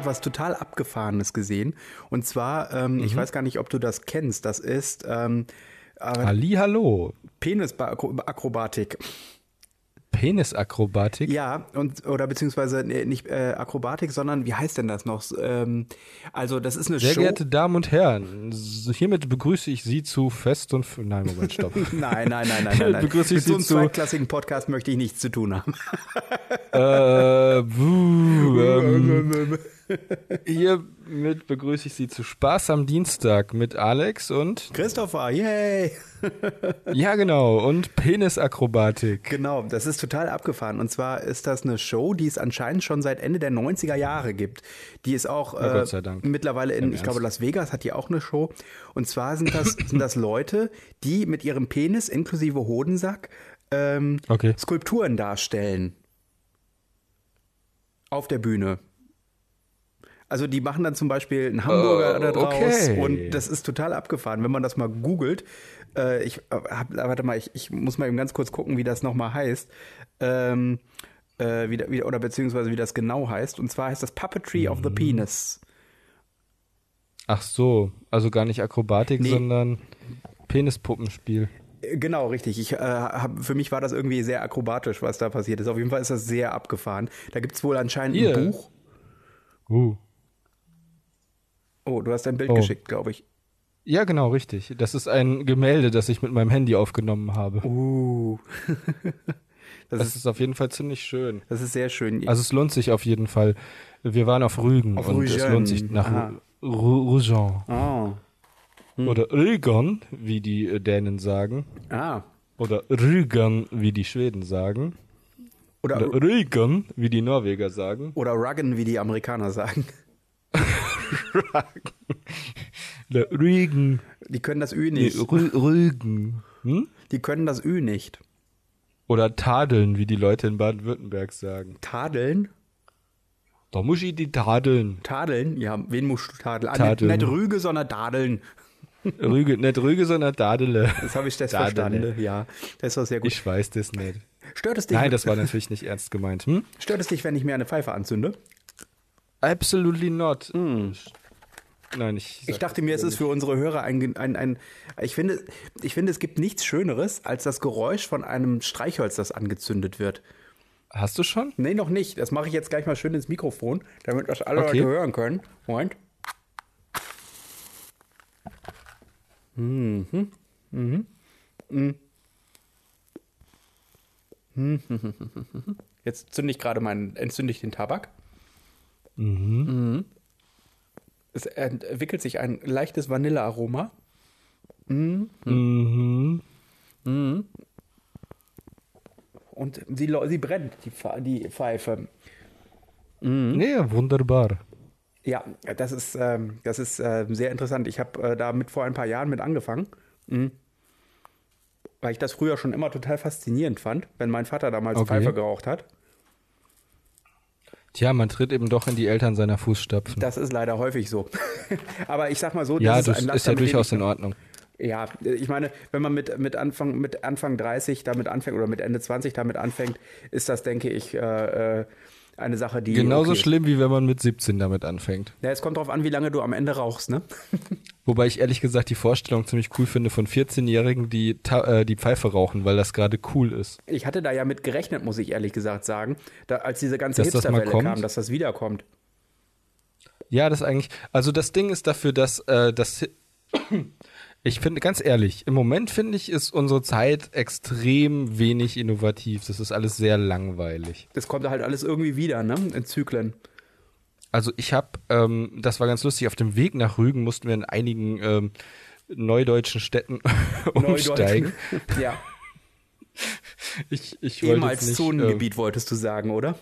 etwas total Abgefahrenes gesehen. Und zwar, ähm, Mhm. ich weiß gar nicht, ob du das kennst. Das ist ähm, Ali, hallo. Penisakrobatik. Penisakrobatik. Ja, und oder beziehungsweise nee, nicht äh, Akrobatik, sondern wie heißt denn das noch? Ähm, also das ist eine Sehr Show. geehrte Damen und Herren, hiermit begrüße ich Sie zu Fest und... Nein, Moment, stopp. Nein, nein, nein, nein, nein. nein. Begrüße ich Mit so Sie einem zu- zweitklassigen Podcast möchte ich nichts zu tun haben. äh, wuh, ähm, hiermit begrüße ich Sie zu Spaß am Dienstag mit Alex und... Christopher, yay! Ja, genau, und Penisakrobatik. Genau, das ist total abgefahren. Und zwar ist das eine Show, die es anscheinend schon seit Ende der 90er Jahre gibt. Die ist auch äh, mittlerweile in, Im ich glaube, Ernst? Las Vegas hat die auch eine Show. Und zwar sind das, sind das Leute, die mit ihrem Penis inklusive Hodensack ähm, Okay. Skulpturen darstellen. Auf der Bühne. Also die machen dann zum Beispiel einen Hamburger Oh, da draus okay. und das ist total abgefahren, wenn man das mal googelt. Äh, ich äh, hab, warte mal, ich, ich muss mal eben ganz kurz gucken, wie das nochmal heißt. Ähm, äh, wie, wie, oder beziehungsweise wie das genau heißt. Und zwar heißt das Puppetry of Mhm. the Penis. Ach so, also gar nicht Akrobatik, Nee. sondern Penispuppenspiel. Äh, Genau, richtig. Ich, äh, hab, für mich war das irgendwie sehr akrobatisch, was da passiert ist. Auf jeden Fall ist das sehr abgefahren. Da gibt es wohl anscheinend Hier. ein Buch. Uh. Oh, du hast ein Bild Oh. geschickt, glaube ich. Ja, genau, richtig. Das ist ein Gemälde, das ich mit meinem Handy aufgenommen habe. Uh. das, Das ist, ist auf jeden Fall ziemlich schön. das ist sehr schön. Also es lohnt sich auf jeden Fall. Wir waren auf Rügen Auf und es Rügen. lohnt sich nach Rügen. oh. Oder Rügen, wie die äh, Dänen sagen. Ah. Oder Rügen, wie die Schweden sagen. Oder, Oder Rügen, wie die Norweger sagen. oder Ruggen, wie die Amerikaner sagen. Oder Rügen. Die können das Ü nicht. Rü Rügen. Hm? Die können das Ü nicht. Oder tadeln, wie die Leute in Baden-Württemberg sagen. Tadeln? Da muss ich die tadeln. Tadeln? Ja, wen musst du tadeln? Ah, Tadeln. Nicht, nicht Rüge, sondern tadeln. Rüge, nicht Rüge, sondern Tadele. Das habe ich das Tadele. verstanden. Ja, das war sehr gut. Ich weiß das nicht. Stört es dich, Nein, das war natürlich nicht ernst gemeint. Hm? stört es dich, wenn ich mir eine Pfeife anzünde? Absolutely not. Nein, ich. Ich dachte mir, es ist für unsere Hörer ein, ein, ein ich finde, ich finde, es gibt nichts Schöneres als das Geräusch von einem Streichholz, das angezündet wird. Hast du schon? Nee, noch nicht. Das mache ich jetzt gleich mal schön ins Mikrofon, damit das alle Okay. Leute hören können. Moment. Mhm. Mhm. Mhm. Mhm. Jetzt zünde ich gerade meinen, entzünde ich den Tabak. Mhm. Es entwickelt sich ein leichtes Vanillearoma. Mhm. Und sie, sie brennt, die, die Pfeife. Nee, wunderbar. Ja, das ist, ähm, das ist äh, sehr interessant. Ich habe äh, damit vor ein paar Jahren mit angefangen. Mhm. Weil ich das früher schon immer total faszinierend fand, wenn mein Vater damals Okay. Pfeife geraucht hat. Tja, man tritt eben doch in die Eltern seiner Fußstapfen. Das ist leider häufig so. Aber ich sag mal so, ja, das das ist ein ist ja durchaus in Ordnung. Ja, ich meine, wenn man mit, mit, Anfang, mit Anfang 30 damit anfängt oder mit Ende 20 damit anfängt, ist das, denke ich, äh, äh, eine Sache, die. Genauso okay schlimm, wie wenn man mit 17 damit anfängt. Ja, es kommt drauf an, wie lange du am Ende rauchst, ne? Wobei ich ehrlich gesagt die Vorstellung ziemlich cool finde von 14-Jährigen, die äh, die Pfeife rauchen, weil das gerade cool ist. Ich hatte da ja mit gerechnet, muss ich ehrlich gesagt sagen, da, als diese ganze das Hipsterwelle kommt? kam, dass das wiederkommt. Ja, das eigentlich. Also das Ding ist dafür, dass äh, das. Ich finde, ganz ehrlich, im Moment finde ich, ist unsere Zeit extrem wenig innovativ. Das ist alles sehr langweilig. Das kommt halt alles irgendwie wieder, ne? In Zyklen. Also ich habe, ähm, das war ganz lustig, auf dem Weg nach Rügen mussten wir in einigen ähm, neudeutschen Städten umsteigen. Neudeutschen. ja. Ich, ich wollte Ehemals nicht, Zonengebiet, wolltest du sagen, oder?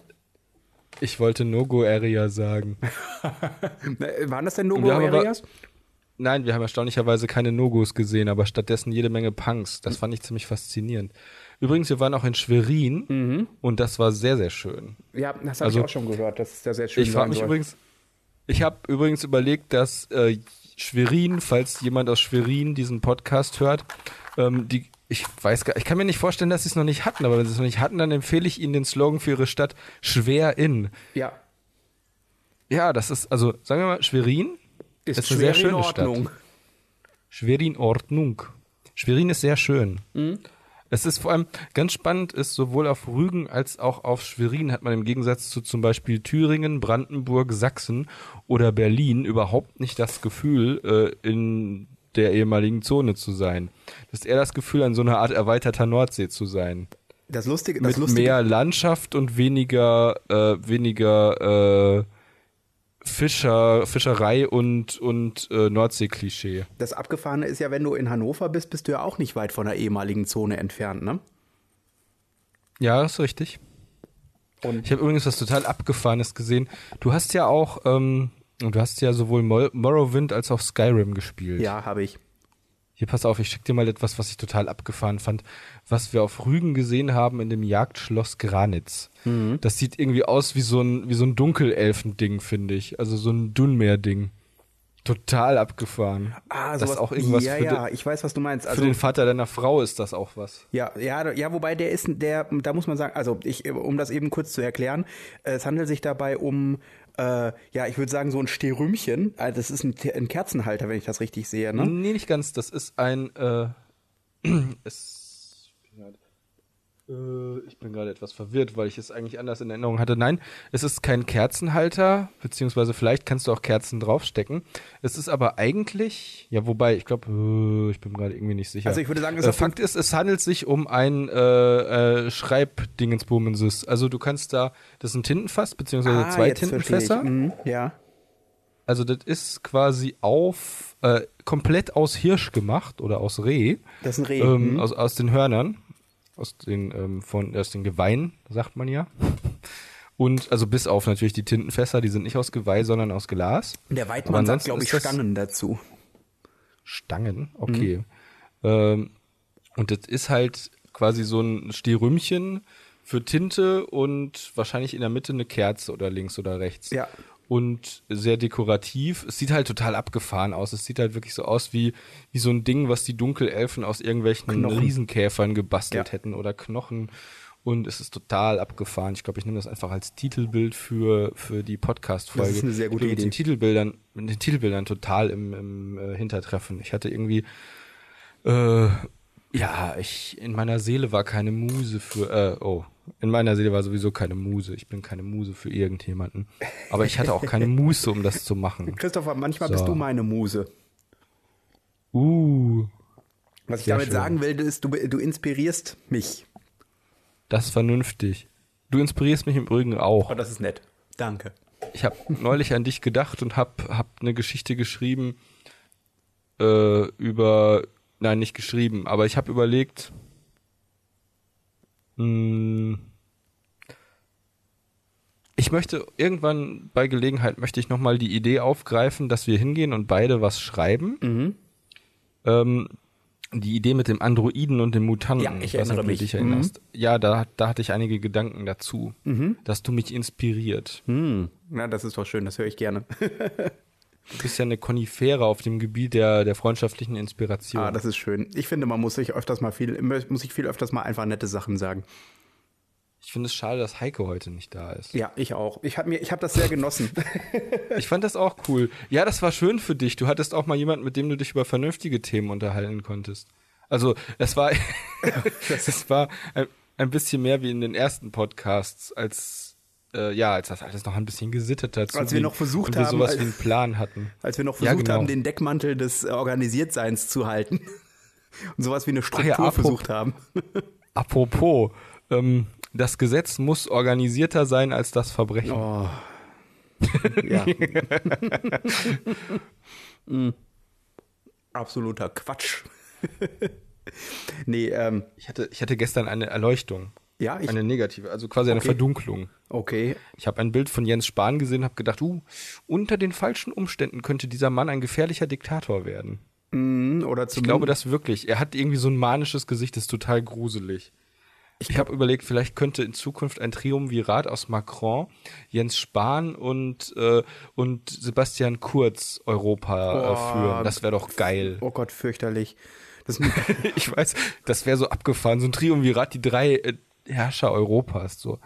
Ich wollte No-Go-Area sagen. Waren das denn No-Go-Areas? Nein, wir haben erstaunlicherweise keine No-Gos gesehen, aber stattdessen jede Menge Punks. Das fand ich ziemlich faszinierend. Übrigens, wir waren auch in Schwerin und das war sehr, sehr schön. Ja, das habe Also, ich auch schon gehört, dass es da sehr schön Ich frage mich soll. übrigens, ich habe übrigens überlegt, dass äh, Schwerin, falls jemand aus Schwerin diesen Podcast hört, ähm, die, ich weiß gar, ich kann mir nicht vorstellen, dass sie es noch nicht hatten, aber wenn sie es noch nicht hatten, dann empfehle ich ihnen den Slogan für ihre Stadt schwer in. Ja. Ja, das ist, also sagen wir mal, Schwerin Ist, ist eine sehr schöne Ordnung. Stadt. Schwerin Ordnung. Schwerin ist sehr schön. Mhm. Es ist vor allem ganz spannend, ist sowohl auf Rügen als auch auf Schwerin hat man im Gegensatz zu zum Beispiel Thüringen, Brandenburg, Sachsen oder Berlin überhaupt nicht das Gefühl, äh, in der ehemaligen Zone zu sein. Das ist eher das Gefühl, an so einer Art erweiterter Nordsee zu sein. Das Lustige, das Mit Lustige, mehr Landschaft und weniger, äh, weniger äh, Fischer, Fischerei und, und äh, Nordsee-Klischee. das Abgefahrene ist ja, wenn du in Hannover bist, bist du ja auch nicht weit von der ehemaligen Zone entfernt, ne? Ja, ist richtig. Und Ich habe übrigens was total Abgefahrenes gesehen. Du hast ja auch, ähm, du hast ja sowohl Mor Morrowind als auch Skyrim gespielt. ja, habe ich. Hier, pass auf, ich schick dir mal etwas, was ich total abgefahren fand, was wir auf Rügen gesehen haben in dem Jagdschloss Granitz. Mhm. Das sieht irgendwie aus wie so ein, wie so ein Dunkelelfending, finde ich. Also so ein Dunmeer-Ding. Total abgefahren. Ah, das sowas, ist auch irgendwas ja, für, ja, den, ich weiß, was du meinst. für Also, den Vater deiner Frau ist das auch was. ja, ja, ja, wobei der ist, der, da muss man sagen, also ich, um das eben kurz zu erklären, äh, es handelt sich dabei um, äh, ja, ich würde sagen, so ein Stehrümchen. Also das ist ein, ein Kerzenhalter, wenn ich das richtig sehe, ne? Nee, nicht ganz. Das ist ein. Äh, es, ich bin grad- äh, ich bin gerade etwas verwirrt, weil ich es eigentlich anders in Erinnerung hatte. Nein, es ist kein Kerzenhalter, beziehungsweise vielleicht kannst du auch Kerzen draufstecken. Es ist aber eigentlich, ja, wobei, ich glaube, äh, ich bin gerade irgendwie nicht sicher. Also ich würde sagen, es äh, Fakt ist, es handelt sich um ein äh, äh, Schreibdingensbumensis. Also du kannst da, das ist ein Tintenfass, beziehungsweise Ah, zwei Tintenfässer. Mhm, ja. Also das ist quasi auf äh, komplett aus Hirsch gemacht oder aus Reh, Das ist ein Reh. ähm, mhm. aus, aus den Hörnern, aus den ähm, von aus den Geweihen, sagt man ja. Und also bis auf natürlich die Tintenfässer, die sind nicht aus Geweih, sondern aus Glas. Der Weidmann sagt, glaube ich, Stangen dazu. Stangen, okay. Ähm, und das ist halt quasi so ein Stehrümchen für Tinte und wahrscheinlich in der Mitte eine Kerze oder links oder rechts. Ja. Und sehr dekorativ. Es sieht halt total abgefahren aus. Es sieht halt wirklich so aus wie, wie so ein Ding, was die Dunkelelfen aus irgendwelchen Knochen. Riesenkäfern gebastelt Ja. hätten oder Knochen. Und es ist total abgefahren. Ich glaube, ich nehme das einfach als Titelbild für, für die Podcast-Folge. Das ist eine sehr gute Ich bin Mit den Idee. Titelbildern, mit den Titelbildern total im, im äh, Hintertreffen. Ich hatte irgendwie, äh, ja, ich, in meiner Seele war keine Muse für, äh, oh, in meiner Seele war sowieso keine Muse. Ich bin keine Muse für irgendjemanden. Aber ich hatte auch keine Muße, um das zu machen. Christopher, manchmal So. bist du meine Muse. Uh, Was ich damit schön. sagen will, ist, du, du inspirierst mich. das ist vernünftig. Du inspirierst mich im Übrigen auch. Oh, das ist nett. Danke. Ich habe neulich an dich gedacht und hab, hab eine Geschichte geschrieben äh, über, nein, nicht geschrieben, aber ich habe überlegt, ich möchte irgendwann bei Gelegenheit möchte ich noch mal die Idee aufgreifen, dass wir hingehen und beide was schreiben. Mhm. Ähm, die Idee mit dem Androiden und dem Mutanten. Ja, ich erinnere mich. Dich erinnerst. Ja, da, da hatte ich einige Gedanken dazu. Mhm. Dass du mich inspiriert. Hm. Na, das ist doch schön, das höre ich gerne. Du bist ja eine Konifere auf dem Gebiet der, der freundschaftlichen Inspiration. Ah, das ist schön. Ich finde, man muss sich öfters mal viel, muss sich viel öfters mal einfach nette Sachen sagen. ich finde es schade, dass Heike heute nicht da ist. Ja, ich auch. Ich habe mir, ich habe das sehr genossen. Ich fand das auch cool. Ja, das war schön für dich. Du hattest auch mal jemanden, mit dem du dich über vernünftige Themen unterhalten konntest. Also, es war, es war ein, ein bisschen mehr wie in den ersten Podcasts, als, äh, ja, als das alles noch ein bisschen gesitteter zuging. Als wir noch versucht haben, sowas als- wie einen Plan hatten. Als wir noch Ja, versucht genau. haben, den Deckmantel des äh, Organisiertseins zu halten. Und sowas wie eine Struktur ja, versucht haben. Apropos, ähm, das Gesetz muss organisierter sein als das Verbrechen. Oh. Ja. Mm. Absoluter Quatsch. nee, ähm, Ich hatte, ich hatte gestern eine Erleuchtung. Ja, ich, Eine negative, also quasi eine Okay. Verdunklung. okay. Ich habe ein Bild von Jens Spahn gesehen, habe gedacht, uh, unter den falschen Umständen könnte dieser Mann ein gefährlicher Diktator werden. Mm, Oder Ich glaube das wirklich. Er hat irgendwie so ein manisches Gesicht, das ist total gruselig. Ich habe überlegt, vielleicht könnte in Zukunft ein Triumvirat aus Macron, Jens Spahn und, äh, und Sebastian Kurz Europa äh, führen. Das wäre doch geil. Oh Gott, fürchterlich. Das, Ich weiß, das wäre so abgefahren. So ein Triumvirat, die drei äh, Herrscher Europas. So.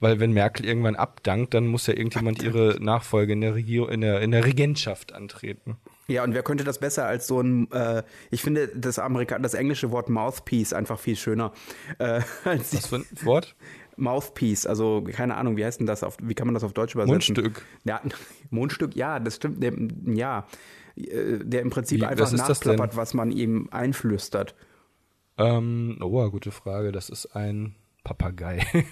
Weil wenn Merkel irgendwann abdankt, dann muss ja irgendjemand ihre Nachfolge in der, Regierung, in der, in der Regentschaft antreten. Ja, und wer könnte das besser als so ein, äh, ich finde das Amerika das englische Wort Mouthpiece einfach viel schöner. Äh, als Was für ein Wort? Mouthpiece, also keine Ahnung, wie heißt denn das auf, wie kann man das auf Deutsch übersetzen? Mundstück. Ja, Mundstück, ja, das stimmt, der, ja, äh, der im Prinzip Wie, einfach nachplappert, was man ihm einflüstert. Ähm, oh, gute Frage. Das ist ein Papagei.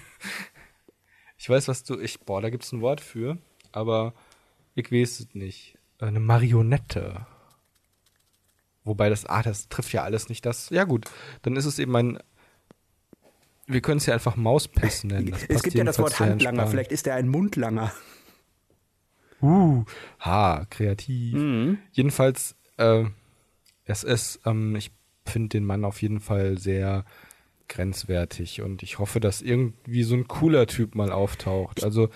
ich weiß, was du, ich, boah, da gibt's ein Wort für, aber ich weiß es nicht. Eine Marionette. Wobei das, ah, das trifft ja alles nicht das. Ja gut, dann ist es eben ein, wir können es ja einfach Mauspiss nennen. Es gibt ja das Wort Handlanger, vielleicht ist er ein Mundlanger. Uh, ha, kreativ. Mhm. Jedenfalls, äh, es ist, ähm, ich finde den Mann auf jeden Fall sehr grenzwertig und ich hoffe, dass irgendwie so ein cooler Typ mal auftaucht. Also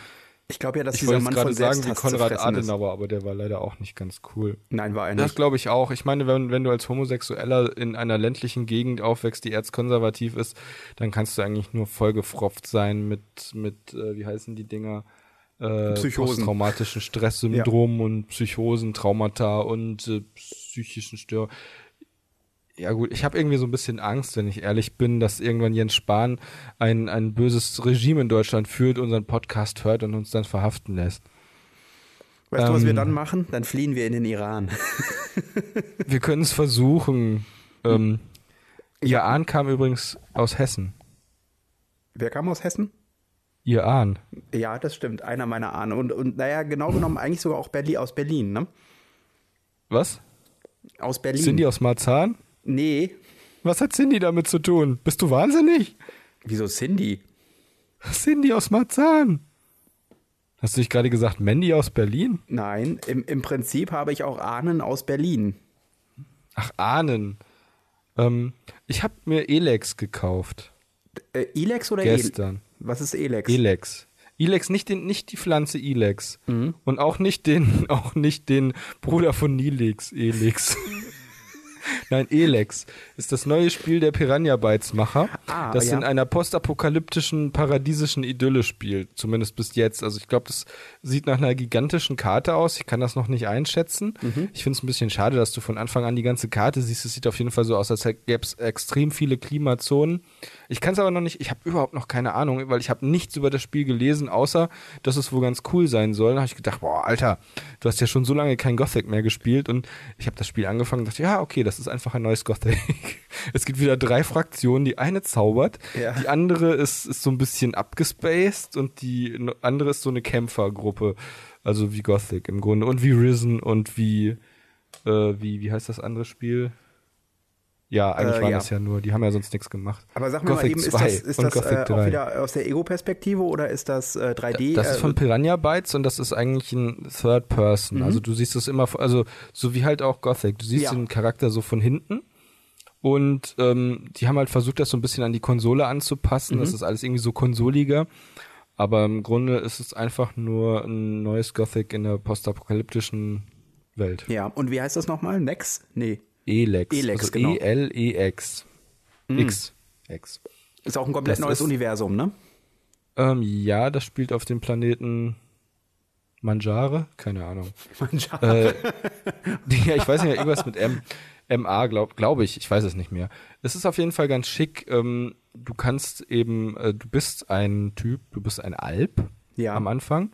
Ich glaube ja, dass ich dieser Mann von sagen wie Konrad zerfressen ist. Adenauer, aber der war leider auch nicht ganz cool. Nein, war er Das nicht. glaube ich auch. Ich meine, wenn, wenn du als Homosexueller in einer ländlichen Gegend aufwächst, die erzkonservativ ist, dann kannst du eigentlich nur vollgefropft sein mit, mit äh, wie heißen die Dinger? Äh, Psychosen. Posttraumatischen Stresssyndrom und Psychosen, Traumata und äh, psychischen Störungen. Ja gut, ich habe irgendwie so ein bisschen Angst, wenn ich ehrlich bin, dass irgendwann Jens Spahn ein, ein böses Regime in Deutschland führt, unseren Podcast hört und uns dann verhaften lässt. Weißt du, was wir ähm, dann machen? Dann fliehen wir in den Iran. Wir können es versuchen. Ähm, ihr Ahn kam übrigens aus Hessen. Wer kam aus Hessen? Ihr Ahn. Ja, das stimmt. Einer meiner Ahnen. Und, und naja, genau genommen eigentlich sogar auch Berlin, aus Berlin, ne? Was? Aus Berlin. Sind die aus Marzahn? Nee. Was hat Cindy damit zu tun? Bist du wahnsinnig? Wieso Cindy? Cindy aus Marzahn. Hast du nicht gerade gesagt, Mandy aus Berlin? Nein, im, im Prinzip habe ich auch Ahnen aus Berlin. Ach, Ahnen. Ähm, ich habe mir Elex gekauft. Äh, Elex oder El Gestern. Was ist Elex? Elex. Elex, nicht, den, nicht die Pflanze Elex. Mhm. Und auch nicht den, auch nicht den Bruder von Nilix, Elix. Nein, Elex ist das neue Spiel der Piranha Bytes Macher, Ah, das ja. in einer postapokalyptischen, paradiesischen Idylle spielt, zumindest bis jetzt. Also ich glaube, das sieht nach einer gigantischen Karte aus. Ich kann das noch nicht einschätzen. Mhm. Ich finde es ein bisschen schade, dass du von Anfang an die ganze Karte siehst. Es sieht auf jeden Fall so aus, als gäbe es extrem viele Klimazonen. Ich kann es aber noch nicht, ich habe überhaupt noch keine Ahnung, weil ich habe nichts über das Spiel gelesen, außer, dass es wohl ganz cool sein soll. Da habe ich gedacht, boah, Alter, du hast ja schon so lange kein Gothic mehr gespielt und ich habe das Spiel angefangen und dachte, ja, okay, das ist einfach ein neues Gothic. es gibt wieder drei Fraktionen, die eine zaubert, Ja. die andere ist, ist so ein bisschen abgespaced und die andere ist so eine Kämpfergruppe. Also wie Gothic im Grunde und wie Risen und wie, äh, wie, wie heißt das andere Spiel? Ja, eigentlich Äh, waren ja. das ja nur, die haben ja sonst nichts gemacht. Aber sag mir mal eben, ist 2 das, ist das Gothic äh, auch 3. wieder aus der Ego-Perspektive oder ist das äh, 3D? Das ist von äh, Piranha Bytes und das ist eigentlich ein Third Person. Also du siehst es immer, also so wie halt auch Gothic. Du siehst Ja. den Charakter so von hinten und ähm, die haben halt versucht, das so ein bisschen an die Konsole anzupassen. Das ist alles irgendwie so konsoliger. Aber im Grunde ist es einfach nur ein neues Gothic in der postapokalyptischen Welt. ja, und wie heißt das nochmal? Nex? Nee. Elex. Elex, also genau. E-L-E-X. X. X. Ist auch ein komplett Das neues ist- Universum, ne? Ähm, ja, das spielt auf dem Planeten Manjare? Keine Ahnung. äh, die- ja, ich weiß nicht irgendwas mit M. MA, glaube glaub ich, ich weiß es nicht mehr. Es ist auf jeden Fall ganz schick. Ähm, du kannst eben, äh, du bist ein Typ, du bist ein Alp Ja. am Anfang.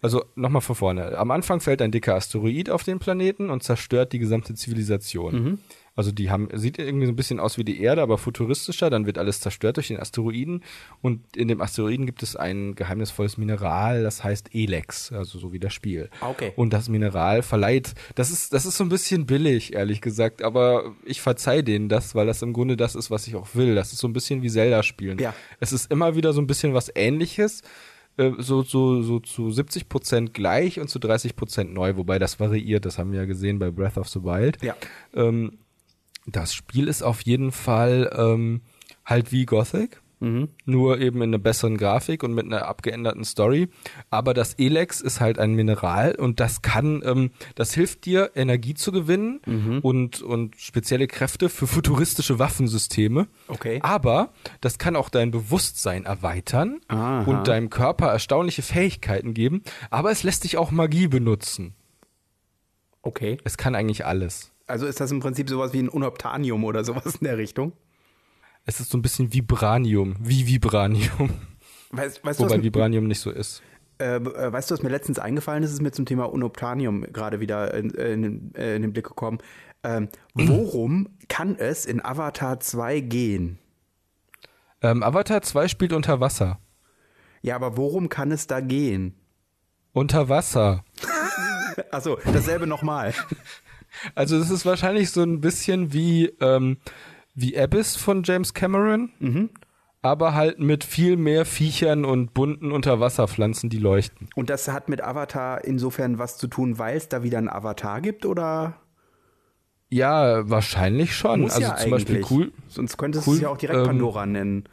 Also nochmal von vorne. Am Anfang fällt ein dicker Asteroid auf den Planeten und zerstört die gesamte Zivilisation. Also die haben, sieht irgendwie so ein bisschen aus wie die Erde, aber futuristischer. Dann wird alles zerstört durch den Asteroiden. Und in dem Asteroiden gibt es ein geheimnisvolles Mineral, das heißt Elex, also so wie das Spiel. Okay. Und das Mineral verleiht, das ist, das ist so ein bisschen billig, ehrlich gesagt, aber ich verzeih denen das, weil das im Grunde das ist, was ich auch will. Das ist so ein bisschen wie Zelda spielen. Ja. Es ist immer wieder so ein bisschen was ähnliches, äh, so, so, so zu 70 Prozent gleich und zu 30 Prozent neu, wobei das variiert, das haben wir ja gesehen bei Breath of the Wild. Ja. Ähm, das Spiel ist auf jeden Fall ähm, halt wie Gothic. Mhm. Nur eben in einer besseren Grafik und mit einer abgeänderten Story. Aber das Elex ist halt ein Mineral und das kann, ähm, das hilft dir, Energie zu gewinnen mhm. und, und spezielle Kräfte für futuristische Waffensysteme. Okay. Aber das kann auch dein Bewusstsein erweitern Aha. und deinem Körper erstaunliche Fähigkeiten geben. Aber es lässt sich auch Magie benutzen. Okay. Es kann eigentlich alles. Also ist das im Prinzip sowas wie ein Unobtanium oder sowas in der Richtung? Es ist so ein bisschen Vibranium, wie Vibranium. Weißt, weißt Wobei Vibranium nicht so ist. Äh, äh, weißt du, was mir letztens eingefallen ist, ist mir zum Thema Unobtanium gerade wieder in, in, äh, in, den Blick gekommen. Ähm, worum kann es in Avatar 2 gehen? Ähm, Avatar 2 spielt unter Wasser. Ja, aber worum kann es da gehen? Unter Wasser. Achso, dasselbe nochmal. Also es ist wahrscheinlich so ein bisschen wie ähm, wie Abyss von James Cameron, mhm. aber halt mit viel mehr Viechern und bunten Unterwasserpflanzen, die leuchten. Und das hat mit Avatar insofern was zu tun, weil es da wieder einen Avatar gibt, oder? Ja, wahrscheinlich schon. Muss also ja zum eigentlich. Beispiel cool. Sonst könntest cool, du es ja auch direkt ähm, Pandora nennen.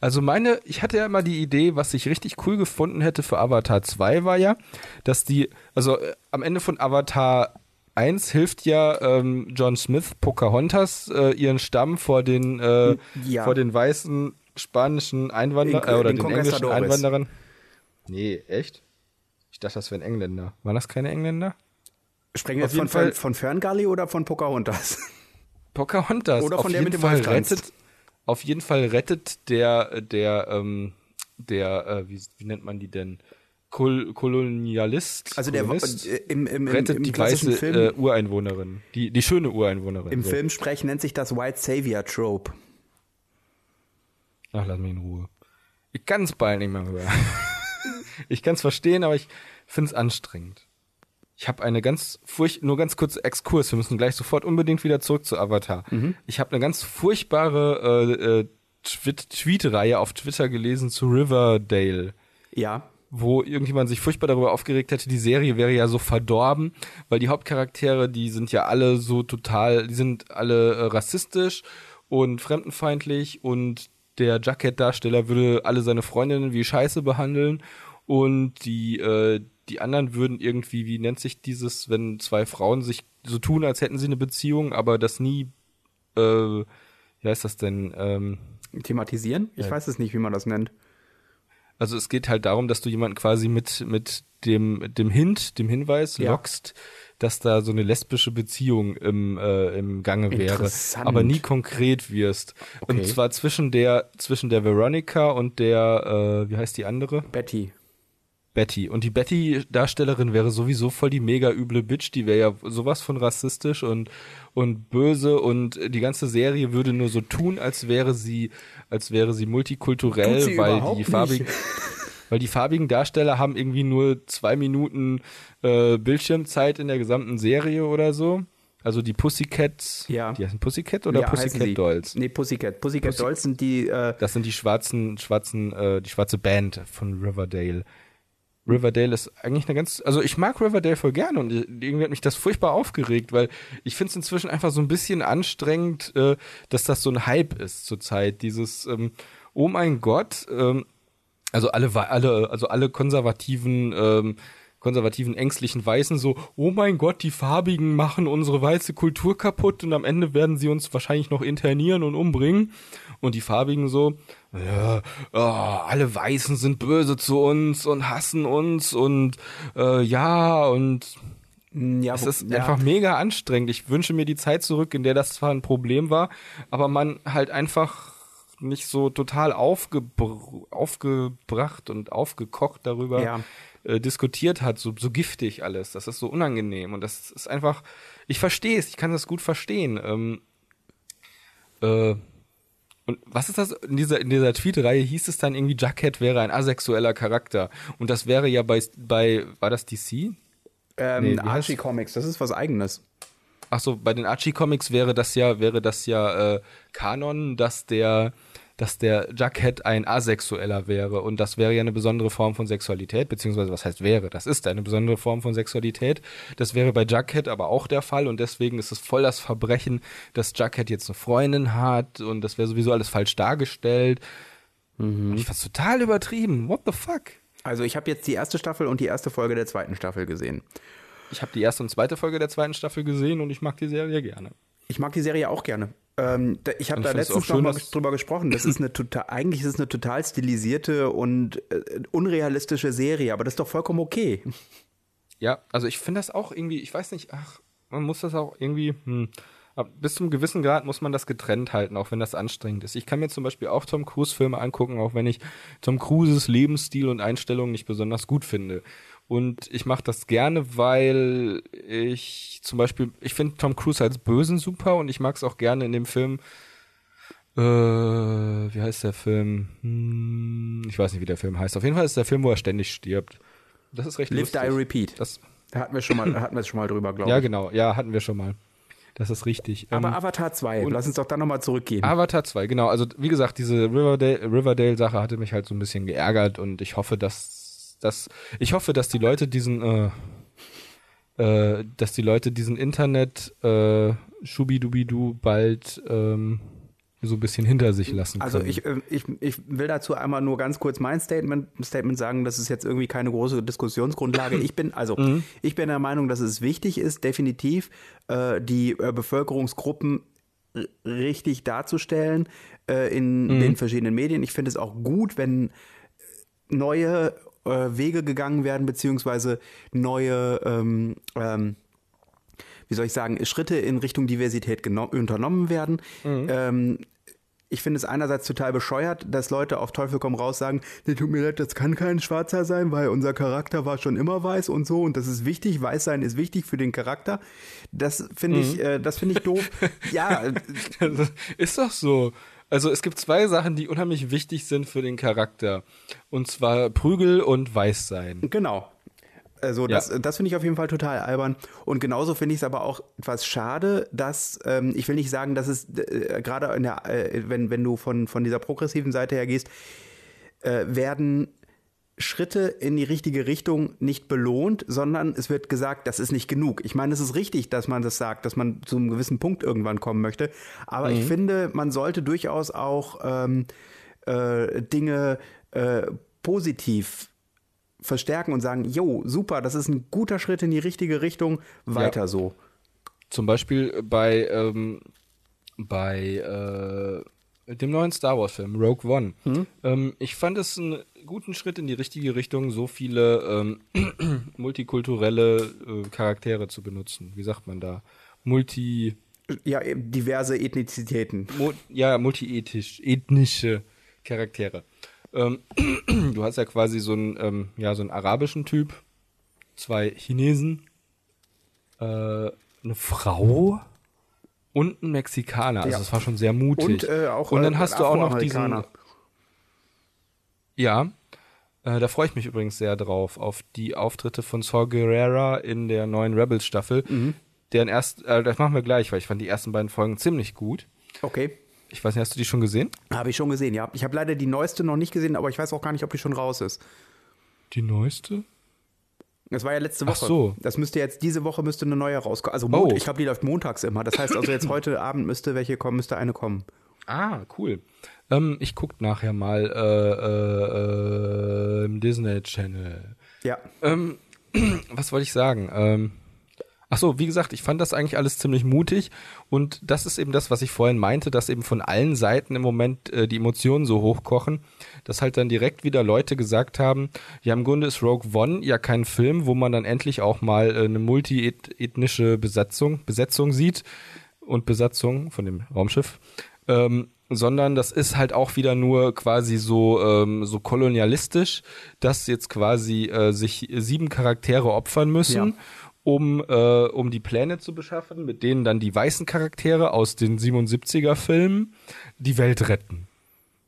Also meine, ich hatte ja immer die Idee, was ich richtig cool gefunden hätte für Avatar 2 war ja, dass die, also äh, am Ende von Avatar eins hilft ja ähm, John Smith, Pocahontas, äh, ihren Stamm vor den, äh, ja. vor den weißen spanischen Einwanderern äh, oder den englischen Einwanderern. Nee, echt? Ich dachte, das wären Engländer. Waren das keine Engländer? Sprechen wir jetzt von, Fall, von Ferngully oder von Pocahontas? Pocahontas. Oder von auf der jeden mit dem Fall rettet, Auf jeden Fall rettet der, der, ähm, der, äh, wie, wie nennt man die denn? Kol Kolonialist. Also der Kolonist, äh, im, im, im, rettet im die weiße Film, äh, Ureinwohnerin, die, die schöne Ureinwohnerin. Im so. Filmsprech nennt sich das White Savior Trope. Ach, lass mich in Ruhe. Ich kann es bald nicht mehr hören. ich kann es verstehen, aber ich finde es anstrengend. Ich habe eine ganz furcht nur ganz kurz Exkurs. Wir müssen gleich sofort unbedingt wieder zurück zu Avatar. Mhm. Ich habe eine ganz furchtbare äh, äh, Tweet-Reihe auf Twitter gelesen zu Riverdale. Ja wo irgendjemand sich furchtbar darüber aufgeregt hätte, die Serie wäre ja so verdorben, weil die Hauptcharaktere, die sind ja alle so total, die sind alle äh, rassistisch und fremdenfeindlich und der Jacket-Darsteller würde alle seine Freundinnen wie Scheiße behandeln und die, äh, die anderen würden irgendwie, wie nennt sich dieses, wenn zwei Frauen sich so tun, als hätten sie eine Beziehung, aber das nie, äh, wie heißt das denn? Ähm, Thematisieren? Ich ja. weiß es nicht, wie man das nennt. Also es geht halt darum, dass du jemanden quasi mit, mit dem, dem Hint, dem Hinweis ja. lockst, dass da so eine lesbische Beziehung im, äh, im Gange wäre, aber nie konkret wirst. Okay. Und zwar zwischen der, zwischen der Veronica und der, äh, wie heißt die andere? Betty. Betty. Und die Betty-Darstellerin wäre sowieso voll die mega üble Bitch, die wäre ja sowas von rassistisch und, und böse und die ganze Serie würde nur so tun, als wäre sie, als wäre sie multikulturell, sie weil die farbigen, weil die farbigen Darsteller haben irgendwie nur zwei Minuten äh, Bildschirmzeit in der gesamten Serie oder so. Also die Pussycats, ja. die heißen Pussycat oder ja, Pussycat Dolls? Nee, Pussycat. Pussycat Pussy Dolls sind die äh Das sind die schwarzen schwarzen äh, die schwarze Band von Riverdale. Riverdale ist eigentlich eine ganz, also ich mag Riverdale voll gerne und irgendwie hat mich das furchtbar aufgeregt, weil ich finde es inzwischen einfach so ein bisschen anstrengend, äh, dass das so ein Hype ist zurzeit. Dieses, ähm, oh mein Gott, ähm, also alle, alle, also alle konservativen ähm, konservativen, ängstlichen Weißen so, oh mein Gott, die Farbigen machen unsere weiße Kultur kaputt und am Ende werden sie uns wahrscheinlich noch internieren und umbringen. Und die Farbigen so, ja, oh, alle Weißen sind böse zu uns und hassen uns und äh, ja, und ja, es ist ja. einfach mega anstrengend. Ich wünsche mir die Zeit zurück, in der das zwar ein Problem war, aber man halt einfach nicht so total aufgebr aufgebracht und aufgekocht darüber ja. Äh, diskutiert hat, so, so giftig alles. Das ist so unangenehm und das ist einfach, ich verstehe es, ich kann das gut verstehen. Ähm, äh, und was ist das? In dieser, in dieser Tweet-Reihe hieß es dann irgendwie, Jughead wäre ein asexueller Charakter. Und das wäre ja bei, bei war das DC? Ähm, nee, Archie Comics, das ist was eigenes. Ach so, bei den Archie Comics wäre das ja, wäre das ja äh, Kanon, dass der dass der Jughead ein Asexueller wäre und das wäre ja eine besondere Form von Sexualität, beziehungsweise was heißt wäre, das ist eine besondere Form von Sexualität. Das wäre bei Jughead aber auch der Fall und deswegen ist es voll das Verbrechen, dass Jughead jetzt eine Freundin hat und das wäre sowieso alles falsch dargestellt. Mhm. Ich fand's total übertrieben. What the fuck? Also ich habe jetzt die erste Staffel und die erste Folge der zweiten Staffel gesehen. Ich habe die erste und zweite Folge der zweiten Staffel gesehen und ich mag die Serie gerne. Ich mag die Serie auch gerne. Ähm, da, ich habe da letztens noch mal drüber gesprochen. Das ist eine total, eigentlich ist es eine total stilisierte und äh, unrealistische Serie, aber das ist doch vollkommen okay. Ja, also ich finde das auch irgendwie, ich weiß nicht, ach, man muss das auch irgendwie, hm, bis zum gewissen Grad muss man das getrennt halten, auch wenn das anstrengend ist. Ich kann mir zum Beispiel auch Tom Cruise-Filme angucken, auch wenn ich Tom Cruises Lebensstil und Einstellung nicht besonders gut finde. Und ich mache das gerne, weil ich zum Beispiel, ich finde Tom Cruise als Bösen super und ich mag es auch gerne in dem Film. Äh, wie heißt der Film? Hm, ich weiß nicht, wie der Film heißt. Auf jeden Fall ist der Film, wo er ständig stirbt. Das ist recht Live, lustig. Die, Repeat. Das da hatten wir schon mal, hatten wir schon mal drüber, glaube ich. Ja, genau. Ja, hatten wir schon mal. Das ist richtig. Aber ähm, Avatar 2, lass uns doch dann nochmal zurückgehen. Avatar 2, genau. Also wie gesagt, diese Riverdale-Sache Riverdale hatte mich halt so ein bisschen geärgert und ich hoffe, dass dass ich hoffe, dass die Leute diesen, äh, äh, dass die Leute diesen Internet äh, Schubidubidu bald ähm, so ein bisschen hinter sich lassen also können. Also ich, ich, ich will dazu einmal nur ganz kurz mein Statement, Statement sagen, das ist jetzt irgendwie keine große Diskussionsgrundlage. Ich bin, also mhm. ich bin der Meinung, dass es wichtig ist, definitiv äh, die äh, Bevölkerungsgruppen richtig darzustellen äh, in mhm. den verschiedenen Medien. Ich finde es auch gut, wenn neue äh, Wege gegangen werden, beziehungsweise neue, ähm, ähm, wie soll ich sagen, Schritte in Richtung Diversität unternommen werden. Mhm. Ähm, ich finde es einerseits total bescheuert, dass Leute auf Teufel komm raus sagen, nee, tut mir leid, das kann kein Schwarzer sein, weil unser Charakter war schon immer weiß und so und das ist wichtig, weiß sein ist wichtig für den Charakter. Das finde ich, mhm. äh, das finde ich doof. ja. ist doch so. Also es gibt zwei Sachen, die unheimlich wichtig sind für den Charakter. Und zwar Prügel und Weißsein. Genau. Also das, ja. das finde ich auf jeden Fall total albern. Und genauso finde ich es aber auch etwas schade, dass, ähm, ich will nicht sagen, dass es äh, gerade äh, wenn, wenn du von, von dieser progressiven Seite her gehst, äh, werden Schritte in die richtige Richtung nicht belohnt, sondern es wird gesagt, das ist nicht genug. Ich meine, es ist richtig, dass man das sagt, dass man zu einem gewissen Punkt irgendwann kommen möchte. Aber mhm. ich finde, man sollte durchaus auch ähm, äh, Dinge äh, positiv verstärken und sagen, jo, super, das ist ein guter Schritt in die richtige Richtung, weiter ja. so. Zum Beispiel bei, ähm, bei äh, dem neuen Star Wars-Film, Rogue One. Mhm. Ähm, ich fand es ein guten Schritt in die richtige Richtung, so viele ähm, multikulturelle äh, Charaktere zu benutzen. Wie sagt man da? Multi. Ja, diverse Ethnizitäten. Mu ja, multiethisch, ethnische Charaktere. Ähm, du hast ja quasi so einen, ähm, ja, so einen arabischen Typ, zwei Chinesen, äh, eine Frau und ein Mexikaner. Also ja. das war schon sehr mutig. Und, äh, auch, und dann hast du auch noch diesen ja, äh, da freue ich mich übrigens sehr drauf, auf die Auftritte von Saul Guerrera in der neuen Rebels-Staffel. Mhm. Deren erst, äh, das machen wir gleich, weil ich fand die ersten beiden Folgen ziemlich gut. Okay. Ich weiß nicht, hast du die schon gesehen? Habe ich schon gesehen, ja. Ich habe leider die neueste noch nicht gesehen, aber ich weiß auch gar nicht, ob die schon raus ist. Die neueste? Das war ja letzte Woche. Ach so. Das müsste jetzt, diese Woche müsste eine neue rauskommen. Also oh. ich glaube, die läuft montags immer. Das heißt also jetzt heute Abend müsste welche kommen, müsste eine kommen. Ah, cool. Ähm, ich gucke nachher mal äh, äh, im Disney Channel. Ja. Ähm, was wollte ich sagen? Ähm, Ach so, wie gesagt, ich fand das eigentlich alles ziemlich mutig und das ist eben das, was ich vorhin meinte, dass eben von allen Seiten im Moment äh, die Emotionen so hochkochen, dass halt dann direkt wieder Leute gesagt haben, ja im Grunde ist Rogue One ja kein Film, wo man dann endlich auch mal äh, eine multiethnische Besetzung, Besetzung sieht und Besatzung von dem Raumschiff. Ähm, sondern das ist halt auch wieder nur quasi so ähm, so kolonialistisch, dass jetzt quasi äh, sich sieben Charaktere opfern müssen. Ja. Um, äh, um die Pläne zu beschaffen, mit denen dann die weißen Charaktere aus den 77er Filmen die Welt retten.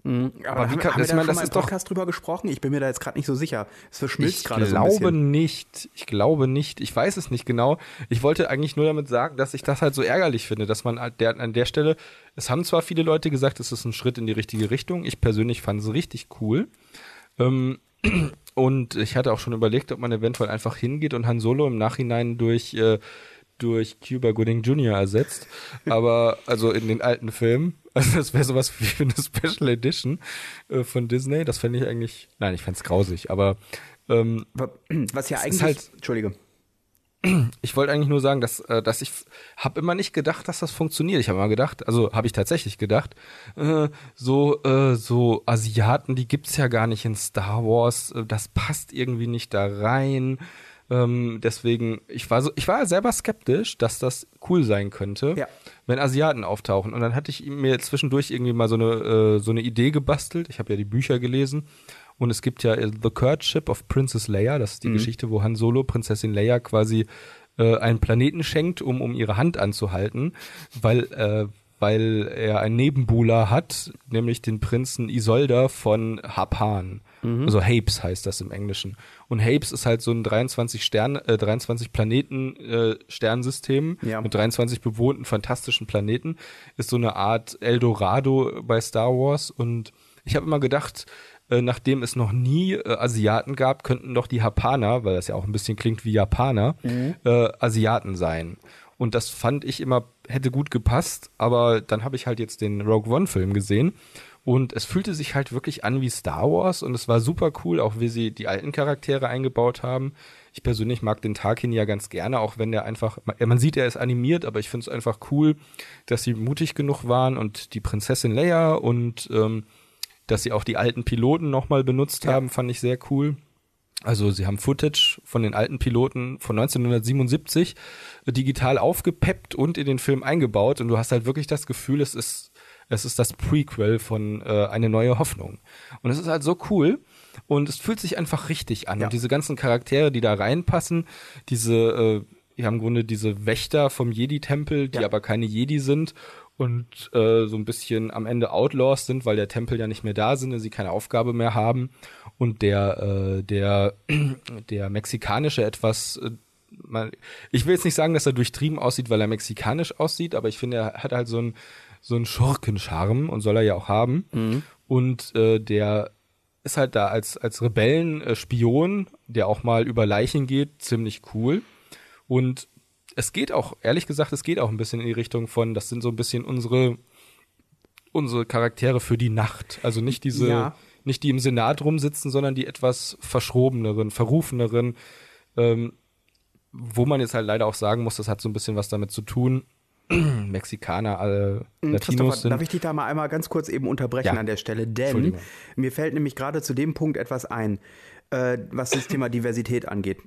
Mhm. Aber, Aber wie kann, haben wir da meine, das ist Podcast drüber gesprochen? Ich bin mir da jetzt gerade nicht so sicher. Es verschmilzt gerade so ein bisschen. Ich glaube nicht. Ich glaube nicht. Ich weiß es nicht genau. Ich wollte eigentlich nur damit sagen, dass ich das halt so ärgerlich finde, dass man der, an der Stelle, es haben zwar viele Leute gesagt, es ist ein Schritt in die richtige Richtung. Ich persönlich fand es richtig cool. Ähm, und ich hatte auch schon überlegt, ob man eventuell einfach hingeht und Han Solo im Nachhinein durch äh, durch Cuba Gooding Jr. ersetzt, aber also in den alten Filmen Also das wäre sowas wie eine Special Edition äh, von Disney. Das fände ich eigentlich, nein, ich fände es grausig, aber ähm, Was ja eigentlich, halt- Entschuldige. ich wollte eigentlich nur sagen, dass, äh, dass ich habe immer nicht gedacht, dass das funktioniert. Ich habe immer gedacht, also habe ich tatsächlich gedacht, äh, so äh, so Asiaten, die gibt's ja gar nicht in Star Wars. Äh, das passt irgendwie nicht da rein. Ähm, deswegen, ich war so, ich war selber skeptisch, dass das cool sein könnte, Ja. wenn Asiaten auftauchen. Und dann hatte ich mir zwischendurch irgendwie mal so eine äh, so eine Idee gebastelt. Ich habe ja die Bücher gelesen. Und es gibt ja äh, The Courtship of Princess Leia, das ist die Geschichte, wo Han Solo Prinzessin Leia quasi äh, einen Planeten schenkt, um um ihre Hand anzuhalten, weil äh, weil er einen Nebenbuhler hat, nämlich den Prinzen Isolda von Hapan. Also Hapes heißt das im Englischen. Und Hapes ist halt so ein 23 Stern, äh, 23 Planeten äh, Sternsystem Ja. mit 23 bewohnten fantastischen Planeten. Ist so eine Art Eldorado bei Star Wars. Und ich habe immer gedacht, äh, nachdem es noch nie äh, Asiaten gab, könnten doch die Japaner, weil das ja auch ein bisschen klingt wie Japaner, äh, Asiaten sein. Und das fand ich immer, hätte gut gepasst, aber dann habe ich halt jetzt den Rogue One-Film gesehen und es fühlte sich halt wirklich an wie Star Wars und es war super cool, auch wie sie die alten Charaktere eingebaut haben. Ich persönlich mag den Tarkin ja ganz gerne, auch wenn der einfach, man- sieht, er ist animiert, aber ich finde es einfach cool, dass sie mutig genug waren und die Prinzessin Leia und ähm, dass sie auch die alten Piloten nochmal benutzt Ja. haben, fand ich sehr cool. Also sie haben Footage von den alten Piloten von 1977 digital aufgepeppt und in den Film eingebaut und du hast halt wirklich das Gefühl, es ist es ist das Prequel von äh, eine neue Hoffnung. Und es ist halt so cool und es fühlt sich einfach richtig an. Ja. Und diese ganzen Charaktere, die da reinpassen, diese äh, ja im Grunde diese Wächter vom Jedi-Tempel, die Ja. aber keine Jedi sind und äh, so ein bisschen am Ende Outlaws sind, weil der Tempel ja nicht mehr da sind und sie keine Aufgabe mehr haben. Und der, äh, der, der mexikanische etwas, äh, mal, ich will jetzt nicht sagen, dass er durchtrieben aussieht, weil er mexikanisch aussieht, aber ich finde, er hat halt so einen so einen Schurkenscharme und soll er ja auch haben. Und äh, der ist halt da als, als Rebellen-Spion, der auch mal über Leichen geht, ziemlich cool. Und es geht auch, ehrlich gesagt, es geht auch ein bisschen in die Richtung von, das sind so ein bisschen unsere, unsere Charaktere für die Nacht. Also nicht diese, Ja. nicht die im Senat rumsitzen, sondern die etwas verschrobeneren, verrufeneren, ähm, wo man jetzt halt leider auch sagen muss, das hat so ein bisschen was damit zu tun. Mexikaner, äh, Latinos Christopher, sind. darf ich dich da mal einmal ganz kurz eben unterbrechen Ja. an der Stelle? Denn mir fällt nämlich gerade zu dem Punkt etwas ein, äh, was das Thema Diversität angeht.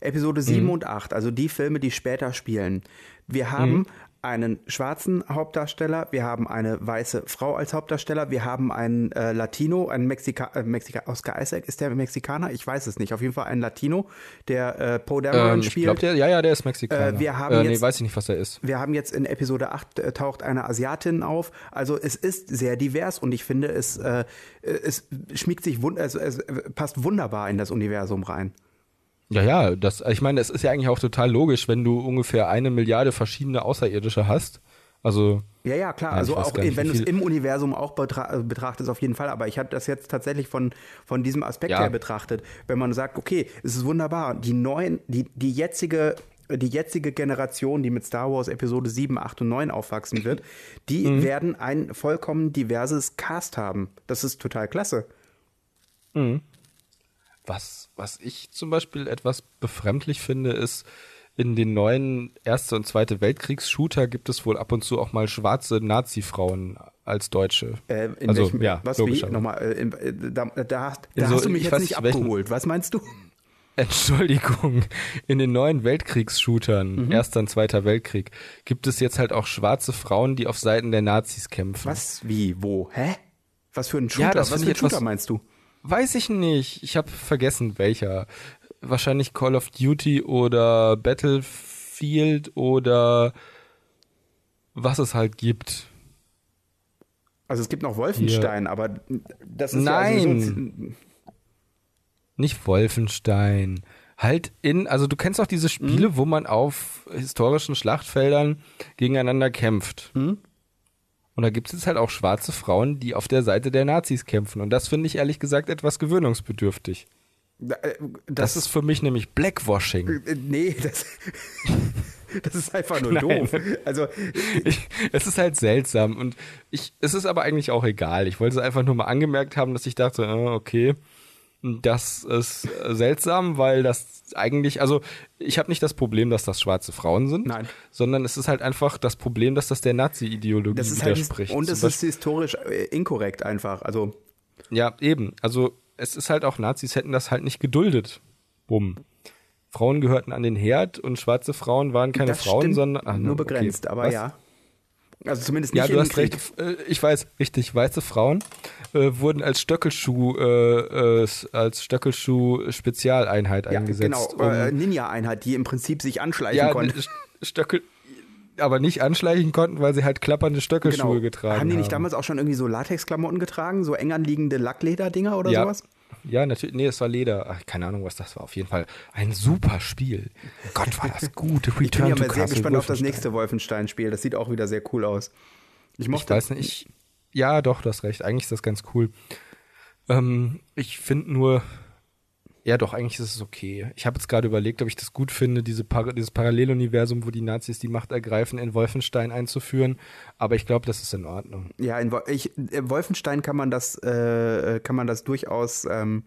Episode 7 Mhm. und 8, also die Filme, die später spielen. Wir haben einen schwarzen Hauptdarsteller, wir haben eine weiße Frau als Hauptdarsteller, wir haben einen äh, Latino, einen Mexika, äh, Mexika Oscar Isaac, ist der Mexikaner? Ich weiß es nicht. Auf jeden Fall ein Latino, der äh, Poe Dameron ähm, spielt. glaube, der, ja, ja, der ist Mexikaner. Äh, wir haben äh, nee, jetzt- weiß ich nicht, was er ist. Wir haben jetzt in Episode 8 äh, taucht eine Asiatin auf. Also es ist sehr divers und ich finde, es, es schmiegt sich wund es, es passt wunderbar in das Universum rein. Ja, ja, das, ich meine, es ist ja eigentlich auch total logisch, wenn du ungefähr eine Milliarde verschiedene Außerirdische hast. Also, Ja, ja, klar. Ich also auch nicht, wenn du es im Universum auch betra äh, betrachtest, auf jeden Fall. Aber ich habe das jetzt tatsächlich von, von diesem Aspekt Ja. her betrachtet. Wenn man sagt, okay, es ist wunderbar. Die neuen, die, die jetzige die jetzige Generation, die mit Star Wars Episode 7, 8 und 9 aufwachsen wird, die Mhm. werden ein vollkommen diverses Cast haben. Das ist total klasse. Was, was ich zum Beispiel etwas befremdlich finde, ist, in den neuen Erste und Zweite Weltkriegs-Shooter gibt es wohl ab und zu auch mal schwarze Nazi-Frauen als Deutsche. Äh, in also, welchem, ja, was wie? logischerweise. Nochmal, äh, in, äh, da, da, hast, da so- hast du mich ich jetzt nicht welchen- abgeholt. Was meinst du? Entschuldigung, in den neuen Weltkriegs-Shootern, Mhm. Erster und Zweiter Weltkrieg, gibt es jetzt halt auch schwarze Frauen, die auf Seiten der Nazis kämpfen. Was? Wie? Wo? Hä? Was für ein Shooter? Ja, das was für ein Shooter meinst du? Weiß ich nicht. Ich habe vergessen, welcher. Wahrscheinlich Call of Duty oder Battlefield oder was es halt gibt. Also es gibt noch Wolfenstein, aber das ist Nein. ja sowieso, Nicht Wolfenstein. Halt in, also du kennst auch diese Spiele, wo man auf historischen Schlachtfeldern gegeneinander kämpft. Und da gibt es jetzt halt auch schwarze Frauen, die auf der Seite der Nazis kämpfen. Und das finde ich ehrlich gesagt etwas gewöhnungsbedürftig. äh, Das, ist für mich nämlich Blackwashing. äh, nee, das Das ist einfach nur Nein. doof. Also, Ich, es ist halt seltsam und ich, es ist aber eigentlich auch egal. Ich wollte es einfach nur mal angemerkt haben, dass ich dachte, äh, okay, das ist äh, seltsam, weil das eigentlich, also ich habe nicht das Problem, dass das schwarze Frauen sind, Nein. sondern es ist halt einfach das Problem, dass das der Nazi-Ideologie halt, widerspricht. und es ist historisch äh, inkorrekt einfach. Also, Ja, eben. Also es ist halt auch, Nazis hätten das halt nicht geduldet. Bumm. Frauen gehörten an den Herd und schwarze Frauen waren keine das Frauen, stimmt sondern ah, nur okay. begrenzt, aber Was? ja. Also zumindest nicht Ja, du hast Krieg. recht. Äh, Ich weiß, richtig. Weiße Frauen äh, wurden als Stöckelschuh, äh, äh, als Stöckelschuh-Spezialeinheit Ja, eingesetzt. genau. um- äh, Ninja-Einheit, die im Prinzip sich anschleichen ja, konnte. St- Stöckel, aber nicht anschleichen konnten, weil sie halt klappernde Stöckelschuhe getragen haben. Haben die nicht damals auch schon irgendwie so Latexklamotten getragen? So eng anliegende Lacklederdinger oder ja. sowas? Ja, natürlich. Nee, es war Leder. Ach, keine Ahnung, was das war. Auf jeden Fall ein super Spiel. Gott, war das gut. Return Ich bin ja mal sehr gespannt auf das nächste Wolfenstein-Spiel. Das sieht auch wieder sehr cool aus. Ich Ich mochte weiß nicht, ich, ja, doch, du hast recht. Eigentlich ist das ganz cool. Ähm, ich finde nur, ja, doch, eigentlich ist es okay. Ich habe jetzt gerade überlegt, ob ich das gut finde, diese Par dieses Paralleluniversum, wo die Nazis die Macht ergreifen, in Wolfenstein einzuführen. Aber ich glaube, das ist in Ordnung. Ja, in Wo- ich, in Wolfenstein kann man das, äh, kann man das durchaus ähm,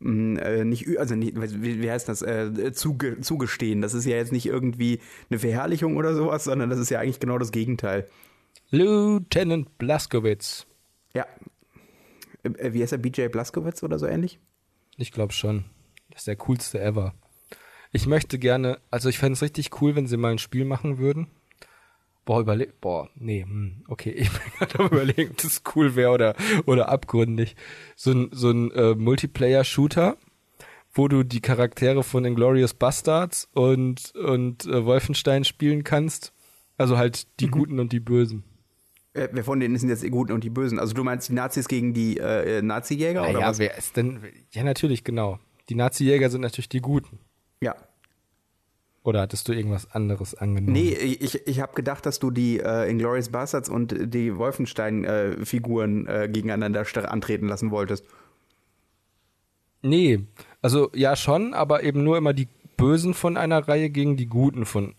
mh, äh, nicht, also nicht, wie, wie heißt das, äh, zuge, zugestehen. Das ist ja jetzt nicht irgendwie eine Verherrlichung oder sowas, sondern das ist ja eigentlich genau das Gegenteil. Lieutenant Blaskowitz. Ja. Äh, wie heißt er, BJ Blaskowitz oder so ähnlich? Ich glaube schon. Das ist der coolste ever. Ich möchte gerne, also ich fände es richtig cool, wenn sie mal ein Spiel machen würden. Boah, überleg, boah, nee, hm, okay, ich bin gerade am überlegen, ob das cool wäre oder, oder abgründig. So ein, so ein äh, Multiplayer-Shooter, wo du die Charaktere von Inglourious Bastards und, und äh, Wolfenstein spielen kannst. Also halt die Guten und die Bösen. Äh, wer von denen sind jetzt die Guten und die Bösen? Also du meinst die Nazis gegen die äh, äh, Nazi-Jäger oder ja, was? wer ist denn, ja natürlich, genau. Die Nazi-Jäger sind natürlich die Guten. Ja. Oder hattest du irgendwas anderes angenommen? Nee, ich, ich habe gedacht, dass du die äh, Inglourious Bastards und die Wolfenstein-Figuren äh, gegeneinander st- antreten lassen wolltest. Nee, also ja schon, aber eben nur immer die Bösen von einer Reihe gegen die Guten von.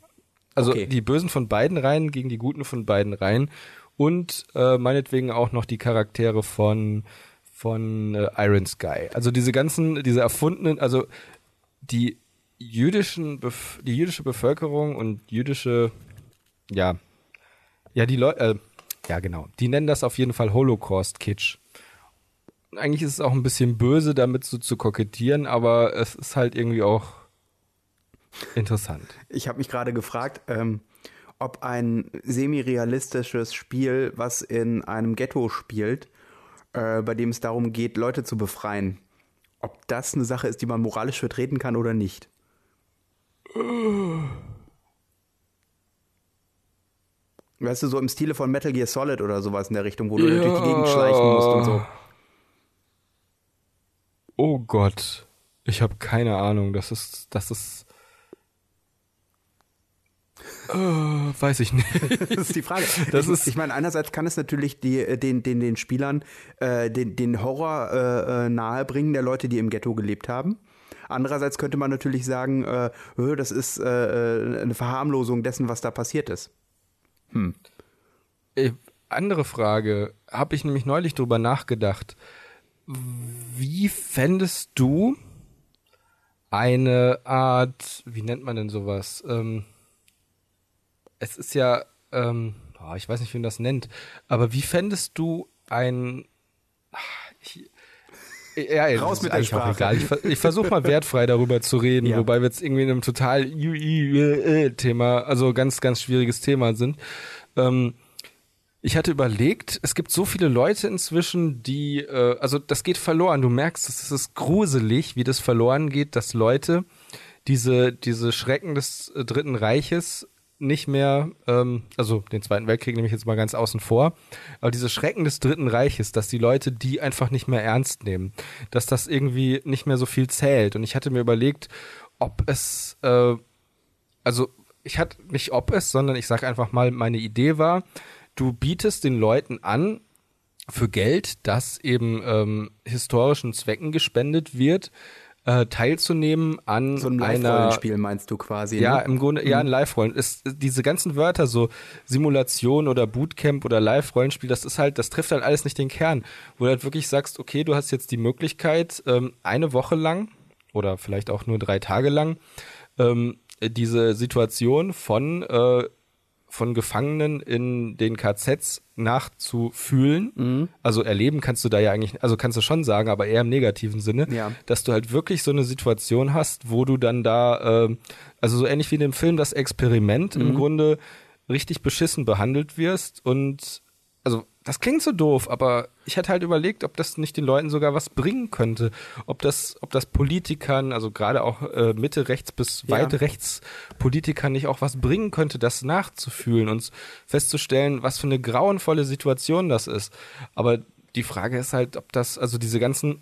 Also Okay. die Bösen von beiden Reihen gegen die Guten von beiden Reihen. Und äh, meinetwegen auch noch die Charaktere von, von äh, Iron Sky. Also diese ganzen, diese erfundenen, also die jüdischen, Bef die jüdische Bevölkerung und jüdische, ja, ja, die Leute, äh, ja genau, die nennen das auf jeden Fall Holocaust-Kitsch eigentlich ist es auch ein bisschen böse, damit so zu kokettieren, aber es ist halt irgendwie auch interessant. Ich habe mich gerade gefragt, ähm, ob ein semi-realistisches Spiel, was in einem Ghetto spielt, äh, bei dem es darum geht, Leute zu befreien, ob das eine Sache ist, die man moralisch vertreten kann oder nicht. Weißt du, so im Stile von Metal Gear Solid oder sowas in der Richtung, wo du Ja. durch die Gegend schleichen musst und so. Oh Gott, ich habe keine Ahnung. Das ist, das ist, äh, weiß ich nicht. Das ist die Frage. Das ich, ist- ich meine, einerseits kann es natürlich die, äh, den, den, den Spielern äh, den, den Horror äh, äh, nahebringen der Leute, die im Ghetto gelebt haben. Andererseits könnte man natürlich sagen, äh, das ist äh, eine Verharmlosung dessen, was da passiert ist. Äh, andere Frage, habe ich nämlich neulich drüber nachgedacht. Wie fändest du eine Art, wie nennt man denn sowas? Ähm, es ist ja, ähm, oh, ich weiß nicht, wie man das nennt, aber wie fändest du ein, Ah, ich, ja, ja, Raus mit der Sprache. Ich, ich versuche mal wertfrei darüber zu reden, Ja. wobei wir jetzt irgendwie in einem total Thema, also ganz, ganz schwieriges Thema sind. Ähm, ich hatte überlegt, es gibt so viele Leute inzwischen, die, äh, also das geht verloren. Du merkst, es ist gruselig, wie das verloren geht, dass Leute diese, diese Schrecken des äh, Dritten Reiches nicht mehr, ähm, also den Zweiten Weltkrieg nehme ich jetzt mal ganz außen vor, aber diese Schrecken des Dritten Reiches, dass die Leute die einfach nicht mehr ernst nehmen, dass das irgendwie nicht mehr so viel zählt. Und ich hatte mir überlegt, ob es, äh, also ich hatte nicht ob es, sondern ich sage einfach mal, meine Idee war, du bietest den Leuten an, für Geld, das eben ähm, historischen Zwecken gespendet wird, äh, teilzunehmen an so ein einer Live-Rollenspiel meinst du quasi? ja, ne? im Grunde, ja, ein Live-Rollen. Ist, diese ganzen Wörter, so Simulation oder Bootcamp oder Live-Rollenspiel, das ist halt, das trifft halt alles nicht den Kern. Wo du halt wirklich sagst, okay, du hast jetzt die Möglichkeit, ähm, eine Woche lang oder vielleicht auch nur drei Tage lang, ähm, diese Situation von, äh, von Gefangenen in den KZs nachzufühlen. Mhm. Also erleben kannst du da ja eigentlich, also kannst du schon sagen, aber eher im negativen Sinne, Ja. dass du halt wirklich so eine Situation hast, wo du dann da, ähm, also so ähnlich wie in dem Film das Experiment Mhm. im Grunde richtig beschissen behandelt wirst und also das klingt so doof, aber ich hätte halt überlegt, ob das nicht den Leuten sogar was bringen könnte, ob das, ob das Politikern, also gerade auch äh, Mitte rechts bis Ja. weit rechts Politikern nicht auch was bringen könnte, das nachzufühlen und festzustellen, was für eine grauenvolle Situation das ist. Aber die Frage ist halt, ob das, also diese ganzen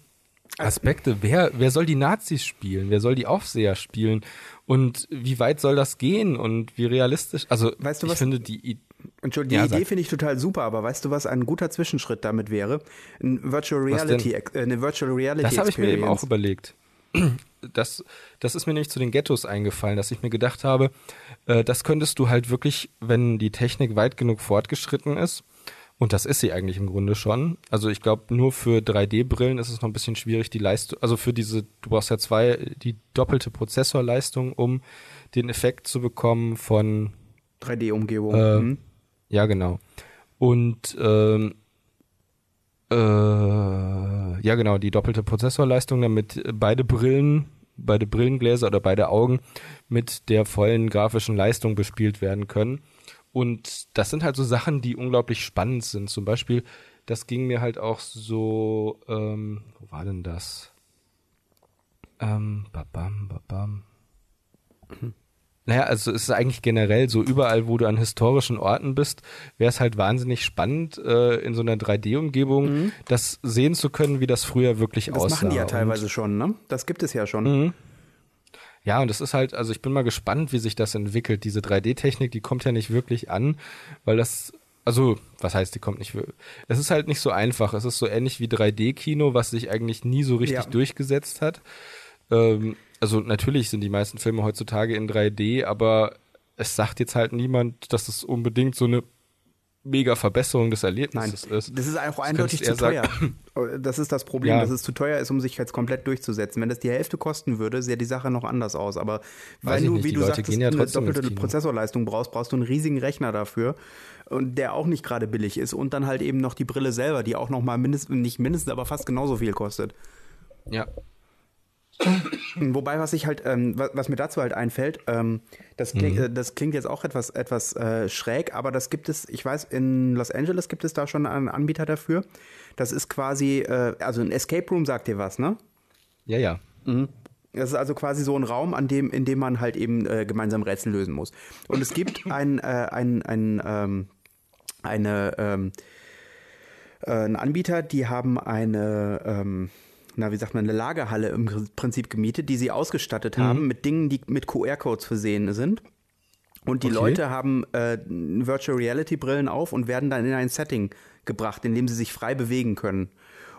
Aspekte, wer, wer soll die Nazis spielen? Wer soll die Aufseher spielen? Und wie weit soll das gehen? Und wie realistisch? Also, Weißt du ich was? finde die, I- Entschuldigung, Ja, die Idee sag. finde ich total super, aber weißt du, was ein guter Zwischenschritt damit wäre? Ein Virtual Reality, äh, eine Virtual Reality Das habe ich mir eben auch überlegt. Das, das ist mir nämlich zu den Ghettos eingefallen, dass ich mir gedacht habe, äh, das könntest du halt wirklich, wenn die Technik weit genug fortgeschritten ist, und das ist sie eigentlich im Grunde schon. Also ich glaube, nur für 3D-Brillen ist es noch ein bisschen schwierig, die Leistung, also für diese, du brauchst ja zwei, die doppelte Prozessorleistung, um den Effekt zu bekommen von 3D-Umgebung. Äh, Mhm. Ja, genau. Und ähm, äh, ja, genau, die doppelte Prozessorleistung, damit beide Brillen, beide Brillengläser oder beide Augen mit der vollen grafischen Leistung bespielt werden können. Und das sind halt so Sachen, die unglaublich spannend sind. Zum Beispiel, das ging mir halt auch so, ähm, wo war denn das? Ähm, babam, babam. Naja, also es ist eigentlich generell so, überall, wo du an historischen Orten bist, wäre es halt wahnsinnig spannend, äh, in so einer 3D-Umgebung das sehen zu können, wie das früher wirklich Mhm. Das aussah. machen die ja Und- teilweise schon, ne? Das gibt es ja schon. Mhm. Ja, und das ist halt, also ich bin mal gespannt, wie sich das entwickelt. Diese 3D-Technik, die kommt ja nicht wirklich an, weil das, also, was heißt, die kommt nicht wirklich. Es ist halt nicht so einfach. Es ist so ähnlich wie 3D-Kino, was sich eigentlich nie so richtig Ja. durchgesetzt hat. Ähm, also natürlich sind die meisten Filme heutzutage in 3D, aber es sagt jetzt halt niemand, dass es unbedingt so eine mega Verbesserung des Nein, Erlebnisses ist. das ist auch eindeutig zu teuer. Das ist das Problem, Ja. dass es zu teuer ist, um sich jetzt komplett durchzusetzen. Wenn das die Hälfte kosten würde, sähe die Sache noch anders aus. Aber ich du, nicht, wie die du Leute sagtest, ja eine doppelte. Prozessorleistung brauchst, brauchst du einen riesigen Rechner dafür. Und der auch nicht gerade billig ist. Und dann halt eben noch die Brille selber, die auch noch mal mindestens, nicht mindestens, aber fast genauso viel kostet. Ja. Wobei, was ich halt, ähm, was, was mir dazu halt einfällt, ähm, das, klingt, Mhm. äh, das klingt jetzt auch etwas, etwas äh, schräg, aber das gibt es, ich weiß, in Los Angeles gibt es da schon einen Anbieter dafür. Das ist quasi, äh, also ein Escape Room sagt dir was, ne? Ja, ja. Das ist also quasi so ein Raum, an dem, in dem man halt eben äh, gemeinsam Rätsel lösen muss. Und es gibt ein, äh, ein, ein, ähm, eine, ähm, äh, einen Anbieter, die haben eine, ähm, na, wie sagt man, eine Lagerhalle im Prinzip gemietet, die sie ausgestattet haben mit Dingen, die mit QR-Codes versehen sind. Und die Okay. Leute haben äh, Virtual Reality Brillen auf und werden dann in ein Setting gebracht, in dem sie sich frei bewegen können.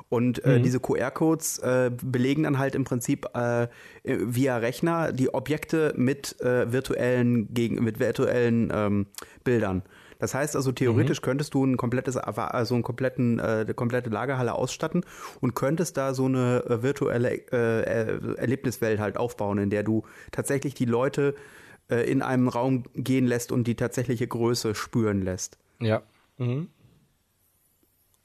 Und äh, diese QR-Codes äh, belegen dann halt im Prinzip äh, via Rechner die Objekte mit äh, virtuellen gegen mit virtuellen ähm, Bildern. Das heißt also theoretisch könntest du ein komplettes also einen kompletten äh, eine komplette Lagerhalle ausstatten und könntest da so eine äh, virtuelle äh, äh, Erlebniswelt halt aufbauen, in der du tatsächlich die Leute äh, in einem Raum gehen lässt und die tatsächliche Größe spüren lässt. Ja. Mhm.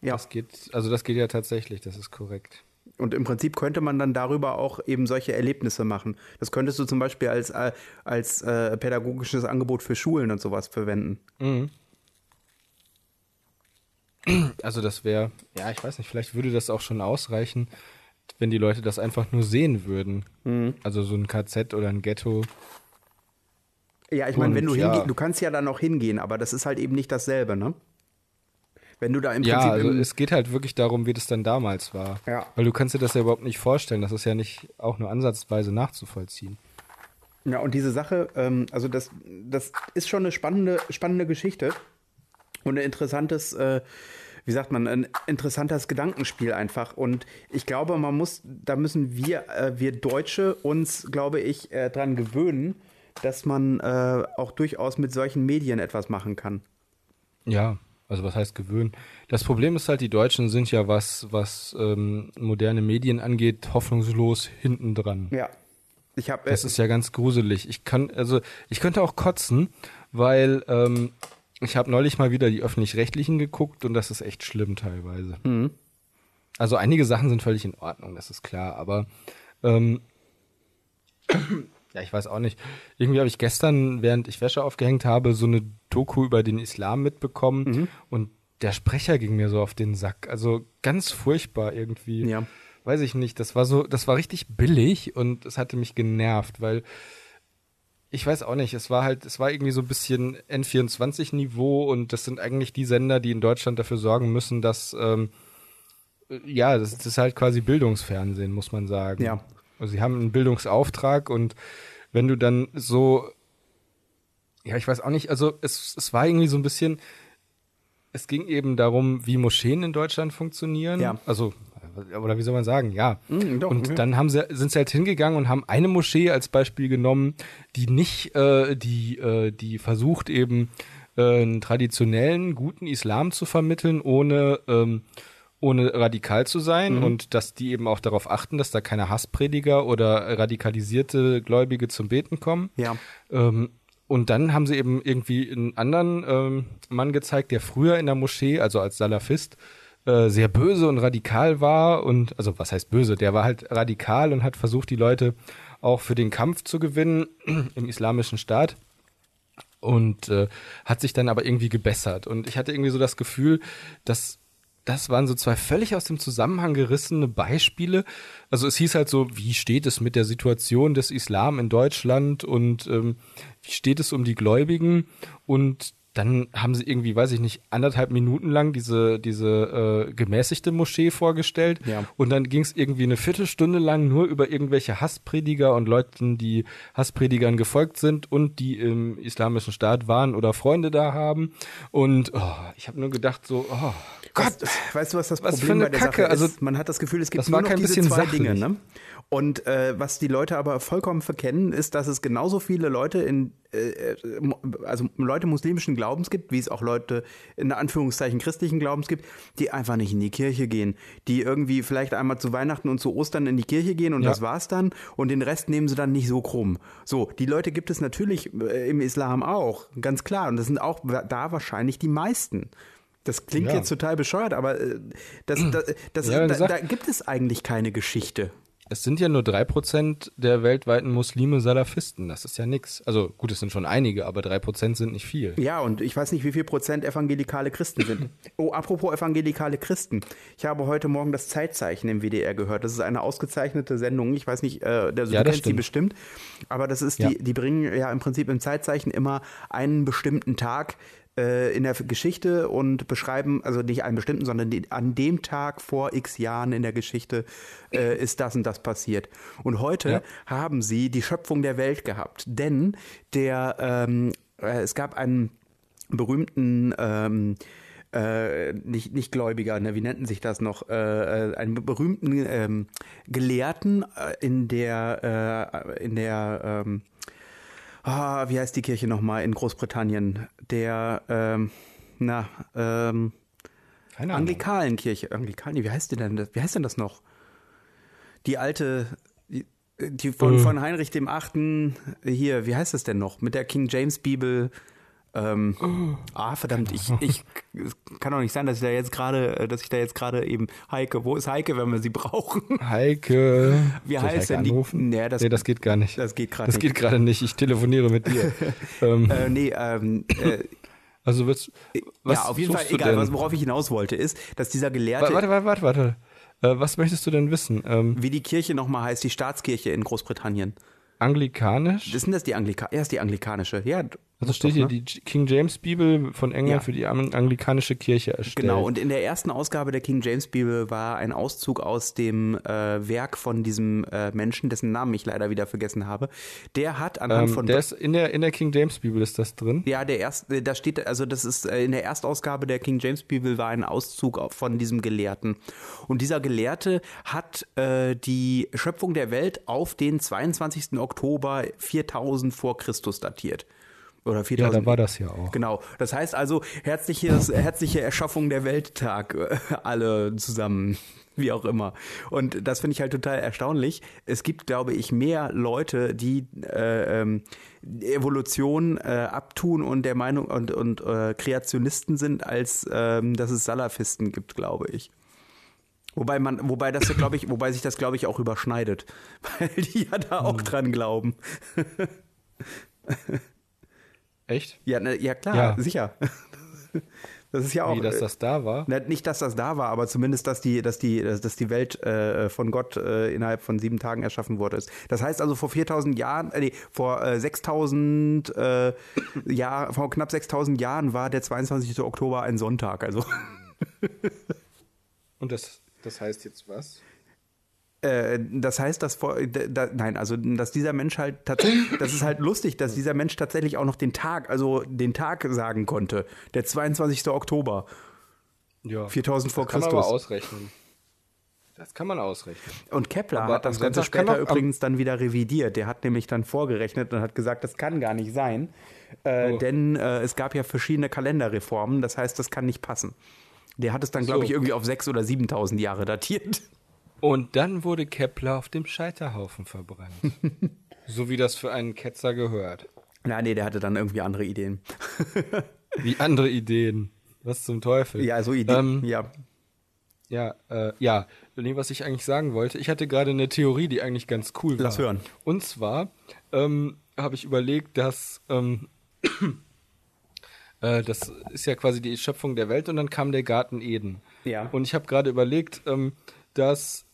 Ja. Das geht, also das geht ja tatsächlich, das ist korrekt. Und im Prinzip könnte man dann darüber auch eben solche Erlebnisse machen. Das könntest du zum Beispiel als, äh, als äh, pädagogisches Angebot für Schulen und sowas verwenden. Also das wäre, ja, ich weiß nicht, vielleicht würde das auch schon ausreichen, wenn die Leute das einfach nur sehen würden. Also so ein KZ oder ein Ghetto. Ja, ich meine, wenn du ja. hingehst, du kannst ja dann auch hingehen, aber das ist halt eben nicht dasselbe, ne? Wenn du da im Ja, Prinzip also im, es geht halt wirklich darum, wie das dann damals war. Ja. Weil du kannst dir das ja überhaupt nicht vorstellen. Das ist ja nicht auch nur ansatzweise nachzuvollziehen. Ja, und diese Sache, ähm, also das, das ist schon eine spannende, spannende Geschichte und ein interessantes, äh, wie sagt man, ein interessantes Gedankenspiel einfach. Und ich glaube, man muss, da müssen wir, äh, wir Deutsche uns, glaube ich, äh, dran gewöhnen, dass man äh, auch durchaus mit solchen Medien etwas machen kann. Ja, also was heißt gewöhnen? Das Problem ist halt, die Deutschen sind ja was, was ähm, moderne Medien angeht, hoffnungslos hinten dran. Ja. Ich hab, das ist ja ganz gruselig. Ich kann, also ich könnte auch kotzen, weil ähm, ich habe neulich mal wieder die öffentlich-rechtlichen geguckt und das ist echt schlimm teilweise. Mhm. Also einige Sachen sind völlig in Ordnung, das ist klar, aber ähm, ja, ich weiß auch nicht. Irgendwie habe ich gestern, während ich Wäsche aufgehängt habe, so eine Doku über den Islam mitbekommen mhm. und der Sprecher ging mir so auf den Sack. Also ganz furchtbar irgendwie. Ja. Weiß ich nicht. Das war so, das war richtig billig und es hatte mich genervt, weil ich weiß auch nicht, es war halt, es war irgendwie so ein bisschen N24-Niveau und das sind eigentlich die Sender, die in Deutschland dafür sorgen müssen, dass, ähm, ja, das, das ist halt quasi Bildungsfernsehen, muss man sagen. Ja. Also sie haben einen Bildungsauftrag und wenn du dann so, ja, ich weiß auch nicht, also es, es war irgendwie so ein bisschen, es ging eben darum, wie Moscheen in Deutschland funktionieren. Ja. Also oder wie soll man sagen, ja. Mm, doch, und okay. dann haben sie, sind sie halt hingegangen und haben eine Moschee als Beispiel genommen, die nicht, äh, die, äh, die versucht eben äh, einen traditionellen, guten Islam zu vermitteln, ohne, ähm, ohne radikal zu sein Mhm. und dass die eben auch darauf achten, dass da keine Hassprediger oder radikalisierte Gläubige zum Beten kommen. Ja. Ähm, und dann haben sie eben irgendwie einen anderen ähm, Mann gezeigt, der früher in der Moschee, also als Salafist, äh, sehr böse und radikal war und also was heißt böse, der war halt radikal und hat versucht, die Leute auch für den Kampf zu gewinnen im islamischen Staat und äh, hat sich dann aber irgendwie gebessert und ich hatte irgendwie so das Gefühl, dass das waren so zwei völlig aus dem Zusammenhang gerissene Beispiele. Also es hieß halt so, wie steht es mit der Situation des Islam in Deutschland und ähm, wie steht es um die Gläubigen? Und dann haben sie irgendwie, weiß ich nicht, anderthalb Minuten lang diese, diese äh, gemäßigte Moschee vorgestellt. Ja. Und dann ging es irgendwie eine Viertelstunde lang nur über irgendwelche Hassprediger und Leuten, die Hasspredigern gefolgt sind und die im islamischen Staat waren oder Freunde da haben. Und oh, ich habe nur gedacht so, oh Gott. Weißt, weißt du, was das Was Problem für eine bei der Kacke, Sache ist? also, Man hat das Gefühl, es gibt nur noch kein diese bisschen zwei sachlich. Dinge. Ne? Und äh, was die Leute aber vollkommen verkennen, ist, dass es genauso viele Leute in, äh, also Leute muslimischen Glaubens gibt, wie es auch Leute in Anführungszeichen christlichen Glaubens gibt, die einfach nicht in die Kirche gehen, die irgendwie vielleicht einmal zu Weihnachten und zu Ostern in die Kirche gehen und Ja. das war's dann und den Rest nehmen sie dann nicht so krumm. So, die Leute gibt es natürlich äh, im Islam auch, ganz klar und das sind auch da wahrscheinlich die meisten. Das klingt Ja. jetzt total bescheuert, aber äh, das, das, das, Ja, da, da gibt es eigentlich keine Geschichte. Es sind ja nur drei Prozent der weltweiten Muslime Salafisten. Das ist ja nix. Also gut, es sind schon einige, aber drei Prozent sind nicht viel. Ja, und ich weiß nicht, wie viel Prozent evangelikale Christen sind. Oh, apropos evangelikale Christen. Ich habe heute Morgen das Zeitzeichen im WDR gehört. Das ist eine ausgezeichnete Sendung. Ich weiß nicht, äh, der, Ja, du kennst die bestimmt. Aber das ist Ja. die, die bringen ja im Prinzip im Zeitzeichen immer einen bestimmten Tag äh, in der Geschichte und beschreiben, also nicht einen bestimmten, sondern die, an dem Tag vor x Jahren in der Geschichte äh, ist das und das passiert. Und heute Ja. haben sie die Schöpfung der Welt gehabt. Denn der, ähm, äh, es gab einen berühmten ähm, äh, nicht, nicht Gläubiger, ne, wie nannten sich das noch, äh, äh, einen berühmten ähm, Gelehrten äh, in der, äh, in der, ähm, ah, wie heißt die Kirche nochmal in Großbritannien? Der, ähm, na, ähm, Keine Anglikanenkirche, Anglikanen, wie heißt die denn, das- wie heißt denn das noch? Die alte, die, die von, Äh. von Heinrich dem Achten, hier, wie heißt das denn noch? Mit der King James Bibel. Ähm, ah, verdammt, ich, ich, es kann doch nicht sein, dass ich da jetzt gerade, äh, dass ich da jetzt gerade eben, Heike, wo ist Heike, wenn wir sie brauchen? Heike. Wie heißt Heike denn die- Anrufen? Nee, das- nee, das geht gar nicht. Das geht gerade Das nicht. geht gerade nicht. Ich telefoniere mit dir. ähm, Äh, nee, ähm, äh, also wird's. Was ja, auf jeden Fall, egal, was, worauf ich hinaus wollte, ist, dass dieser Gelehrte, Warte, warte, warte, warte. Äh, was möchtest du denn wissen? Ähm, wie die Kirche nochmal heißt, die Staatskirche in Großbritannien. Anglikanisch. Ist denn das die Anglika ja, ist die anglikanische? Ja, Also steht doch, hier ne? die King James Bibel von England Ja. für die ang- anglikanische Kirche erstellt. Genau, und in der ersten Ausgabe der King James Bibel war ein Auszug aus dem äh, Werk von diesem äh, Menschen, dessen Namen ich leider wieder vergessen habe. Der hat anhand ähm, von der ist in der in der King James Bibel ist das drin. Ja, der erste, da steht, also das ist äh, in der Erstausgabe der King James Bibel war ein Auszug von diesem Gelehrten. Und dieser Gelehrte hat äh, die Schöpfung der Welt auf den 22. Oktober 4000 vor Christus datiert. Oder Ja, 4000. da war das ja auch. Genau. Das heißt also, herzliches, herzliche Erschaffung der Welttag, äh, alle zusammen, wie auch immer. Und das finde ich halt total erstaunlich. Es gibt, glaube ich, mehr Leute, die äh, ähm, Evolution äh, abtun und der Meinung und, und äh, Kreationisten sind, als ähm, dass es Salafisten gibt, glaube ich. Wobei man, wobei das, glaube ich, wobei sich das, glaube ich, auch überschneidet, weil die ja da auch dran glauben. Echt? Ja, ne, ja klar, Ja. sicher. Das ist ja auch. Wie, dass das da war? Na, Nicht, dass das da war, aber zumindest, dass die, dass die, dass die Welt äh, von Gott äh, innerhalb von sieben Tagen erschaffen wurde. Ist. Das heißt also vor 4000 Jahren, äh, nee, vor äh, 6000 äh, Jahr, vor knapp 6000 Jahren war der 22. Oktober ein Sonntag. Also Und das das heißt jetzt was? äh, das heißt, dass vor, da, nein, also dass dieser Mensch halt tatsächlich, das ist halt lustig, dass dieser Mensch tatsächlich auch noch den Tag, also den Tag sagen konnte. Der 22. Oktober, Ja. 4000 vor kann man Christus. aber ausrechnen. Das kann man ausrechnen. Und Kepler Aber hat das Ganze später übrigens dann wieder revidiert. Der hat nämlich dann vorgerechnet und hat gesagt, das kann gar nicht sein. Äh, Oh. Denn äh, es gab ja verschiedene Kalenderreformen. Das heißt, das kann nicht passen. Der hat es dann, So. glaube ich, irgendwie auf 6.000 oder 7.000 Jahre datiert. Und dann wurde Kepler auf dem Scheiterhaufen verbrannt. so wie das für einen Ketzer gehört. Na, nee, der hatte dann irgendwie andere Ideen. Wie andere Ideen. Was zum Teufel? ja, so Ideen. Ähm, ja. Ja, äh, ja. Nee, was ich eigentlich sagen wollte, ich hatte gerade eine Theorie, die eigentlich ganz cool war. Lass hören. Und zwar ähm, habe ich überlegt, dass ähm, äh, das ist ja quasi die Schöpfung der Welt und dann kam der Garten Eden. Ja. Und ich habe gerade überlegt, ähm, dass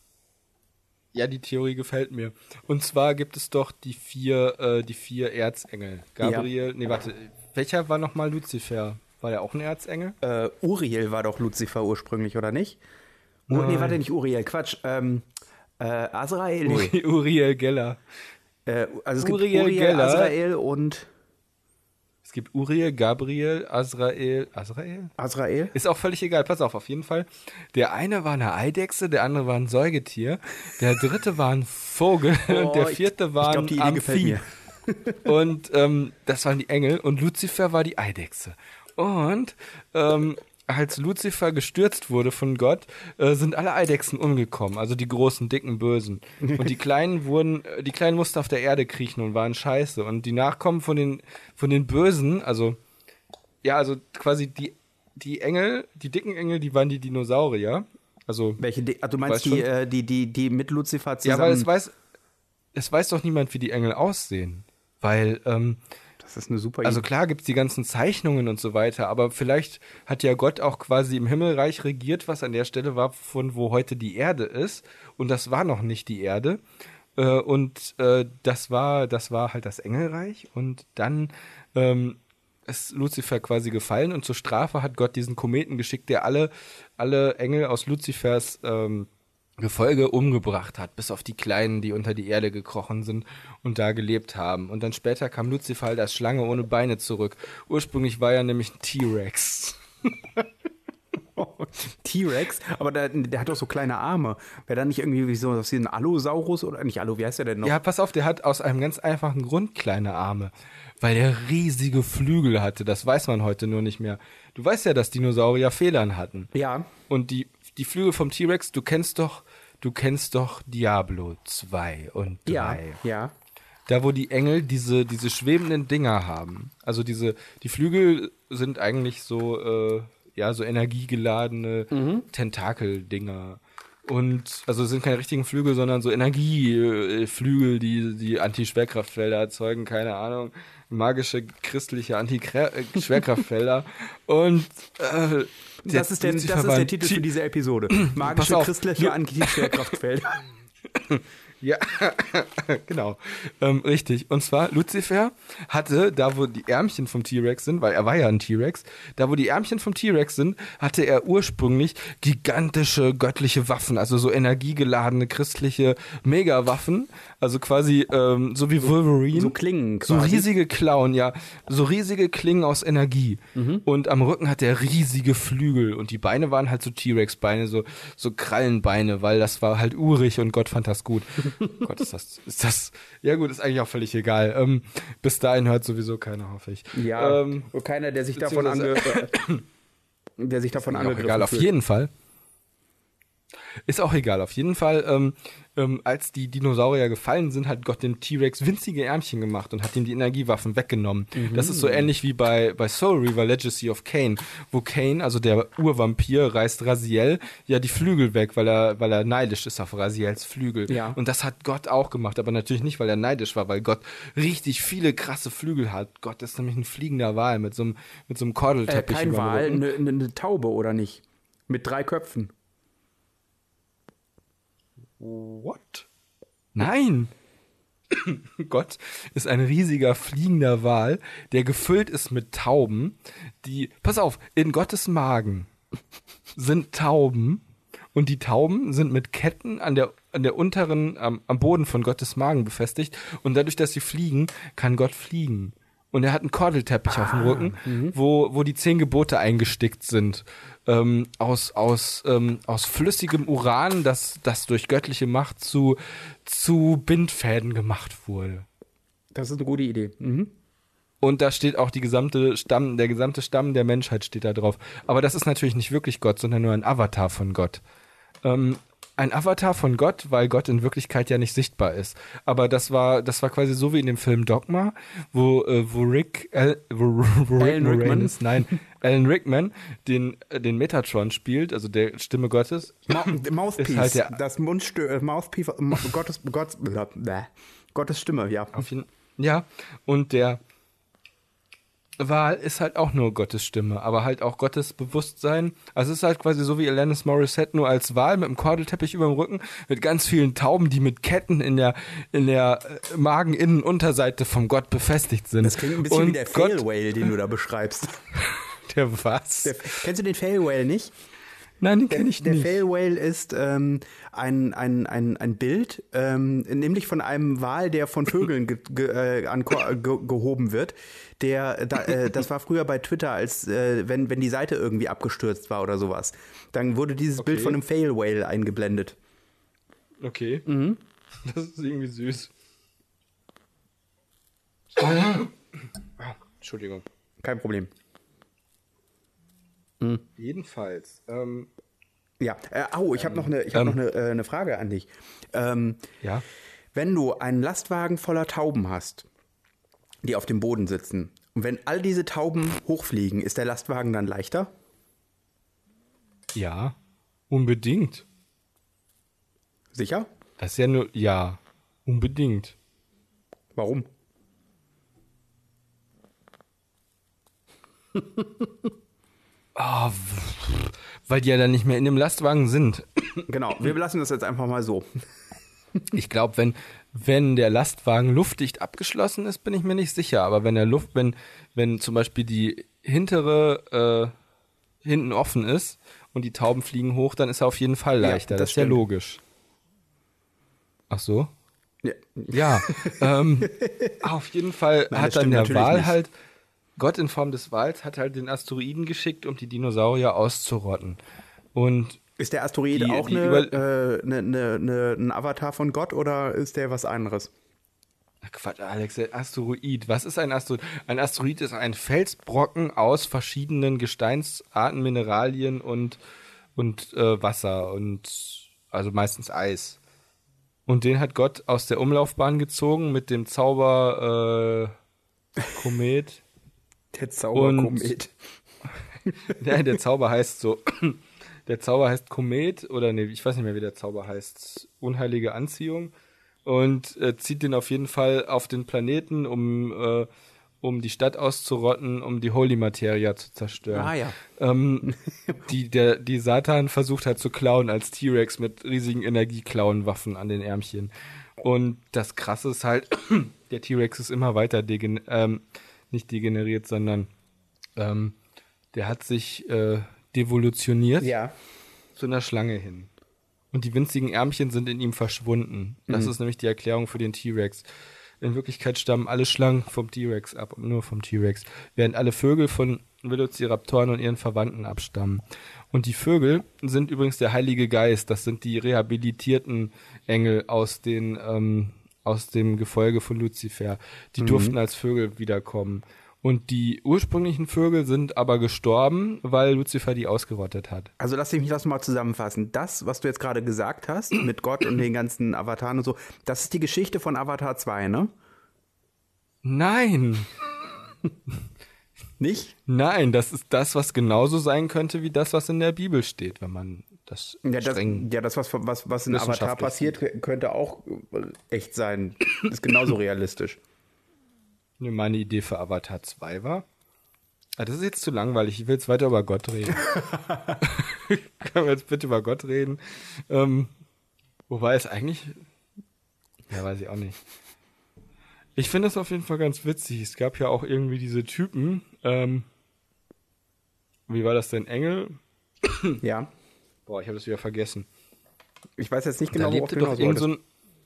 ja die Theorie gefällt mir. Und zwar gibt es doch die vier, äh, die vier Erzengel. Gabriel, nee, warte, welcher war nochmal Luzifer? War der auch ein Erzengel? Äh, Uriel war doch Luzifer ursprünglich, oder nicht? Oh, nee, Nein. warte nicht Uriel, Quatsch. Ähm, äh, Azrael, nee. Uri- Uriel Geller. Äh, also es gibt Uriel Uriel, Geller. Azrael und gibt Uriel, Gabriel, Azrael. Azrael? Azrael? Ist auch völlig egal, pass auf, auf jeden Fall. Der eine war eine Eidechse, der andere war ein Säugetier, der dritte war ein Vogel und der Oh, ich- vierte war ich glaub, ein mir. Und ähm, das waren die Engel und Luzifer war die Eidechse. Und ähm, als Luzifer gestürzt wurde von Gott, äh, sind alle Eidechsen umgekommen, also die großen, dicken, bösen. Und die kleinen wurden, äh, die kleinen mussten auf der Erde kriechen und waren scheiße. Und die Nachkommen von den, von den Bösen, also ja, also quasi die, die Engel, die dicken Engel, die waren die Dinosaurier. Also Welche, Di- ah, du meinst die, äh, die, die, die mit Lucifer ja, zusammen? weil es weiß, es weiß doch niemand, wie die Engel aussehen. Weil, ähm, das ist eine super also Idee. klar gibt's die ganzen Zeichnungen und so weiter, aber vielleicht hat ja Gott auch quasi im Himmelreich regiert, was an der Stelle war, von wo heute die Erde ist. Und das war noch nicht die Erde. Äh, und äh, das war, das war halt das Engelreich. Und dann ähm, ist Luzifer quasi gefallen und zur Strafe hat Gott diesen Kometen geschickt, der alle, alle Engel aus Luzifers ähm, Gefolge umgebracht hat, bis auf die Kleinen, die unter die Erde gekrochen sind und da gelebt haben. Und dann später kam Luzifer halt als Schlange ohne Beine zurück. Ursprünglich war er nämlich ein T-Rex. T-Rex, aber der, der hat doch so kleine Arme. Wäre da nicht irgendwie wie so ein Allosaurus oder nicht Allo, wie heißt der denn noch? Ja, pass auf, der hat aus einem ganz einfachen Grund kleine Arme. Weil er riesige Flügel hatte. Das weiß man heute nur nicht mehr. Du weißt ja, dass Dinosaurier Federn hatten. Ja. Und die, die Flügel vom T-Rex, du kennst doch, du kennst doch Diablo 2 und 3. Ja, ja. Da, wo die Engel diese, diese schwebenden Dinger haben. Also diese, die Flügel sind eigentlich so, äh, ja, so energiegeladene Tentakeldinger. Und, also es sind keine richtigen Flügel, sondern so Energieflügel, die, die Anti-Schwerkraftfelder erzeugen, keine Ahnung. Magische, christliche Anti-Schwerkraftfelder. Und, äh, Das ist, der, das ist der Titel Ti- für diese Episode. Magische christliche Anti-Schwerkraftfelder. Ja, genau. Ähm, richtig. Und zwar, Lucifer hatte, da wo die Ärmchen vom T-Rex sind, weil er war ja ein T-Rex, da wo die Ärmchen vom T-Rex sind, hatte er ursprünglich gigantische göttliche Waffen, also so energiegeladene christliche Megawaffen, also quasi ähm, so wie Wolverine. So Klingen So quasi. riesige Klauen, ja. So riesige Klingen aus Energie. Mhm. Und am Rücken hat er riesige Flügel und die Beine waren halt so T-Rex-Beine, so, so Krallenbeine, weil das war halt urig und Gott fand das gut. Gott, ist das, ist das, ja gut, ist eigentlich auch völlig egal. Ähm, bis dahin hört sowieso keiner, hoffe ich. Ja, Ähm, keiner, der sich davon ange beziehungsweise- äh, der sich davon angegriffen egal, auf jeden Fall. Ist auch egal, auf jeden Fall, ähm, ähm, als die Dinosaurier gefallen sind, hat Gott dem T-Rex winzige Ärmchen gemacht und hat ihm die Energiewaffen weggenommen. Das ist so ähnlich wie bei, bei Soul Reaver Legacy of Kane, wo Kane, also der Urvampir, reißt Raziel ja die Flügel weg, weil er, weil er neidisch ist auf Raziels Flügel. Ja. Und das hat Gott auch gemacht, aber natürlich nicht, weil er neidisch war, weil Gott richtig viele krasse Flügel hat. Gott ist nämlich ein fliegender Wal mit so einem, mit so einem Äh, Kordelteppich. kein über dem Wal, eine ne, ne Taube oder nicht? Mit drei Köpfen. What? Nein! Gott ist ein riesiger fliegender Wal, der gefüllt ist mit Tauben, die. Pass auf, in Gottes Magen sind Tauben und die Tauben sind mit Ketten an der, an der unteren, am, am Boden von Gottes Magen befestigt und dadurch, dass sie fliegen, kann Gott fliegen. Und er hat einen Kordelteppich auf dem Rücken, wo, wo die zehn Gebote eingestickt sind. Ähm, aus, aus, ähm, aus flüssigem Uran, das, das durch göttliche Macht zu, zu Bindfäden gemacht wurde. Das ist eine gute Idee. Mhm. Und da steht auch die gesamte Stamm, der gesamte Stamm der Menschheit steht da drauf. Aber das ist natürlich nicht wirklich Gott, sondern nur ein Avatar von Gott. Ähm, ein Avatar von Gott, weil Gott in Wirklichkeit ja nicht sichtbar ist. Aber das war, das war quasi so wie in dem Film Dogma, wo, äh, wo Rick, äh, wo, wo Rick Alan Rickman? Moranis, nein, Alan Rickman den, äh, den Metatron spielt, also der Stimme Gottes. Ma Mouthpiece. Ist halt der- das Mundstö äh, Mouthpiece. Gottes, Gottes. Gottes Stimme, ja. Auf jeden, ja, und der Wahl ist halt auch nur Gottes Stimme, aber halt auch Gottes Bewusstsein. Also es ist halt quasi so wie Alanis Morissette nur als Wahl mit einem Kordelteppich über dem Rücken, mit ganz vielen Tauben, die mit Ketten in der, in der äh, Mageninnenunterseite vom Gott befestigt sind. Das klingt ein bisschen Und wie der Fail Whale, den du da beschreibst. Der was? Der, kennst du den Fail Whale nicht? Nein, den kenne ich Der nicht. Fail Whale ist ähm, ein, ein, ein, ein Bild, ähm, nämlich von einem Wal, der von Vögeln ge, ge, äh, an, ge, gehoben wird. Der, da, äh, das war früher bei Twitter, als äh, wenn, wenn die Seite irgendwie abgestürzt war oder sowas. Dann wurde dieses Bild Okay. von einem Fail Whale eingeblendet. Okay. Mhm. Das ist irgendwie süß. Entschuldigung. Kein Problem. Jedenfalls. Ähm, Ja, äh, au, ich habe noch eine, ich hab ähm, noch eine, äh, eine Frage an dich. Ähm, ja. Wenn du einen Lastwagen voller Tauben hast, die auf dem Boden sitzen, und wenn all diese Tauben hochfliegen, ist der Lastwagen dann leichter? Ja. Unbedingt. Sicher? Das ist ja nur, ja, unbedingt. Warum? W- weil die ja dann nicht mehr in dem Lastwagen sind. Genau, wir lassen das jetzt einfach mal so. Ich glaube, wenn, wenn der Lastwagen luftdicht abgeschlossen ist, bin ich mir nicht sicher. Aber wenn der Luft, wenn, wenn zum Beispiel die hintere äh, hinten offen ist und die Tauben fliegen hoch, dann ist er auf jeden Fall Ja, leichter. das das ist ja logisch. Ach so? Ja. Ja, ähm, auf jeden Fall Nein, hat dann der Wal halt, Gott in Form des Wals hat halt den Asteroiden geschickt, um die Dinosaurier auszurotten. Und Ist der Asteroid Die- auch die eine, äh, eine, eine, eine, ein Avatar von Gott oder ist der was anderes? Ach Quatsch, Alex, ein Asteroid. Was ist ein Asteroid? Ein Asteroid ist ein Felsbrocken aus verschiedenen Gesteinsarten, Mineralien und, und äh, Wasser und also meistens Eis. Und den hat Gott aus der Umlaufbahn gezogen mit dem Zauber äh, Komet. Der Zauberkomet. Ja, der Zauber heißt so. Der Zauber heißt Komet oder nee, ich weiß nicht mehr, wie der Zauber heißt. Unheilige Anziehung. Und äh, zieht den auf jeden Fall auf den Planeten, um, äh, um die Stadt auszurotten, um die Holy Materia zu zerstören. Ah ja. Ähm, die, der, die Satan versucht halt zu klauen als T-Rex mit riesigen Energieklauenwaffen an den Ärmchen. Und das Krasse ist halt, der T-Rex ist immer weiter degen ähm, nicht degeneriert, sondern ähm, der hat sich äh, devolutioniert Ja. zu einer Schlange hin. Und die winzigen Ärmchen sind in ihm verschwunden. Das ist nämlich die Erklärung für den T-Rex. In Wirklichkeit stammen alle Schlangen vom T-Rex ab und nur vom T-Rex, während alle Vögel von Velociraptoren und ihren Verwandten abstammen. Und die Vögel sind übrigens der Heilige Geist. Das sind die rehabilitierten Engel aus den ähm, aus dem Gefolge von Luzifer. Die durften als Vögel wiederkommen. Und die ursprünglichen Vögel sind aber gestorben, weil Luzifer die ausgerottet hat. Also lass mich das mal zusammenfassen. Das, was du jetzt gerade gesagt hast, mit Gott und den ganzen Avataren und so, das ist die Geschichte von Avatar 2, ne? Nein, Nicht? nein, das ist das, was genauso sein könnte wie das, was in der Bibel steht, wenn man das Ja, das, streng. ja, das was, was, was in Avatar passiert, könnte auch echt sein. Ist genauso realistisch. Meine Idee für Avatar 2 war. Ah, das ist jetzt zu langweilig. Ich will jetzt weiter über Gott reden. Können wir jetzt bitte über Gott reden? Ähm, wobei es eigentlich. Ja, weiß ich auch nicht. Ich finde es auf jeden Fall ganz witzig. Es gab ja auch irgendwie diese Typen. Ähm, wie war das denn? Engel? Ja. Boah, ich habe das wieder vergessen. Ich weiß jetzt nicht Da genau, worauf lebte, du doch irgend so ein,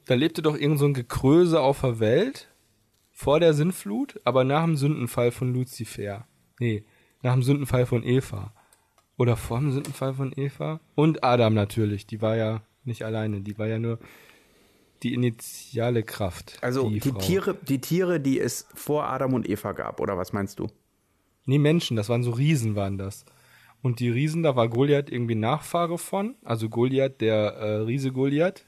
da lebte doch irgend so ein Gekröse auf der Welt vor der Sintflut, aber nach dem Sündenfall von Luzifer. Nee, nach dem Sündenfall von Eva. Oder vor dem Sündenfall von Eva. Und Adam natürlich, die war ja nicht alleine, die war ja nur die initiale Kraft. Also die, Frau. Tiere, die Tiere, die es vor Adam und Eva gab, oder was meinst du? Nee, Menschen, das waren so Riesen, waren das. Und die Riesen, da war Goliath irgendwie Nachfahre von. Also Goliath, der äh, Riese Goliath,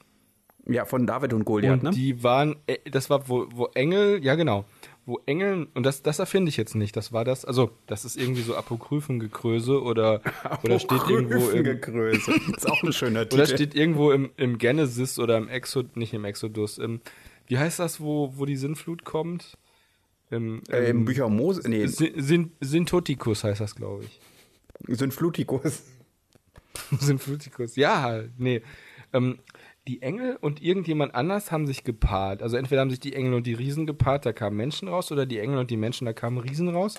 Ja, von David und Goliath, und ne? die waren, äh, das war, wo, wo Engel, ja genau, wo Engel, und das, das erfinde ich jetzt nicht, das war das, also, das ist irgendwie so Apokryphengekröse oder, oder steht irgendwo im, ist auch ein schöner Titel. oder steht irgendwo im, im Genesis oder im Exodus, nicht im Exodus, im, wie heißt das, wo, wo die Sinnflut kommt? Im, äh, Im Bücher Mose, nee, Sin, Sin, Sintotikus heißt das, glaube ich. Synflutikus. Sinflutikus, ja, nee. Ähm, die Engel und irgendjemand anders haben sich gepaart. Also entweder haben sich die Engel und die Riesen gepaart, da kamen Menschen raus, oder die Engel und die Menschen, da kamen Riesen raus.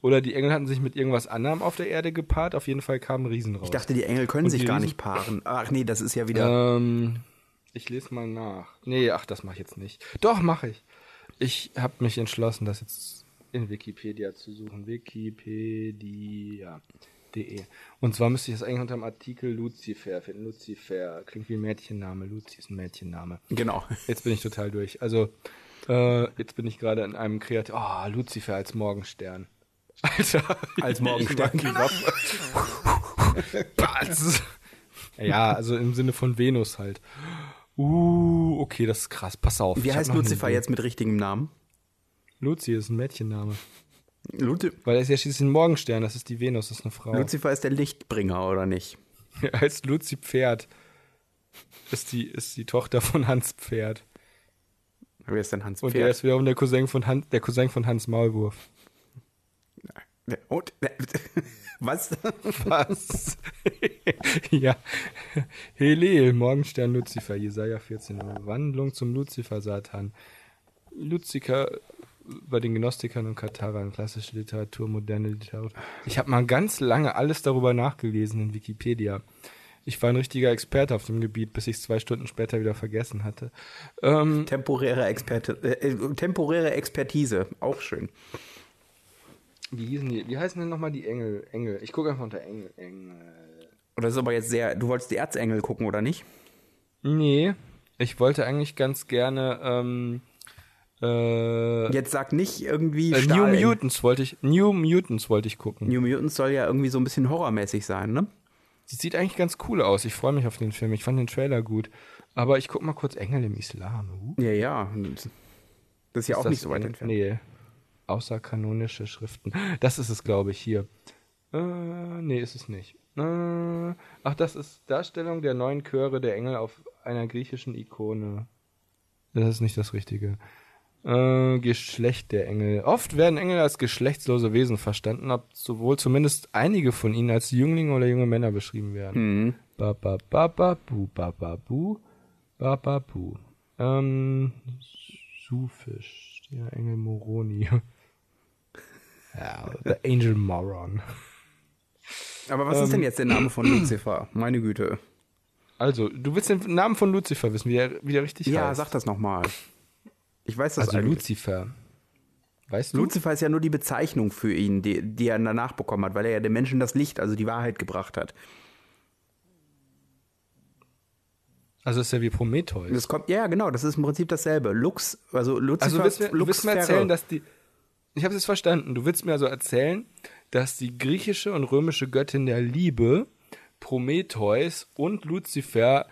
Oder die Engel hatten sich mit irgendwas anderem auf der Erde gepaart, auf jeden Fall kamen Riesen raus. Ich dachte, die Engel können Und sich gar Riesen- nicht paaren. Ach nee, das ist ja wieder. Ähm, ich lese mal nach. Nee, ach, das mache ich jetzt nicht. Doch, mache ich. Ich habe mich entschlossen, das jetzt in Wikipedia zu suchen. Wikipedia.de. Und zwar müsste ich das eigentlich unter dem Artikel Lucifer finden. Lucifer klingt wie ein Mädchenname. Luzi ist ein Mädchenname. Genau. Jetzt bin ich total durch. Also, äh, jetzt bin ich gerade in einem Kreativ. Oh, Lucifer als Morgenstern. Alter. Als Morgenstern. Die ja, also im Sinne von Venus halt. Uh, okay, das ist krass. Pass auf. Wie heißt Lucifer jetzt mit richtigem Namen? Luzi ist ein Mädchenname. Luzi Weil er ist ja schließlich ein Morgenstern. Das ist die Venus, das ist eine Frau. Lucifer ist der Lichtbringer, oder nicht? Er heißt Luzi Pferd. Ist die, ist die Tochter von Hans Pferd. Wer ist denn Hans Und er Pferd? ist wiederum der Cousin von Hans, der Cousin von Hans Maulwurf. Und, was? Was? ja. Helel, Morgenstern Luzifer, Jesaja 14. Wandlung zum Luzifer-Satan. Luziker bei den Gnostikern und Katharern, klassische Literatur, moderne Literatur. Ich habe mal ganz lange alles darüber nachgelesen in Wikipedia. Ich war ein richtiger Experte auf dem Gebiet, bis ich es zwei Stunden später wieder vergessen hatte. Ähm, temporäre, Experte, äh, äh, temporäre Expertise, auch schön. wie hießen die? Wie heißen denn nochmal die Engel? Engel. Ich gucke einfach unter Engel. Engel. Oder ist aber jetzt sehr. Du wolltest die Erzengel gucken, oder nicht? Nee, ich wollte eigentlich ganz gerne ähm, äh, Jetzt sag nicht irgendwie. äh, New. Mutants wollte ich New Mutants wollte ich gucken. New Mutants soll ja irgendwie so ein bisschen horrormäßig sein, ne? Sie sieht eigentlich ganz cool aus. Ich freue mich auf den Film. Ich fand den Trailer gut. Aber ich guck mal kurz Engel im Islam. Uh, Ja, ja. Das ist ja auch das nicht so weit entfernt. Nee. Außerkanonische Schriften. Das ist es, glaube ich, hier. Äh, nee, ist es nicht. Äh, ach, das ist Darstellung der neuen Chöre der Engel auf einer griechischen Ikone. Das ist nicht das Richtige. Äh, Geschlecht der Engel. Oft werden Engel als geschlechtslose Wesen verstanden, obwohl zumindest einige von ihnen als Jünglinge oder junge Männer beschrieben werden. Mhm. Ba ba ba ba bu ba ba bu ba ba bu. Ähm, Sufisch, der Engel Moroni. ja, The Angel Moron. Aber was ist denn jetzt der Name von Lucifer? Meine Güte. Also, du willst den Namen von Lucifer wissen, wie er, wie der richtig Ja, heißt. sag das nochmal. Ich weiß das Also eigentlich. Lucifer. Weißt du? Lucifer ist ja nur die Bezeichnung für ihn, die, die er danach bekommen hat, weil er ja den Menschen das Licht, also die Wahrheit gebracht hat. also ist ja wie Prometheus. Das kommt, ja, genau, das ist im Prinzip dasselbe. Lux, also Lucifer, Also willst, mir- du willst mir erzählen, dass die. Ich habe es verstanden. Du willst mir also erzählen, dass die griechische und römische Göttin der Liebe, Prometheus und Lucifer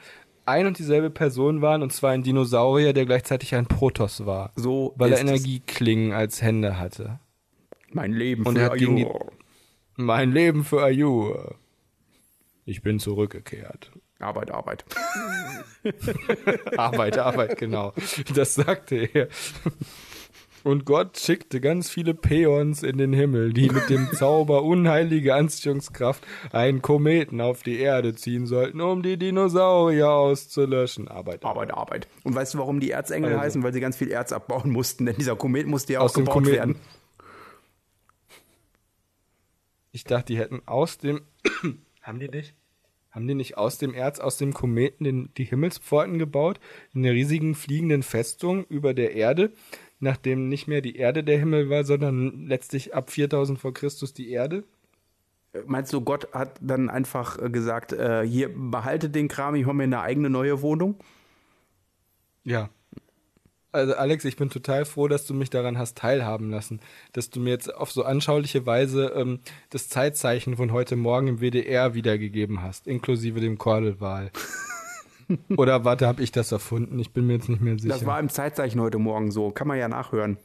ein und dieselbe Person waren, und zwar ein Dinosaurier, der gleichzeitig ein Protoss war. So Weil er. Energieklingen als Hände hatte. Mein Leben Und für gegen die- Ayur. Mein Leben für Ayur. Ich bin zurückgekehrt. Arbeit, Arbeit. Arbeit, Arbeit, genau. Das sagte er. Und Gott schickte ganz viele Peons in den Himmel, die mit dem Zauber unheilige Anziehungskraft einen Kometen auf die Erde ziehen sollten, um die Dinosaurier auszulöschen. Arbeit. Arbeit, Arbeit. Und weißt du, warum die Erzengel Also. heißen? Weil sie ganz viel Erz abbauen mussten, denn dieser Komet musste ja Aus auch dem gebaut Kometen. werden. Ich dachte, die hätten aus dem. haben die nicht? Haben die nicht aus dem Erz, aus dem Kometen den, die Himmelspforten gebaut? In der riesigen fliegenden Festung über der Erde, nachdem nicht mehr die Erde der Himmel war, sondern letztlich ab 4000 vor Christus die Erde? Meinst du, Gott hat dann einfach äh, gesagt, äh, hier, behalte den Kram, ich hole mir eine eigene neue Wohnung? Ja. Also Alex, ich bin total froh, dass du mich daran hast teilhaben lassen, dass du mir jetzt auf so anschauliche Weise ähm, das Zeitzeichen von heute Morgen im WDR wiedergegeben hast, inklusive dem Kordelwahl. Oder warte, habe ich das erfunden? Ich bin mir jetzt nicht mehr sicher. Das war im Zeitzeichen heute Morgen so. Kann man ja nachhören.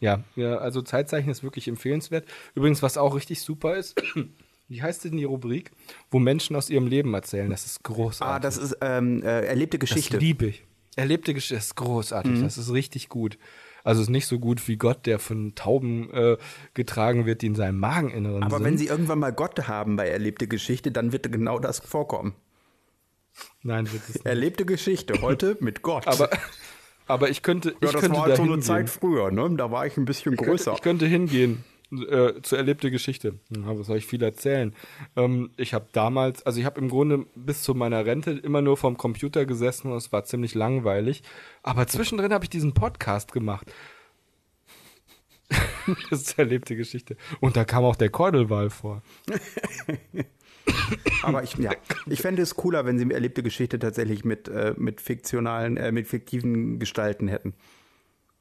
ja, ja, also Zeitzeichen ist wirklich empfehlenswert. Übrigens, was auch richtig super ist, wie heißt denn die Rubrik, wo Menschen aus ihrem Leben erzählen? Das ist großartig. Ah, das ist ähm, äh, erlebte Geschichte. Das liebe ich. Erlebte Geschichte ist großartig. Das ist richtig gut. Also ist nicht so gut wie Gott, der von Tauben äh, getragen wird, die in seinem Mageninneren Aber sind. wenn sie irgendwann mal Gott haben bei erlebte Geschichte, dann wird genau das vorkommen. Nein, wird es nicht. Erlebte Geschichte, heute mit Gott. Aber, aber ich könnte, ja, ich das könnte war halt so eine. Zeit früher, ne? Da war ich ein bisschen größer. Ich könnte hingehen äh, zu erlebte Geschichte. Ja, was soll ich viel erzählen? Ähm, ich habe damals, also ich habe im Grunde bis zu meiner Rente immer nur vorm Computer gesessen und es war ziemlich langweilig. Aber zwischendrin habe ich diesen Podcast gemacht. das ist erlebte Geschichte. Und da kam auch der Kordelwahl vor. Aber ich, ja, ich fände es cooler, wenn sie erlebte Geschichte tatsächlich mit, äh, mit fiktionalen, äh, mit fiktiven Gestalten hätten.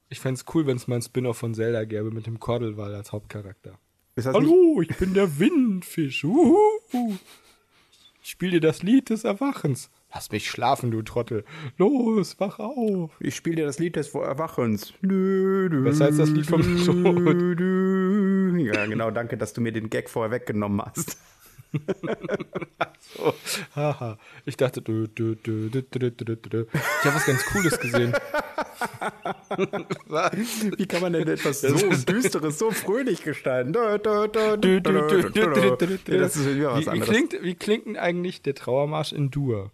Ich fände es cool, wenn es mal ein Spin-off von Zelda gäbe mit dem Kordelwahl als Hauptcharakter. Hallo, ich bin der Windfisch. Uhu. Ich spiele dir das Lied des Erwachens. Lass mich schlafen, du Trottel. Los, wach auf. ich spiele dir das Lied des Erwachens. Besser als das Lied vom dü. Ja, genau, danke, dass du mir den Gag vorher weggenommen hast so, haha. Ich dachte, dö, dö, dö, dö, dö, dö, dö. ich habe was ganz Cooles gesehen. Wie kann man denn etwas so Düsteres, so fröhlich gestalten? Wie, klingt, eigentlich der Trauermarsch in Dur?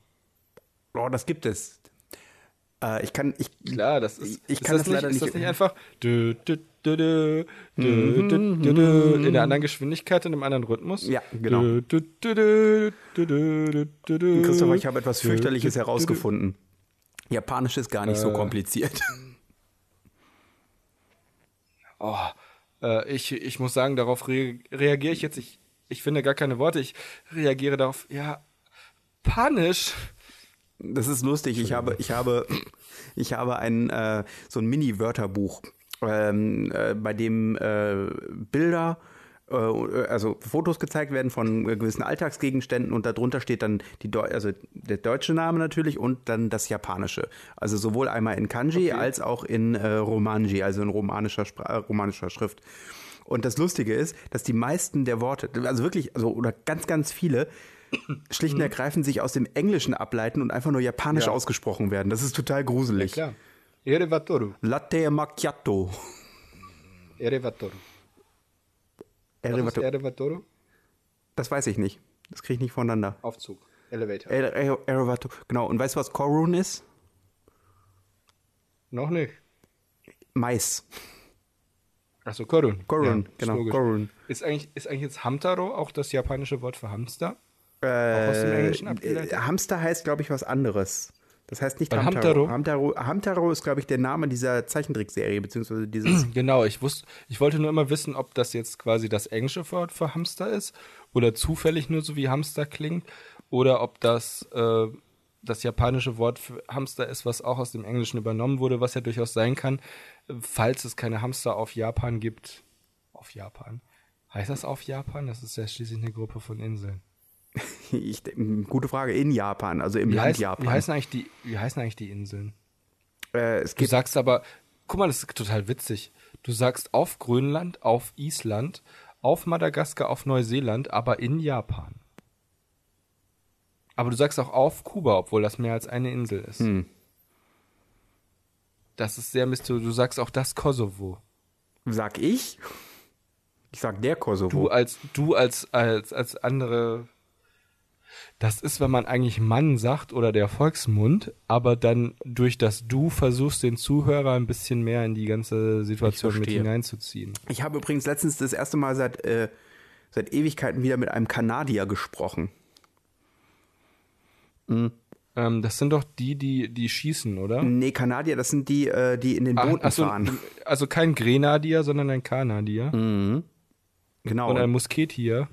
Oh, das gibt es. Äh, ich kann, ich, Klar, das ist, ich kann ist das, das leider nicht. Ist das nicht einfach in einer anderen Geschwindigkeit, in einem anderen Rhythmus? Ja, genau. Christopher, ich habe etwas fürchterliches herausgefunden. Japanisch ist gar nicht so kompliziert. Oh, äh, ich, ich muss sagen, darauf re reagiere ich jetzt. Ich, ich finde gar keine Worte. Ich reagiere darauf, ja, panisch. Das ist lustig. Ich habe, ich habe, ich habe ein äh, so ein Mini-Wörterbuch, ähm, äh, bei dem äh, Bilder, äh, also Fotos gezeigt werden von äh, gewissen Alltagsgegenständen und darunter steht dann die, Deu also der deutsche Name natürlich und dann das japanische. Also sowohl einmal in Kanji als auch in äh, Romanji, also in romanischer, Spra äh, romanischer Schrift. Und das Lustige ist, dass die meisten der Worte, also wirklich, also oder ganz, ganz viele, schlicht und ergreifend sich aus dem Englischen ableiten und einfach nur japanisch Ja. ausgesprochen werden. Das ist total gruselig. Klar. Erevatoru. Latte macchiato. Erevatoru. Elevator. Erevatoru? Das weiß ich nicht. Das kriege ich nicht voneinander. Aufzug. Elevator. Ele- Ele- Elevator. Genau. Und weißt du, was Korun ist? Noch nicht. Mais. Achso, Korun. Korun, Ja, genau. Korun. Ist eigentlich, ist eigentlich jetzt Hamtaro auch das japanische Wort für Hamster? Äh, Auch aus dem Englischen abgeleitet? äh, Hamster heißt, glaube ich, was anderes. Das heißt nicht Hamtaro. Hamtaro- Hamtaro, ist, glaube ich, der Name dieser Zeichentrickserie, beziehungsweise dieses. Genau, ich wusste, ich wollte nur immer wissen, ob das jetzt quasi das englische Wort für Hamster ist oder zufällig nur so wie Hamster klingt oder ob das äh, das japanische Wort für Hamster ist, was auch aus dem Englischen übernommen wurde, was ja durchaus sein kann, falls es keine Hamster auf Japan gibt. Auf Japan. Heißt das auf Japan? Das ist ja schließlich eine Gruppe von Inseln. ich, gute Frage. In Japan, also im Wie, Land heißt, Japan. wie, heißen eigentlich die, wie heißen eigentlich die Inseln? äh, Du sagst aber, guck mal, das ist total witzig. Du sagst auf Grönland, auf Island, auf Madagaskar, auf Neuseeland, aber in Japan. Aber du sagst auch auf Kuba, obwohl das mehr als eine Insel ist. Hm. Das ist sehr mysteriös. Du sagst auch das Kosovo. Sag ich? Ich sag der Kosovo. Du als, du als, als, als andere. Das ist, wenn man eigentlich Mann sagt oder der Volksmund, aber dann durch das Du versuchst, den Zuhörer ein bisschen mehr in die ganze Situation mit hineinzuziehen. Ich habe übrigens letztens das erste Mal seit, äh, seit Ewigkeiten wieder mit einem Kanadier gesprochen. Ähm, das sind doch die, die, die schießen, oder? Nee, Kanadier, das sind die, äh, die in den Booten ach so, fahren. also kein Grenadier, sondern ein Kanadier. Genau. Und ein Musketier.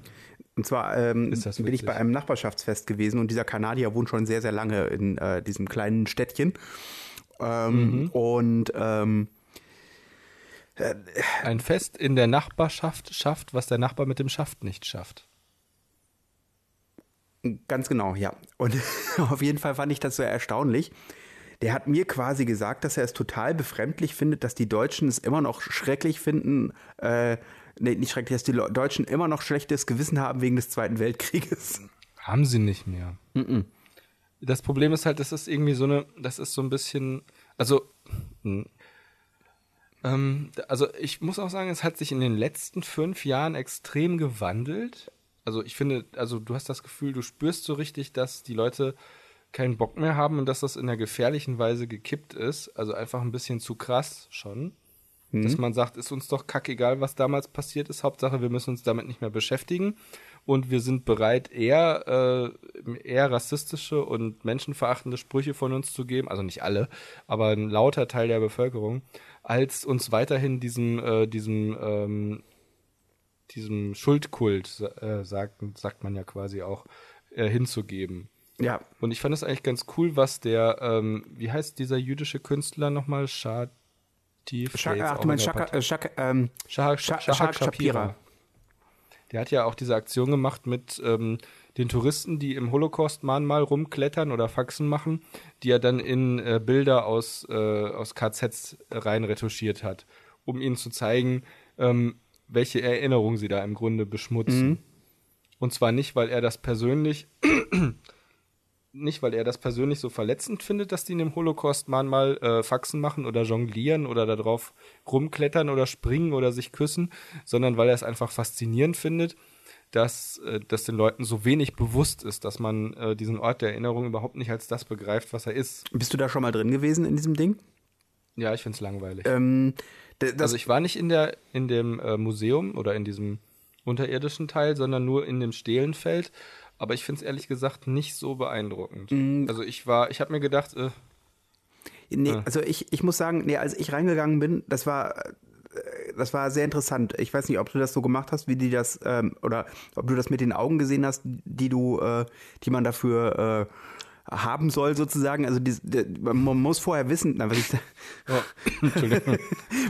Und zwar ähm, bin ich bei einem Nachbarschaftsfest gewesen und dieser Kanadier wohnt schon sehr, sehr lange in äh, diesem kleinen Städtchen. Ähm, Mhm. Und ähm, Ein Fest in der Nachbarschaft schafft, was der Nachbar mit dem Schaft nicht schafft. ganz genau, ja. Und auf jeden Fall fand ich das so erstaunlich. Der hat mir quasi gesagt, dass er es total befremdlich findet, dass die Deutschen es immer noch schrecklich finden, äh, nee, nicht schrecklich, dass die Deutschen immer noch schlechtes Gewissen haben wegen des Zweiten Weltkrieges. Haben sie nicht mehr. Das Problem ist halt, das ist irgendwie so eine, das ist so ein bisschen, also, mh, ähm, also ich muss auch sagen, es hat sich in den letzten fünf Jahren extrem gewandelt. Also ich finde, also du hast das Gefühl, du spürst so richtig, dass die Leute keinen Bock mehr haben und dass das in einer gefährlichen Weise gekippt ist. Also einfach ein bisschen zu krass schon. Dass man sagt, ist uns doch kackegal, was damals passiert ist. Hauptsache, wir müssen uns damit nicht mehr beschäftigen. Und wir sind bereit, eher, äh, eher rassistische und menschenverachtende Sprüche von uns zu geben. Also nicht alle, aber ein lauter Teil der Bevölkerung, als uns weiterhin diesem, äh, diesem, ähm, diesem Schuldkult, äh, sagt, sagt man ja quasi auch, äh, hinzugeben. Ja, Und ich fand es eigentlich ganz cool, was der, ähm, wie heißt dieser jüdische Künstler nochmal? Schak, ach, du meinst äh, Schaka, ähm, Scha- Shahak Shahak Shapira. Der hat ja auch diese Aktion gemacht mit ähm, den Touristen, die im Holocaust-Mahnmal rumklettern oder Faxen machen, die er dann in äh, Bilder aus, äh, aus KZs rein retuschiert hat, um ihnen zu zeigen, ähm, welche Erinnerungen sie da im Grunde beschmutzen. Und zwar nicht, weil er das persönlich nicht, weil er das persönlich so verletzend findet, dass die in dem Holocaust-Mahnmal äh, Faxen machen oder jonglieren oder da drauf rumklettern oder springen oder sich küssen, sondern weil er es einfach faszinierend findet, dass, äh, dass den Leuten so wenig bewusst ist, dass man äh, diesen Ort der Erinnerung überhaupt nicht als das begreift, was er ist. bist du da schon mal drin gewesen in diesem Ding? Ja, ich find's langweilig. Ähm, das, also ich war nicht in der in dem äh, Museum oder in diesem unterirdischen Teil, sondern nur in dem Stehlenfeld. Aber ich find's ehrlich gesagt nicht so beeindruckend. Also ich war, ich habe mir gedacht, äh, Nee, Ah. also ich, ich muss sagen, nee, als ich reingegangen bin, das war, äh, das war sehr interessant. Ich weiß nicht, ob du das so gemacht hast, wie die das, ähm, oder ob du das mit den Augen gesehen hast, die du, äh, die man dafür äh, haben soll, sozusagen. Also die, die, man muss vorher wissen, na, was ich, Entschuldigung.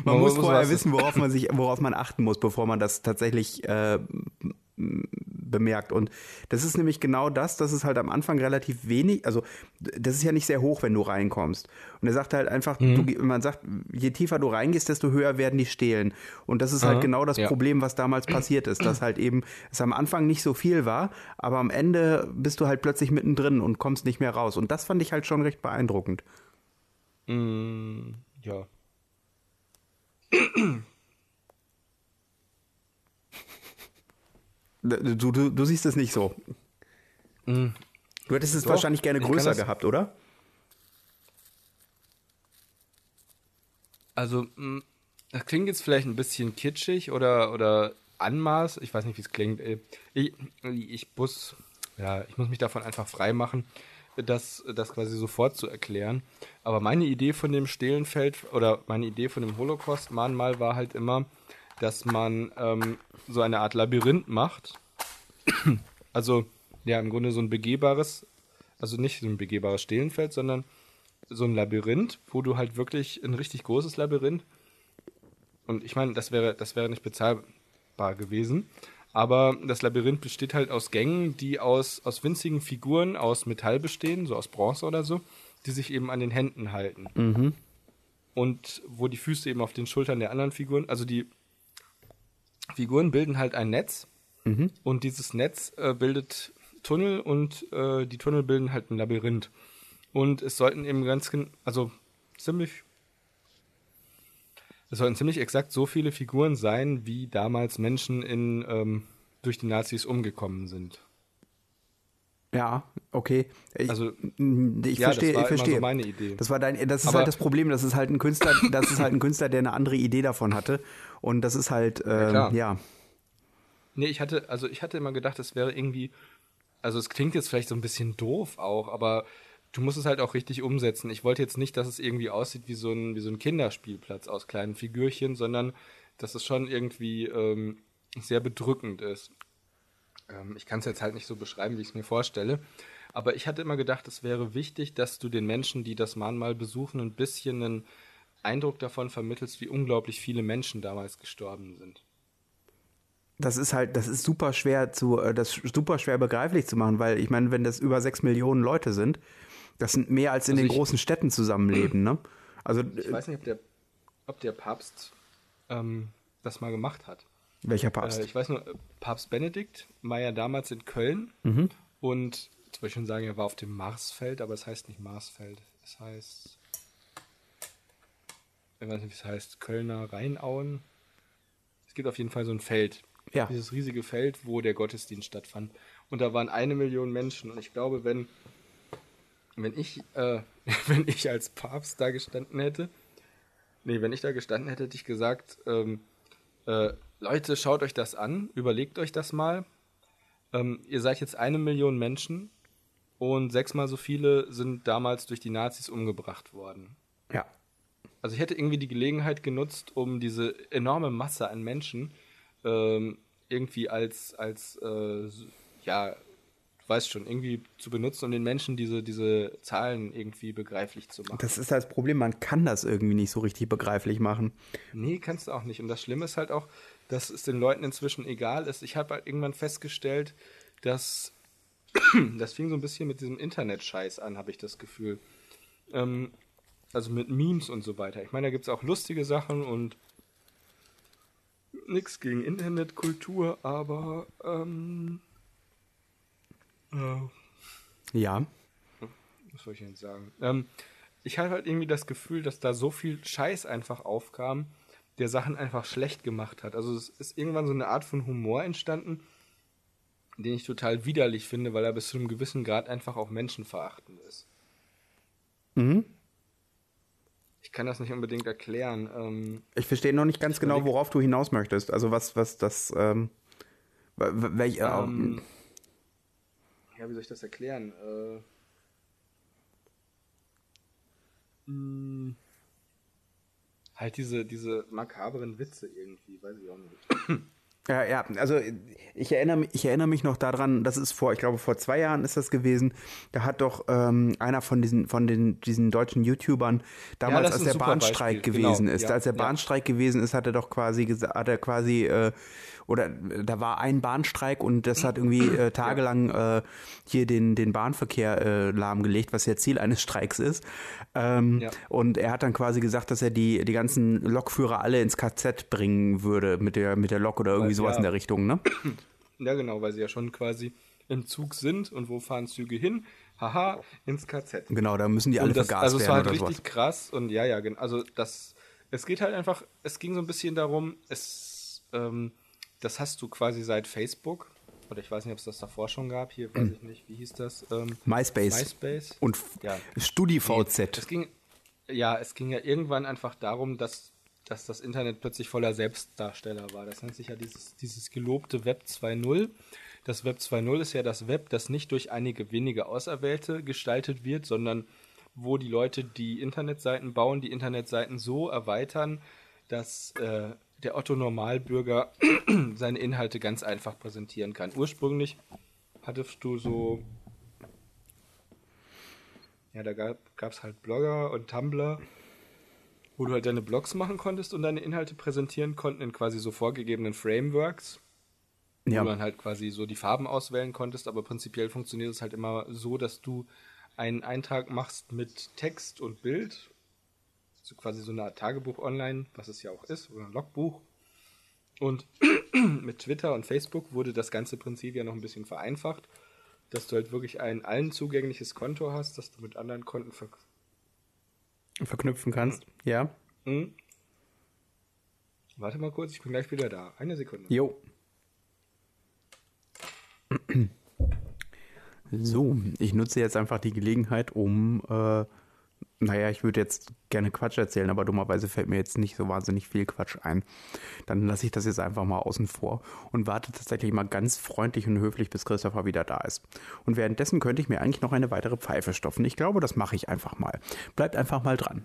man muss vorher was- wissen, worauf man sich, worauf man achten muss, bevor man das tatsächlich äh, bemerkt. Und das ist nämlich genau das, das ist halt am Anfang relativ wenig, also das ist ja nicht sehr hoch, wenn du reinkommst. Und er sagt halt einfach, du, man sagt, je tiefer du reingehst, desto höher werden die Stelen. Und das ist halt Aha, genau das ja. Problem, was damals passiert ist, dass halt eben es am Anfang nicht so viel war, aber am Ende bist du halt plötzlich mittendrin und kommst nicht mehr raus. Und das fand ich halt schon recht beeindruckend. Mm, ja. Du, du, du siehst es nicht so. Du hättest es Doch, wahrscheinlich gerne größer gehabt, oder? Also, mh, mm, das klingt jetzt vielleicht ein bisschen kitschig oder, oder Anmaß. Ich weiß nicht, wie es klingt. Äh, ich, ich muss, ja, ich muss mich davon einfach frei machen, das, das quasi sofort zu erklären. Aber meine Idee von dem Stehlenfeld oder meine Idee von dem Holocaust-Mahnmal war halt immer, dass man ähm, so eine Art Labyrinth macht. also, ja, im Grunde so ein begehbares, also nicht so ein begehbares Stehlenfeld, sondern so ein Labyrinth, wo du halt wirklich ein richtig großes Labyrinth und ich meine, das wäre, das wäre nicht bezahlbar gewesen. Aber das Labyrinth besteht halt aus Gängen, die aus, aus winzigen Figuren aus Metall bestehen, so aus Bronze oder so, die sich eben an den Händen halten. Mhm. Und wo die Füße eben auf den Schultern der anderen Figuren, also die Figuren bilden halt ein Netz mhm. und dieses Netz äh, bildet Tunnel und äh, die Tunnel bilden halt ein Labyrinth. Und es sollten eben ganz, also ziemlich es sollten ziemlich exakt so viele Figuren sein, wie damals Menschen in, ähm, durch die Nazis umgekommen sind. Ja, okay. Ich, also ich ja, verstehe, das war ich verstehe. So meine Idee. Das war dein, das ist Aber halt das Problem. Das ist halt ein Künstler, das ist halt ein Künstler, der eine andere Idee davon hatte. Und das ist halt, ähm, ja, ja. Nee, ich hatte, also ich hatte immer gedacht, es wäre irgendwie, also es klingt jetzt vielleicht so ein bisschen doof auch, aber du musst es halt auch richtig umsetzen. Ich wollte jetzt nicht, dass es irgendwie aussieht wie so ein, wie so ein Kinderspielplatz aus kleinen Figürchen, sondern dass es schon irgendwie ähm, sehr bedrückend ist. Ähm, ich kann es jetzt halt nicht so beschreiben, wie ich es mir vorstelle. Aber ich hatte immer gedacht, es wäre wichtig, dass du den Menschen, die das Mahnmal besuchen, ein bisschen einen Eindruck davon vermittelst, wie unglaublich viele Menschen damals gestorben sind. Das ist halt, das ist super schwer zu, äh, das super schwer begreiflich zu machen, weil ich meine, wenn das über sechs Millionen Leute sind, das sind mehr als in also den ich, großen Städten zusammenleben, ne? Also, ich weiß nicht, ob der, ob der Papst ähm, das mal gemacht hat. Welcher Papst? Äh, ich weiß nur, äh, Papst Benedikt war ja damals in Köln mhm. und jetzt ich schon sagen, er war auf dem Marsfeld, aber es heißt nicht Marsfeld. Es heißt, ich weiß nicht, wie es heißt, Kölner Rheinauen. Es gibt auf jeden Fall so ein Feld. Ja. Dieses riesige Feld, wo der Gottesdienst stattfand. Und da waren eine Million Menschen. Und ich glaube, wenn wenn ich, äh, wenn ich als Papst da gestanden hätte, nee, wenn ich da gestanden hätte, hätte ich gesagt, ähm, äh, Leute, schaut euch das an, überlegt euch das mal. Ähm, ihr seid jetzt eine Million Menschen und sechsmal so viele sind damals durch die Nazis umgebracht worden. Ja. Also ich hätte irgendwie die Gelegenheit genutzt, um diese enorme Masse an Menschen ähm, irgendwie als, als äh, ja, weißt schon, irgendwie zu benutzen, um den Menschen diese, diese Zahlen irgendwie begreiflich zu machen. Das ist das Problem, man kann das irgendwie nicht so richtig begreiflich machen. Nee, kannst du auch nicht. Und das Schlimme ist halt auch, dass es den Leuten inzwischen egal ist. Ich habe halt irgendwann festgestellt, dass das fing so ein bisschen mit diesem Internet-Scheiß an, habe ich das Gefühl. Ähm, also mit Memes und so weiter. Ich meine, da gibt es auch lustige Sachen und nichts gegen Internetkultur, aber ähm, äh, ja. Was soll ich denn sagen? Ähm, ich hatte halt irgendwie das Gefühl, dass da so viel Scheiß einfach aufkam, der Sachen einfach schlecht gemacht hat. Also es ist irgendwann so eine Art von Humor entstanden, den ich total widerlich finde, weil er bis zu einem gewissen Grad einfach auch menschenverachtend ist. Mhm. Ich kann das nicht unbedingt erklären. Ähm, ich verstehe noch nicht ganz genau, worauf du hinaus möchtest. Also was, was das, ähm, welch, äh, ähm, ja, wie soll ich das erklären? Äh, mh, hm, halt diese, diese makaberen Witze irgendwie, weiß ich auch nicht. Ja, ja, also ich erinnere, ich erinnere mich noch daran, das ist vor, ich glaube vor zwei Jahren ist das gewesen, da hat doch ähm, einer von diesen, von den, diesen deutschen YouTubern damals, ja, als der Bahnstreik Beispiel. gewesen genau. ist, ja, als der Bahnstreik ja. gewesen ist, hat er doch quasi, hat er quasi äh, oder da war ein Bahnstreik und das hat irgendwie äh, tagelang äh, hier den, den Bahnverkehr äh, lahmgelegt, was ja Ziel eines Streiks ist. Ähm, ja. Und er hat dann quasi gesagt, dass er die, die ganzen Lokführer alle ins KZ bringen würde mit der, mit der Lok oder irgendwie weil, sowas ja. in der Richtung, ne? Ja, genau, weil sie ja schon quasi im Zug sind und wo fahren Züge hin? Haha, ins KZ. Genau, da müssen die alle das, vergast also werden. Also es war halt richtig sowas. krass und ja, ja, also das, es geht halt einfach, es ging so ein bisschen darum, es, ähm, das hast du quasi seit Facebook. Oder ich weiß nicht, ob es das davor schon gab. Hier weiß ich nicht, wie hieß das? Ähm, MySpace. MySpace. Und ja. StudiVZ. Es ging, ja, es ging ja irgendwann einfach darum, dass, dass das Internet plötzlich voller Selbstdarsteller war. Das nennt sich ja dieses, dieses gelobte Web 2.0. Das Web 2.0 ist ja das Web, das nicht durch einige wenige Auserwählte gestaltet wird, sondern wo die Leute, die Internetseiten bauen, die Internetseiten so erweitern, dass äh, der Otto Normalbürger seine Inhalte ganz einfach präsentieren kann. Ursprünglich hattest du so ja, da gab es halt Blogger und Tumblr, wo du halt deine Blogs machen konntest und deine Inhalte präsentieren konnten in quasi so vorgegebenen Frameworks. Ja. Wo du dann halt quasi so die Farben auswählen konntest, aber prinzipiell funktioniert es halt immer so, dass du einen Eintrag machst mit Text und Bild. So quasi so eine Art Tagebuch online, was es ja auch ist, oder ein Logbuch. Und mit Twitter und Facebook wurde das ganze Prinzip ja noch ein bisschen vereinfacht dass du halt wirklich ein allen zugängliches Konto hast, das du mit anderen Konten ver verknüpfen kannst. Ja. Mhm. Warte mal kurz, ich bin gleich wieder da. Eine Sekunde. Jo. So, ich nutze jetzt einfach die Gelegenheit, um äh, naja, ich würde jetzt gerne Quatsch erzählen, aber dummerweise fällt mir jetzt nicht so wahnsinnig viel Quatsch ein. Dann lasse ich das jetzt einfach mal außen vor und warte tatsächlich mal ganz freundlich und höflich, bis Christopher wieder da ist. Und währenddessen könnte ich mir eigentlich noch eine weitere Pfeife stopfen. Ich glaube, das mache ich einfach mal. Bleibt einfach mal dran.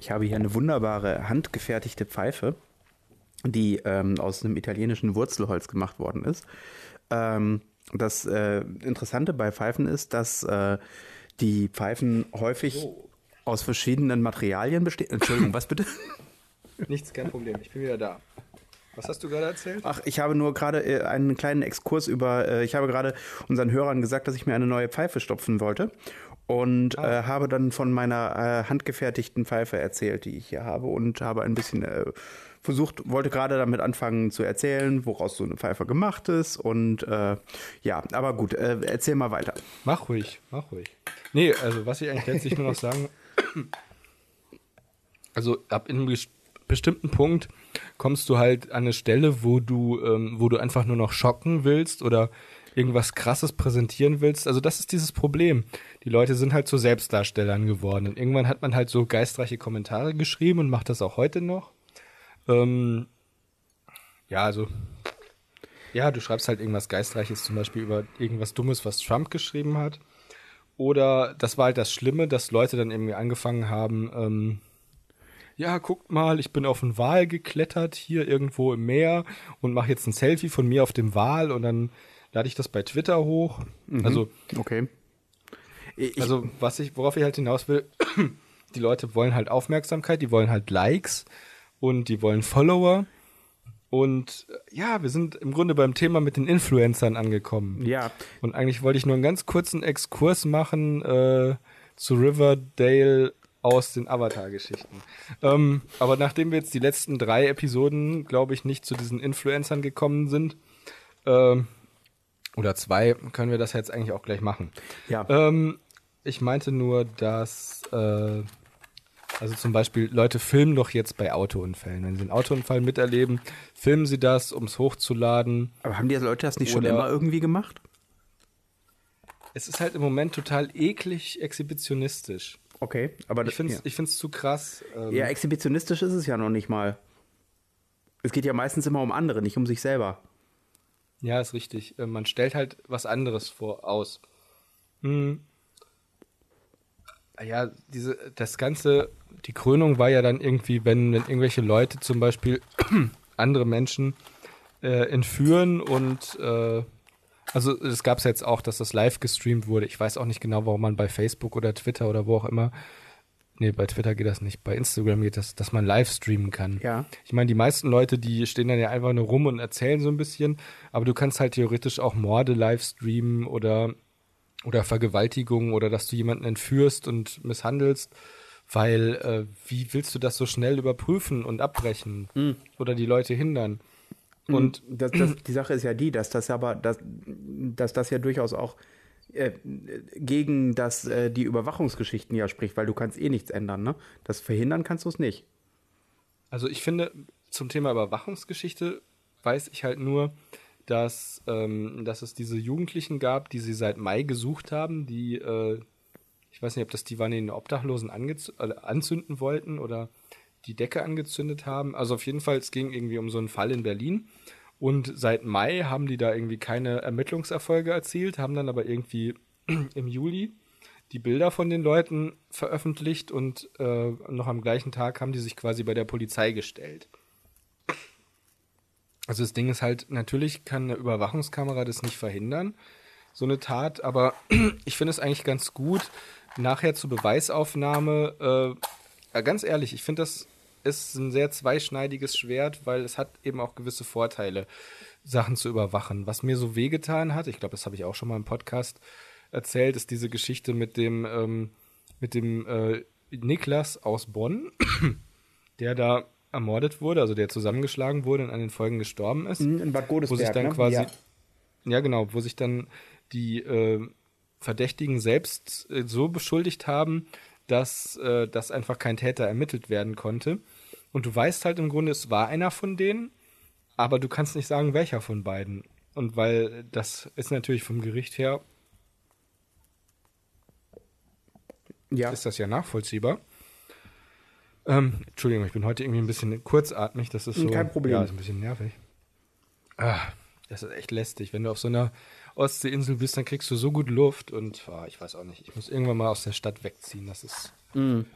Ich habe hier eine wunderbare handgefertigte Pfeife, die ähm, aus einem italienischen Wurzelholz gemacht worden ist. Ähm, das äh, Interessante bei Pfeifen ist, dass äh, die Pfeifen häufig oh. aus verschiedenen Materialien bestehen. Entschuldigung, was bitte? Nichts, kein Problem. Ich bin wieder da. Was hast du gerade erzählt? Ach, ich habe nur gerade äh, einen kleinen Exkurs über, äh, ich habe gerade unseren Hörern gesagt, dass ich mir eine neue Pfeife stopfen wollte und ah. äh, habe dann von meiner äh, handgefertigten Pfeife erzählt, die ich hier habe und habe ein bisschen äh, versucht, wollte gerade damit anfangen zu erzählen, woraus so eine Pfeife gemacht ist und äh, ja, aber gut, äh, erzähl mal weiter. Mach ruhig, mach ruhig. Nee, also was ich eigentlich letztlich nur noch sagen, also ab in einem bestimmten Punkt kommst du halt an eine Stelle, wo du, ähm, wo du einfach nur noch schocken willst oder irgendwas krasses präsentieren willst. Also das ist dieses Problem. Die Leute sind halt zu Selbstdarstellern geworden. Und irgendwann hat man halt so geistreiche Kommentare geschrieben und macht das auch heute noch. Ähm, ja, also. Ja, du schreibst halt irgendwas Geistreiches, zum Beispiel über irgendwas Dummes, was Trump geschrieben hat. Oder das war halt das Schlimme, dass Leute dann irgendwie angefangen haben, ähm, ja, guckt mal, ich bin auf einen Wal geklettert, hier irgendwo im Meer und mache jetzt ein Selfie von mir auf dem Wal und dann lade ich das bei Twitter hoch. Mhm. Also, okay. Ich, also, was ich, worauf ich halt hinaus will, die Leute wollen halt Aufmerksamkeit, die wollen halt Likes und die wollen Follower. Und äh, ja, wir sind im Grunde beim Thema mit den Influencern angekommen. Ja. Und eigentlich wollte ich nur einen ganz kurzen Exkurs machen äh, zu Riverdale aus den Avatar-Geschichten. Ähm, aber nachdem wir jetzt die letzten drei Episoden, glaube ich, nicht zu diesen Influencern gekommen sind, äh, oder zwei, können wir das jetzt eigentlich auch gleich machen. Ja. Ähm, ich meinte nur, dass äh, also zum Beispiel, Leute filmen doch jetzt bei Autounfällen. Wenn sie einen Autounfall miterleben, filmen sie das, um es hochzuladen. Aber haben die Leute das nicht schon immer irgendwie gemacht? Es ist halt im Moment total eklig exhibitionistisch. Okay, aber ich finde es ja. zu krass. Ähm, ja, exhibitionistisch ist es ja noch nicht mal. Es geht ja meistens immer um andere, nicht um sich selber. Ja, ist richtig. Äh, man stellt halt was anderes vor aus. Hm. Ja, diese, das Ganze die Krönung war ja dann irgendwie, wenn, wenn irgendwelche Leute zum Beispiel andere Menschen äh, entführen und äh, also es gab es jetzt auch, dass das live gestreamt wurde. Ich weiß auch nicht genau, warum man bei Facebook oder Twitter oder wo auch immer Nee, bei Twitter geht das nicht. Bei Instagram geht das, dass man live streamen kann. Ja. Ich meine, die meisten Leute, die stehen dann ja einfach nur rum und erzählen so ein bisschen, aber du kannst halt theoretisch auch Morde live streamen oder, oder Vergewaltigungen oder dass du jemanden entführst und misshandelst. Weil, äh, wie willst du das so schnell überprüfen und abbrechen mhm. oder die Leute hindern? Hm. Und das, das, die Sache ist ja die, dass das aber, dass, dass das ja durchaus auch äh, gegen das, äh, die Überwachungsgeschichten ja spricht, weil du kannst eh nichts ändern, ne? Das verhindern kannst du es nicht. Also ich finde, zum Thema Überwachungsgeschichte weiß ich halt nur, dass, ähm, dass es diese Jugendlichen gab, die sie seit Mai gesucht haben, die, äh, ich weiß nicht, ob das die waren, die den Obdachlosen äh, anzünden wollten oder die Decke angezündet haben. Also auf jeden Fall, es ging irgendwie um so einen Fall in Berlin. Und seit Mai haben die da irgendwie keine Ermittlungserfolge erzielt, haben dann aber irgendwie im Juli die Bilder von den Leuten veröffentlicht und äh, noch am gleichen Tag haben die sich quasi bei der Polizei gestellt. Also das Ding ist halt, natürlich kann eine Überwachungskamera das nicht verhindern, so eine Tat, aber ich finde es eigentlich ganz gut, nachher zur Beweisaufnahme, äh, ganz ehrlich, ich finde das ist ein sehr zweischneidiges Schwert, weil es hat eben auch gewisse Vorteile, Sachen zu überwachen. Was mir so wehgetan hat, ich glaube, das habe ich auch schon mal im Podcast erzählt, ist diese Geschichte mit dem, ähm, mit dem äh, Niklas aus Bonn, der da ermordet wurde, also der zusammengeschlagen wurde und an den Folgen gestorben ist. Mhm, in Bad Godesberg, wo sich dann ne? quasi, Ja. ja. genau, wo sich dann die äh, Verdächtigen selbst äh, so beschuldigt haben, dass, äh, dass einfach kein Täter ermittelt werden konnte. Und du weißt halt im Grunde, es war einer von denen, aber du kannst nicht sagen, welcher von beiden. Und weil das ist natürlich vom Gericht her, Ja. ist das ja nachvollziehbar. Ähm, Entschuldigung, ich bin heute irgendwie ein bisschen kurzatmig. Das ist so. Kein Problem. Ja, ist ein bisschen nervig. Ah, das ist echt lästig. Wenn du auf so einer Ostseeinsel bist, dann kriegst du so gut Luft und ah, ich weiß auch nicht. Ich muss irgendwann mal aus der Stadt wegziehen. Das ist. Mhm.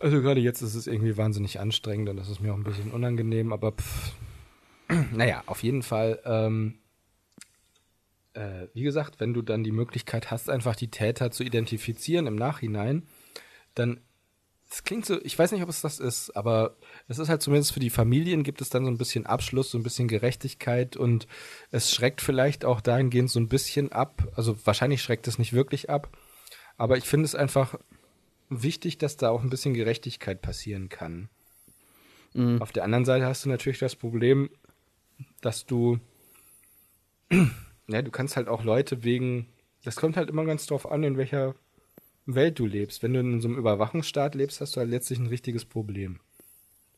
Also gerade jetzt ist es irgendwie wahnsinnig anstrengend und das ist mir auch ein bisschen unangenehm, aber pff. naja, auf jeden Fall. Ähm, äh, wie gesagt, wenn du dann die Möglichkeit hast, einfach die Täter zu identifizieren im Nachhinein, dann das klingt so, ich weiß nicht, ob es das ist, aber es ist halt zumindest für die Familien gibt es dann so ein bisschen Abschluss, so ein bisschen Gerechtigkeit und es schreckt vielleicht auch dahingehend so ein bisschen ab. Also wahrscheinlich schreckt es nicht wirklich ab, aber ich finde es einfach wichtig, dass da auch ein bisschen Gerechtigkeit passieren kann. Auf der anderen Seite hast du natürlich das Problem, dass du, ja, du kannst halt auch Leute wegen, das kommt halt immer ganz drauf an, in welcher Welt du lebst. Wenn du in so einem Überwachungsstaat lebst, hast du halt letztlich ein richtiges Problem.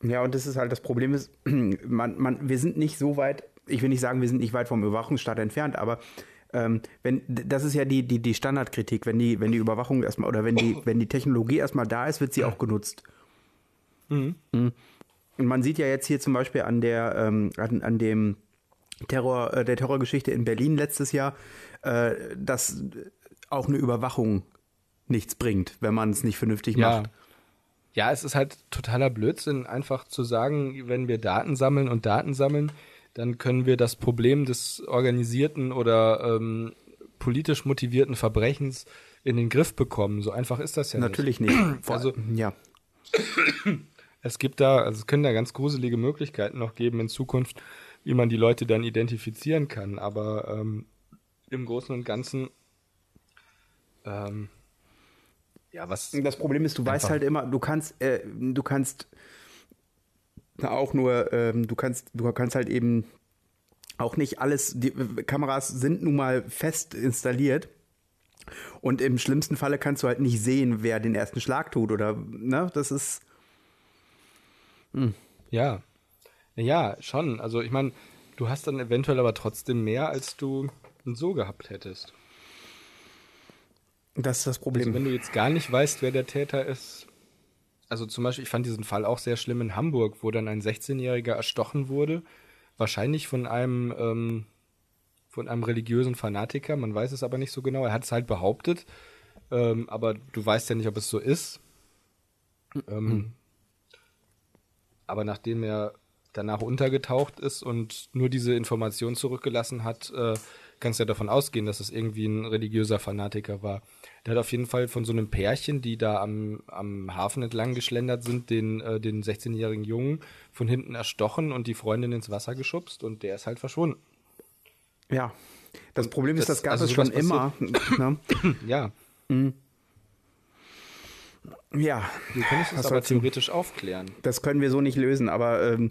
Ja, und das ist halt das Problem ist, man, man, wir sind nicht so weit, ich will nicht sagen, wir sind nicht weit vom Überwachungsstaat entfernt, aber ähm, wenn, das ist ja die, die, die Standardkritik, wenn die, wenn die Überwachung erstmal oder wenn die, wenn die Technologie erstmal da ist, wird sie auch genutzt. Mhm. Und man sieht ja jetzt hier zum Beispiel an der, ähm, an, an dem Terror, äh, der Terrorgeschichte in Berlin letztes Jahr, äh, dass auch eine Überwachung nichts bringt, wenn man es nicht vernünftig Ja. macht. Ja, es ist halt totaler Blödsinn, einfach zu sagen, wenn wir Daten sammeln und Daten sammeln, dann können wir das Problem des organisierten oder ähm, politisch motivierten Verbrechens in den Griff bekommen. So einfach ist das ja Natürlich nicht. Vor- Also- ja. nicht. Es gibt da, also es können da ganz gruselige Möglichkeiten noch geben in Zukunft, wie man die Leute dann identifizieren kann. Aber ähm, im Großen und Ganzen, ähm, ja, was Das Problem ist, du weißt halt immer, du kannst, äh, du kannst auch nur, ähm, du kannst, du kannst halt eben auch nicht alles, die äh, Kameras sind nun mal fest installiert. Und im schlimmsten Falle kannst du halt nicht sehen, wer den ersten Schlag tut oder, ne, das ist, Ja. Ja, schon. Also ich meine, du hast dann eventuell aber trotzdem mehr, als du so gehabt hättest. Das ist das Also Problem. wenn du jetzt gar nicht weißt, wer der Täter ist. Also zum Beispiel, ich fand diesen Fall auch sehr schlimm in Hamburg, wo dann ein 16-Jähriger erstochen wurde. Wahrscheinlich von einem, ähm, von einem religiösen Fanatiker. Man weiß es aber nicht so genau. Er hat es halt behauptet. Ähm, aber du weißt ja nicht, ob es so ist. Ähm, aber nachdem er danach untergetaucht ist und nur diese Information zurückgelassen hat, äh, kannst du ja davon ausgehen, dass es irgendwie ein religiöser Fanatiker war. Der hat auf jeden Fall von so einem Pärchen, die da am, am Hafen entlang geschlendert sind, den, äh, den 16-jährigen Jungen von hinten erstochen und die Freundin ins Wasser geschubst und der ist halt verschwunden. ja. Das Problem ist, das- das gab also es schon immer. ne? Ja, Ja. wir können es aber theoretisch aufklären. Das können wir so nicht lösen, aber ähm,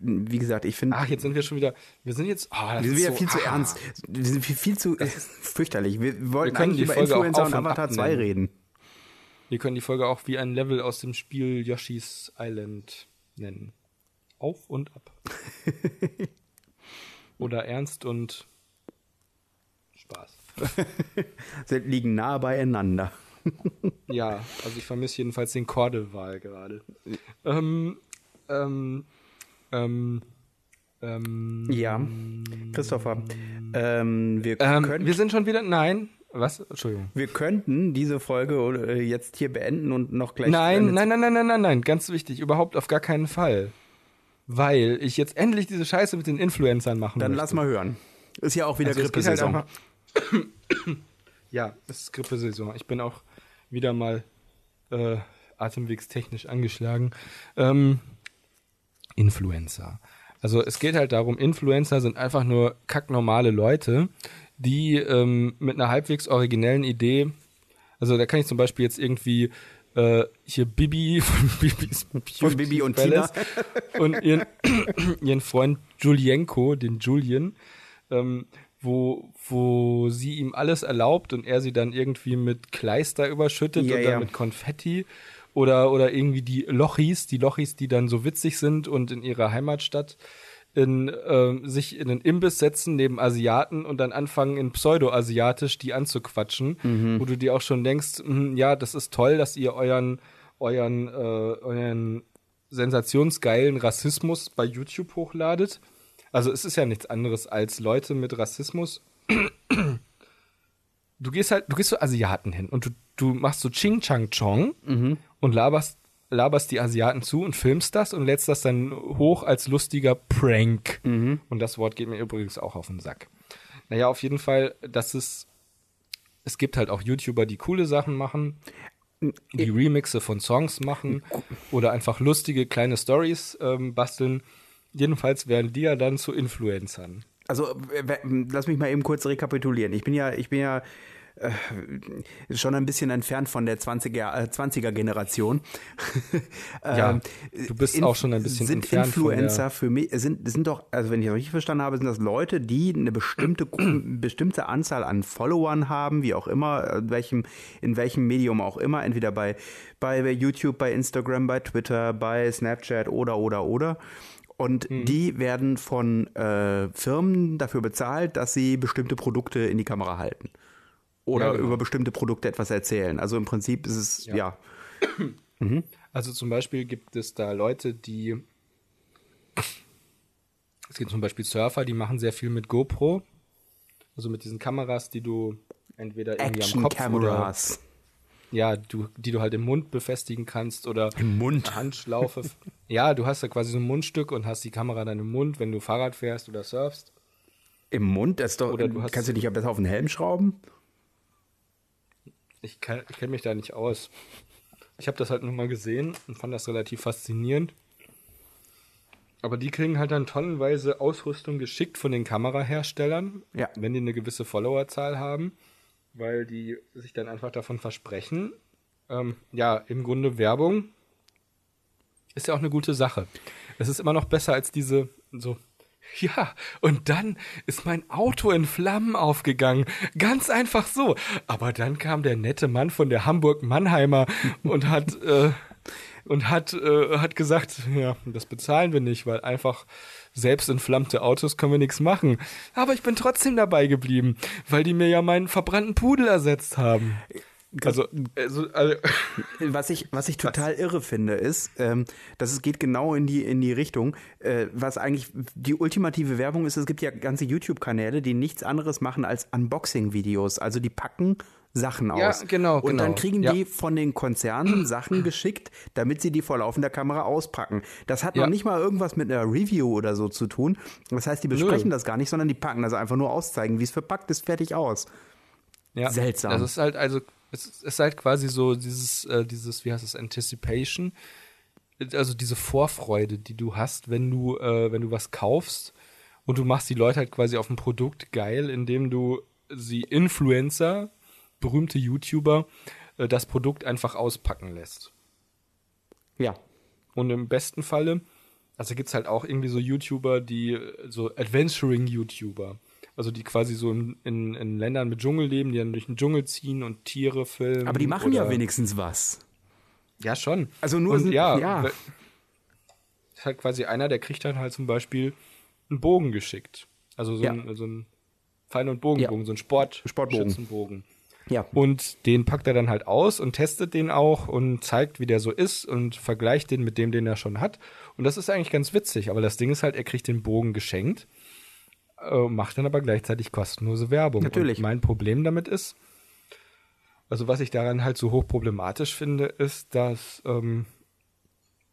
wie gesagt, ich finde, Ach, jetzt sind wir schon wieder, wir sind jetzt, oh, wir sind ist wieder so, viel zu ah. ernst. Wir sind viel, viel zu fürchterlich. Wir wollten können eigentlich die über Folge Influencer und Avatar ab 2 nennen. reden. Wir können die Folge auch wie ein Level aus dem Spiel Yoshi's Island nennen. Auf und ab. oder ernst und Spaß. Sie liegen nah beieinander. Ja, also ich vermisse jedenfalls den Kordelwahl gerade. Ähm, ähm, ähm, ähm, ja, Christopher, ähm, wir ähm, können. wir sind schon wieder, nein, was? Entschuldigung. Wir könnten diese Folge äh, jetzt hier beenden und noch gleich. Nein, nein, nein, nein, nein, nein, nein, ganz wichtig, überhaupt auf gar keinen Fall. Weil ich jetzt endlich diese Scheiße mit den Influencern machen Dann möchte. lass mal hören. Ist ja auch wieder Also halt Grippesaison. einfach- ja, es ist Grippesaison. Ich bin auch wieder mal äh, atemwegstechnisch angeschlagen. Ähm, Influencer. Also es geht halt darum, Influencer sind einfach nur kacknormale Leute, die ähm, mit einer halbwegs originellen Idee, also da kann ich zum Beispiel jetzt irgendwie äh, hier Bibi von Bibis Von Bibi und Palace und ihren, ihren Freund Julienko, den Julian, ähm, wo, wo sie ihm alles erlaubt und er sie dann irgendwie mit Kleister überschüttet Ja, oder ja. mit Konfetti oder, oder irgendwie die Lochis, die Lochis, die dann so witzig sind und in ihrer Heimatstadt in, ähm, sich in einen Imbiss setzen neben Asiaten und dann anfangen in Pseudo-Asiatisch die anzuquatschen, Mhm. wo du dir auch schon denkst, hm, ja, das ist toll, dass ihr euren, euren, äh, euren sensationsgeilen Rassismus bei YouTube hochladet. Also es ist ja nichts anderes als Leute mit Rassismus. Du gehst halt, du gehst zu Asiaten hin und du, du machst so Ching Chang Chong und laberst, laberst die Asiaten zu und filmst das und lädst das dann hoch als lustiger Prank. Und das Wort geht mir übrigens auch auf den Sack. Naja, auf jeden Fall, das ist, es gibt halt auch YouTuber, die coole Sachen machen, die Remixe von Songs machen oder einfach lustige kleine Stories ähm, basteln. Jedenfalls werden die ja dann zu Influencern. Also äh, lass mich mal eben kurz rekapitulieren. Ich bin ja, ich bin ja äh, schon ein bisschen entfernt von der 20er, äh, 20er Generation. Ja, du bist auch schon ein bisschen sind entfernt von der- Influencer für mich sind sind doch, also wenn ich das richtig verstanden habe, sind das Leute, die eine bestimmte bestimmte Anzahl an Followern haben, wie auch immer, in welchem in welchem Medium auch immer, entweder bei bei YouTube, bei Instagram, bei Twitter, bei Snapchat oder oder oder. Und Mhm. die werden von äh, Firmen dafür bezahlt, dass sie bestimmte Produkte in die Kamera halten. Oder Ja, genau. über bestimmte Produkte etwas erzählen. Also im Prinzip ist es, ja. Ja. Also zum Beispiel gibt es da Leute, die es gibt zum Beispiel Surfer, die machen sehr viel mit GoPro, also mit diesen Kameras, die du entweder irgendwie am Kopf oder Action-Cameras. Ja, du, die du halt im Mund befestigen kannst oder Im Mund. Handschlaufe. ja, du hast da quasi so ein Mundstück und hast die Kamera dann im Mund, wenn du Fahrrad fährst oder surfst. Im Mund? Das ist doch, Oder du hast- kannst du dich ja besser auf den Helm schrauben? Ich kenne mich da nicht aus. Ich habe das halt nur mal gesehen und fand das relativ faszinierend. Aber die kriegen halt dann tonnenweise Ausrüstung geschickt von den Kameraherstellern, Ja. wenn die eine gewisse Followerzahl haben, weil die sich dann einfach davon versprechen. Ähm, ja, im Grunde Werbung ist ja auch eine gute Sache. Es ist immer noch besser als diese so. Ja, und dann ist mein Auto in Flammen aufgegangen. Ganz einfach so. Aber dann kam der nette Mann von der Hamburg Mannheimer und hat äh, und hat äh, hat gesagt, ja, das bezahlen wir nicht, weil einfach selbst entflammte Autos können wir nichts machen. Aber ich bin trotzdem dabei geblieben, weil die mir ja meinen verbrannten Pudel ersetzt haben. Also, also, also Was ich, was ich total irre finde, ist, ähm, dass es geht genau in die, in die Richtung, äh, was eigentlich die ultimative Werbung ist. Es gibt ja ganze YouTube-Kanäle, die nichts anderes machen als Unboxing-Videos. Also die packen Sachen Ja, aus. genau, Und dann genau. kriegen Ja. die von den Konzernen Sachen geschickt, damit sie die vor laufender Kamera auspacken. Das hat noch Ja. nicht mal irgendwas mit einer Review oder so zu tun. Das heißt, die besprechen das gar nicht, sondern die packen das einfach nur auszeigen, wie es verpackt ist, fertig aus. Ja, Seltsam. Das ist halt also, es ist halt quasi so dieses, äh, dieses, wie heißt es, Anticipation, also diese Vorfreude, die du hast, wenn du, äh, wenn du was kaufst und du machst die Leute halt quasi auf ein Produkt geil, indem du sie Influencer, berühmte YouTuber, äh, das Produkt einfach auspacken lässt. Ja. Und im besten Falle, also gibt's halt auch irgendwie so YouTuber, die so Adventuring-YouTuber. Also die quasi so in, in, in Ländern mit Dschungel leben, die dann durch den Dschungel ziehen und Tiere filmen. Aber die machen ja wenigstens was. Ja, schon. Also nur und sind- ja, ja. ist halt quasi einer, der kriegt dann halt zum Beispiel einen Bogen geschickt. Also so, Ja. ein, so ein Pfeil- und Bogenbogen, Ja. so ein Sport Sportbogen. Ja. Und den packt er dann halt aus und testet den auch und zeigt, wie der so ist und vergleicht den mit dem, den er schon hat. Und das ist eigentlich ganz witzig. Aber das Ding ist halt, er kriegt den Bogen geschenkt, äh, macht dann aber gleichzeitig kostenlose Werbung. Natürlich. Und mein Problem damit ist, also was ich daran halt so hoch problematisch finde, ist, dass ähm,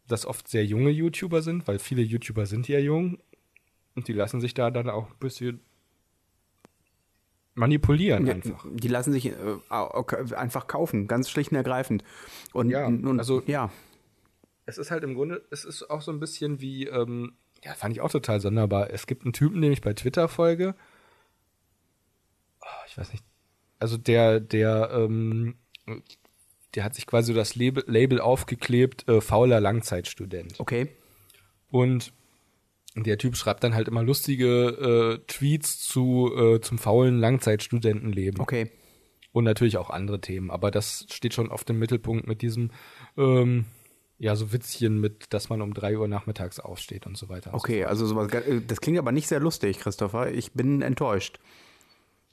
das oft sehr junge YouTuber sind, weil viele YouTuber sind ja jung und die lassen sich da dann auch ein bisschen manipulieren Ja, einfach. Die lassen sich äh, einfach kaufen, ganz schlicht und ergreifend. Und, Ja, und also- ja, Es ist halt im Grunde, es ist auch so ein bisschen wie, ähm, ja, fand ich auch total sonderbar. Es gibt einen Typen, den ich bei Twitter folge. Oh, ich weiß nicht. Also der, der, ähm, der hat sich quasi so das Label, Label aufgeklebt, äh, fauler Langzeitstudent. okay. Und der Typ schreibt dann halt immer lustige äh, Tweets zu, äh, zum faulen Langzeitstudentenleben. Okay. Und natürlich auch andere Themen, aber das steht schon auf dem Mittelpunkt mit diesem, ähm, ja, so Witzchen mit, dass man um drei Uhr nachmittags aufsteht und so weiter. Okay, also sowas, äh, das klingt aber nicht sehr lustig, Christopher. Ich bin enttäuscht.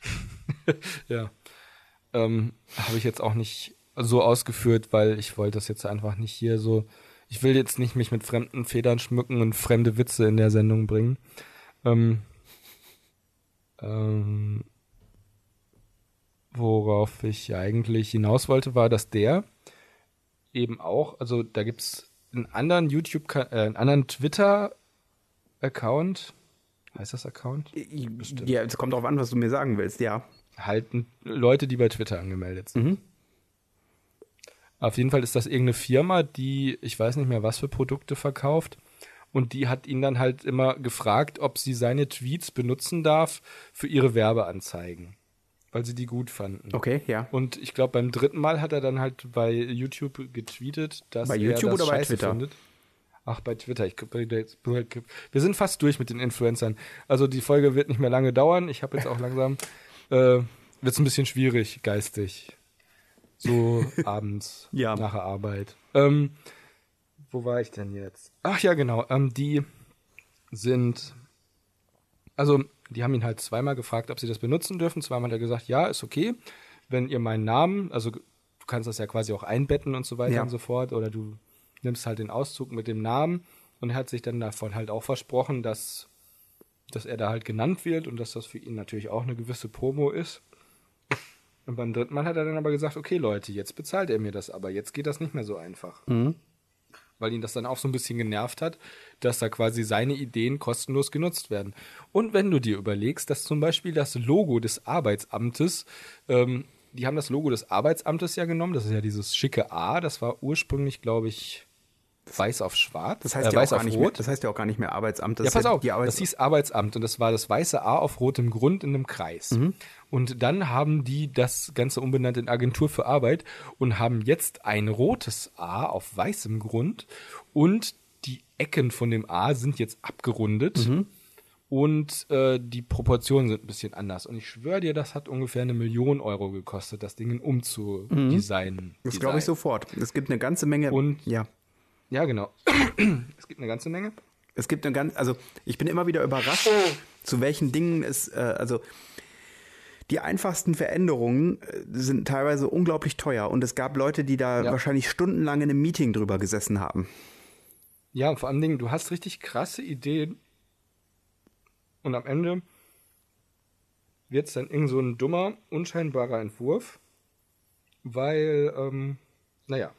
Ja. Ähm, Habe ich jetzt auch nicht so ausgeführt, weil ich wollte das jetzt einfach nicht hier so. Ich will jetzt nicht mich mit fremden Federn schmücken und fremde Witze in der Sendung bringen. Ähm, ähm, worauf ich eigentlich hinaus wollte, war, dass der eben auch, also da gibt's einen anderen YouTube, äh, einen anderen Twitter-Account. Heißt das Account? Ja, es kommt darauf an, was du mir sagen willst, ja. halt n- Leute, die bei Twitter angemeldet sind. Mhm. Auf jeden Fall ist das irgendeine Firma, die, ich weiß nicht mehr, was für Produkte verkauft. Und die hat ihn dann halt immer gefragt, ob sie seine Tweets benutzen darf für ihre Werbeanzeigen. Weil sie die gut fanden. Okay, ja. Und ich glaube, beim dritten Mal hat er dann halt bei YouTube getweetet, dass Bei er YouTube das oder bei Twitter? Findet. Ach, bei Twitter. Ich, wir sind fast durch mit den Influencern. Also die Folge wird nicht mehr lange dauern. Ich habe jetzt auch langsam, äh, wird es ein bisschen schwierig, geistig. So abends, Ja. nach der Arbeit. Ähm, wo war ich denn jetzt? Ach ja, genau. Ähm, die sind, also die haben ihn halt zweimal gefragt, ob sie das benutzen dürfen. Zweimal hat er gesagt, ja, ist okay. Wenn ihr meinen Namen, also du kannst das ja quasi auch einbetten und so weiter Ja. und so fort, oder du nimmst halt den Auszug mit dem Namen und er hat sich dann davon halt auch versprochen, dass, dass er da halt genannt wird und dass das für ihn natürlich auch eine gewisse Promo ist. Und beim dritten Mal hat er dann aber gesagt, okay Leute, jetzt bezahlt er mir das, aber jetzt geht das nicht mehr so einfach. Weil ihn das dann auch so ein bisschen genervt hat, dass da quasi seine Ideen kostenlos genutzt werden. Und wenn du dir überlegst, dass zum Beispiel das Logo des Arbeitsamtes, ähm, die haben das Logo des Arbeitsamtes ja genommen, das ist ja dieses schicke A, das war ursprünglich, glaube ich, weiß auf schwarz. Das heißt äh, ja weiß auch gar auf nicht rot. mehr, das heißt ja auch gar nicht mehr Arbeitsamt. Das Ja, ist pass auf, Arbeits das hieß Arbeitsamt und das war das weiße A auf rotem Grund in einem Kreis. Mhm. Und dann haben die das Ganze umbenannt in Agentur für Arbeit und haben jetzt ein rotes A auf weißem Grund und die Ecken von dem A sind jetzt abgerundet Mhm. und äh, die Proportionen sind ein bisschen anders. Und ich schwöre dir, das hat ungefähr eine Million Euro gekostet, das Ding umzudesignen. Mhm. das glaube ich sofort. Es gibt eine ganze Menge. Und- ja. Ja, genau. es gibt eine ganze Menge. Es gibt eine ganz, also ich bin immer wieder überrascht, zu welchen Dingen es, äh, also die einfachsten Veränderungen äh, sind teilweise unglaublich teuer und es gab Leute, die da Ja. wahrscheinlich stundenlang in einem Meeting drüber gesessen haben. Ja, und vor allen Dingen, du hast richtig krasse Ideen und am Ende wird es dann irgend so ein dummer, unscheinbarer Entwurf, weil, ähm, naja,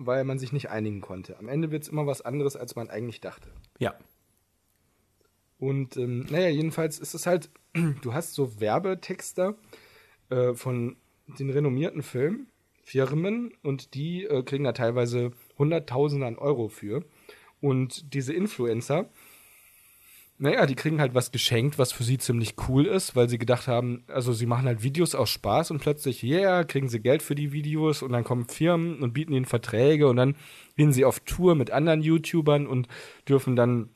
weil man sich nicht einigen konnte. Am Ende wird es immer was anderes, als man eigentlich dachte. Ja. Und ähm, naja, jedenfalls ist es halt, du hast so Werbetexter äh, von den renommierten Filmfirmen und die äh, kriegen da teilweise Hunderttausende an Euro für. Und diese Influencer, naja, die kriegen halt was geschenkt, was für sie ziemlich cool ist, weil sie gedacht haben, also sie machen halt Videos aus Spaß und plötzlich, yeah, kriegen sie Geld für die Videos und dann kommen Firmen und bieten ihnen Verträge und dann gehen sie auf Tour mit anderen YouTubern und dürfen dann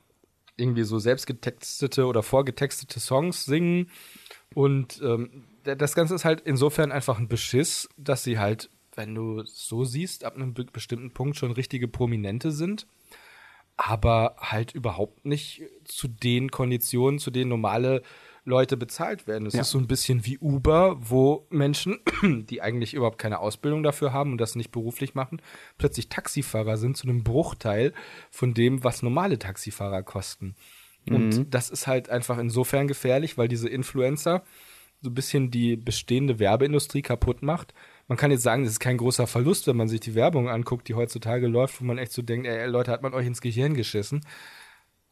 irgendwie so selbstgetextete oder vorgetextete Songs singen. Und ähm, das Ganze ist halt insofern einfach ein Beschiss, dass sie halt, wenn du so siehst, ab einem be- bestimmten Punkt schon richtige Prominente sind. Aber halt überhaupt nicht zu den Konditionen, zu denen normale Leute bezahlt werden. Es Ja. ist so ein bisschen wie Uber, wo Menschen, die eigentlich überhaupt keine Ausbildung dafür haben und das nicht beruflich machen, plötzlich Taxifahrer sind zu einem Bruchteil von dem, was normale Taxifahrer kosten. Und das ist halt einfach insofern gefährlich, weil diese Influencer so ein bisschen die bestehende Werbeindustrie kaputt macht. Man kann jetzt sagen, das ist kein großer Verlust, wenn man sich die Werbung anguckt, die heutzutage läuft, wo man echt so denkt, ey, Leute, hat man euch ins Gehirn geschissen.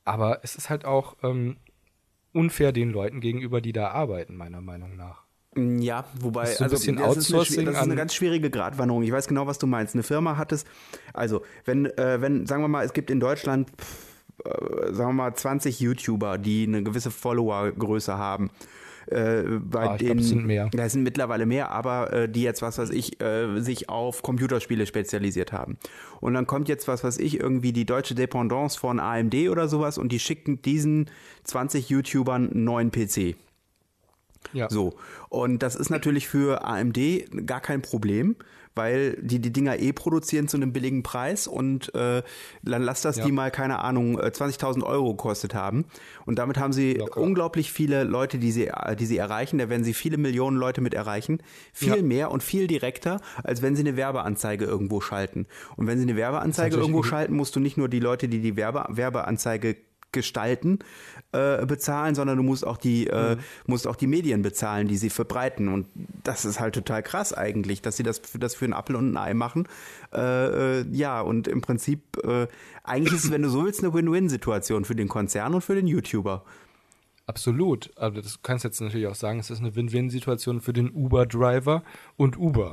Aber es ist halt auch ähm, unfair den Leuten gegenüber, die da arbeiten, meiner Meinung nach. Ja, wobei, so also bisschen das ist, eine, das ist eine an- ganz schwierige Gratwanderung. Ich weiß genau, was du meinst. Eine Firma hat es, also wenn, äh, wenn, sagen wir mal, es gibt in Deutschland, pff, äh, sagen wir mal, 20 YouTuber, die eine gewisse Followergröße haben. Äh, bei Ah, glaub, denen, es sind mehr. Es sind mittlerweile mehr, aber äh, die jetzt, was weiß ich, äh, sich auf Computerspiele spezialisiert haben. Und dann kommt jetzt, was weiß ich, irgendwie die deutsche Dependance von AMD oder sowas und die schicken diesen 20 YouTubern einen neuen PC. Ja. So. Und das ist natürlich für AMD gar kein Problem, weil die die Dinger eh produzieren zu einem billigen Preis und äh, dann lass das Ja. die mal, keine Ahnung, äh, 20.000 Euro gekostet haben. Und damit haben sie Locker. unglaublich viele Leute, die sie, äh, die sie erreichen. Da werden sie viele Millionen Leute mit erreichen. Viel Ja. mehr und viel direkter, als wenn sie eine Werbeanzeige irgendwo schalten. Und wenn sie eine Werbeanzeige irgendwo schalten, musst du nicht nur die Leute, die die Werbe Werbeanzeige gestalten, äh, bezahlen, sondern du musst auch die äh, musst auch die Medien bezahlen, die sie verbreiten und das ist halt total krass eigentlich, dass sie das für das für einen Apfel und ein Ei machen. Äh, äh, ja und im Prinzip äh, eigentlich ist es, wenn du so willst, eine Win-Win-Situation für den Konzern und für den YouTuber. Absolut. Aber das du kannst jetzt natürlich auch sagen, es ist eine Win-Win-Situation für den Uber-Driver und Uber.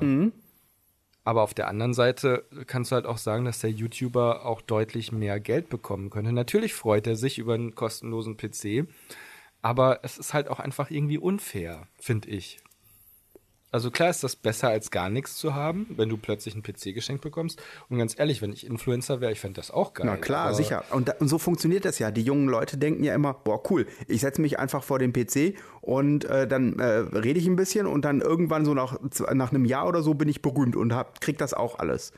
Aber auf der anderen Seite kannst du halt auch sagen, dass der YouTuber auch deutlich mehr Geld bekommen könnte. Natürlich freut er sich über einen kostenlosen PC, aber es ist halt auch einfach irgendwie unfair, finde ich. Also klar ist das besser als gar nichts zu haben, wenn du plötzlich einen PC geschenkt bekommst. Und ganz ehrlich, wenn ich Influencer wäre, ich fände das auch geil. Na klar, aber sicher. Und, da, und so funktioniert das ja. Die jungen Leute denken ja immer, boah, cool, ich setze mich einfach vor den PC und äh, dann äh, rede ich ein bisschen und dann irgendwann so nach, nach einem Jahr oder so bin ich berühmt und hab, krieg das auch alles.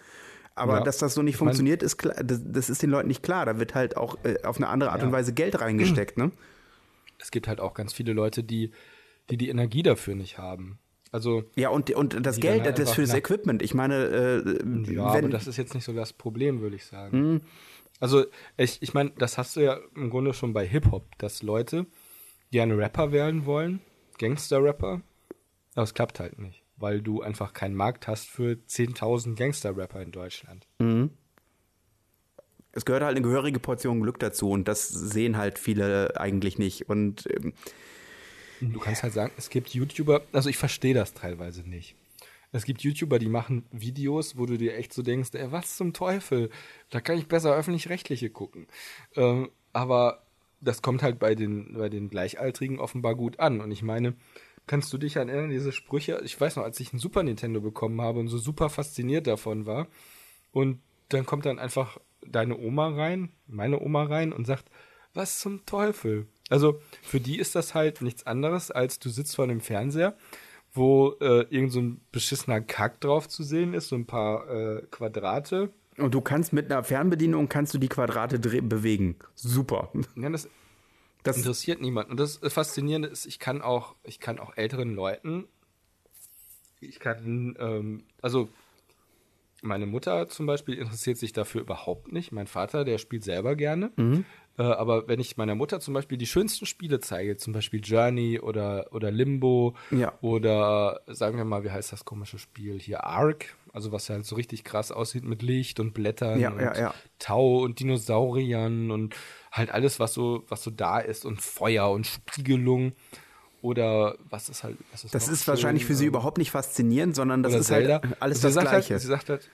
Aber Ja. dass das so nicht funktioniert, ist klar, das, das ist den Leuten nicht klar. Da wird halt auch äh, auf eine andere Art Ja. und Weise Geld reingesteckt, ne? Es gibt halt auch ganz viele Leute, die die, die Energie dafür nicht haben. Also Ja, und, und das Geld, halt das fürs nach- Equipment. Ich meine, äh, Ja, wenn, aber das ist jetzt nicht so das Problem, würde ich sagen. Also, ich, ich meine, das hast du ja im Grunde schon bei Hip-Hop, dass Leute gerne Rapper werden wollen, Gangster-Rapper, aber es klappt halt nicht, weil du einfach keinen Markt hast für 10.000 Gangster-Rapper in Deutschland. es gehört halt eine gehörige Portion Glück dazu und das sehen halt viele eigentlich nicht. Und ähm, Du kannst halt sagen, es gibt YouTuber, also ich verstehe das teilweise nicht. Es gibt YouTuber, die machen Videos, wo du dir echt so denkst, ey, was zum Teufel? Da kann ich besser öffentlich-rechtliche gucken. Ähm, aber das kommt halt bei den, bei den Gleichaltrigen offenbar gut an. Und ich meine, kannst du dich an erinnern, diese Sprüche? Ich weiß noch, als ich ein Super Nintendo bekommen habe und so super fasziniert davon war. Und dann kommt dann einfach deine Oma rein, meine Oma rein und sagt, was zum Teufel? Also für die ist das halt nichts anderes, als du sitzt vor einem Fernseher, wo äh, irgend so ein beschissener Kack drauf zu sehen ist, so ein paar äh, Quadrate. Und du kannst mit einer Fernbedienung kannst du die Quadrate bewegen. Super. Ja, das Das interessiert niemanden. Und das Faszinierende ist, ich kann auch, ich kann auch älteren Leuten, ich kann, ähm, also meine Mutter zum Beispiel interessiert sich dafür überhaupt nicht. Mein Vater, der spielt selber gerne. Äh, aber wenn ich meiner Mutter zum Beispiel die schönsten Spiele zeige, zum Beispiel Journey oder, oder Limbo Ja. oder sagen wir mal, wie heißt das komische Spiel hier? Ark, also was halt so richtig krass aussieht mit Licht und Blättern Ja, und ja, ja. Tau und Dinosauriern und halt alles, was so, was so da ist und Feuer und Spiegelung oder was ist halt, was ist Das ist wahrscheinlich schön, für sie ähm, überhaupt nicht faszinierend, sondern das ist Zelda. halt alles das sagt Gleiche. Halt, sie sagt halt,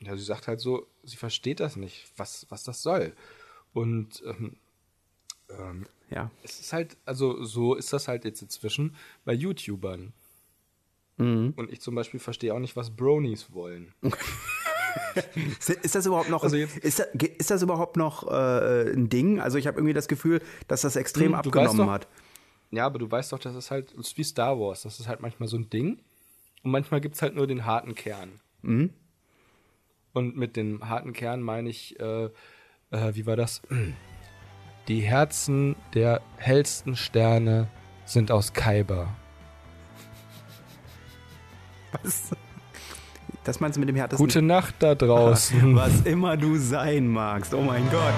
ja, sie sagt halt so, sie versteht das nicht, was, was das soll. Und ähm, ähm, ja. es ist halt, also so ist das halt jetzt inzwischen bei YouTubern. Mhm. Und ich zum Beispiel verstehe auch nicht, was Bronies wollen. Ist, das überhaupt noch, Also jetzt- ist, das, ist das überhaupt noch äh, ein Ding? Also ich habe irgendwie das Gefühl, dass das extrem Hm, du abgenommen doch- hat. Ja, aber du weißt doch, das ist halt, das ist wie Star Wars, das ist halt manchmal so ein Ding. Und manchmal gibt es halt nur den harten Kern. Mhm. Und mit dem harten Kern meine ich, äh, Äh, wie war das? Die Herzen der hellsten Sterne sind aus Kaiber. Was? Das meinst du mit dem härtesten? Gute Nacht da draußen. Was immer du sein magst. Oh mein Gott.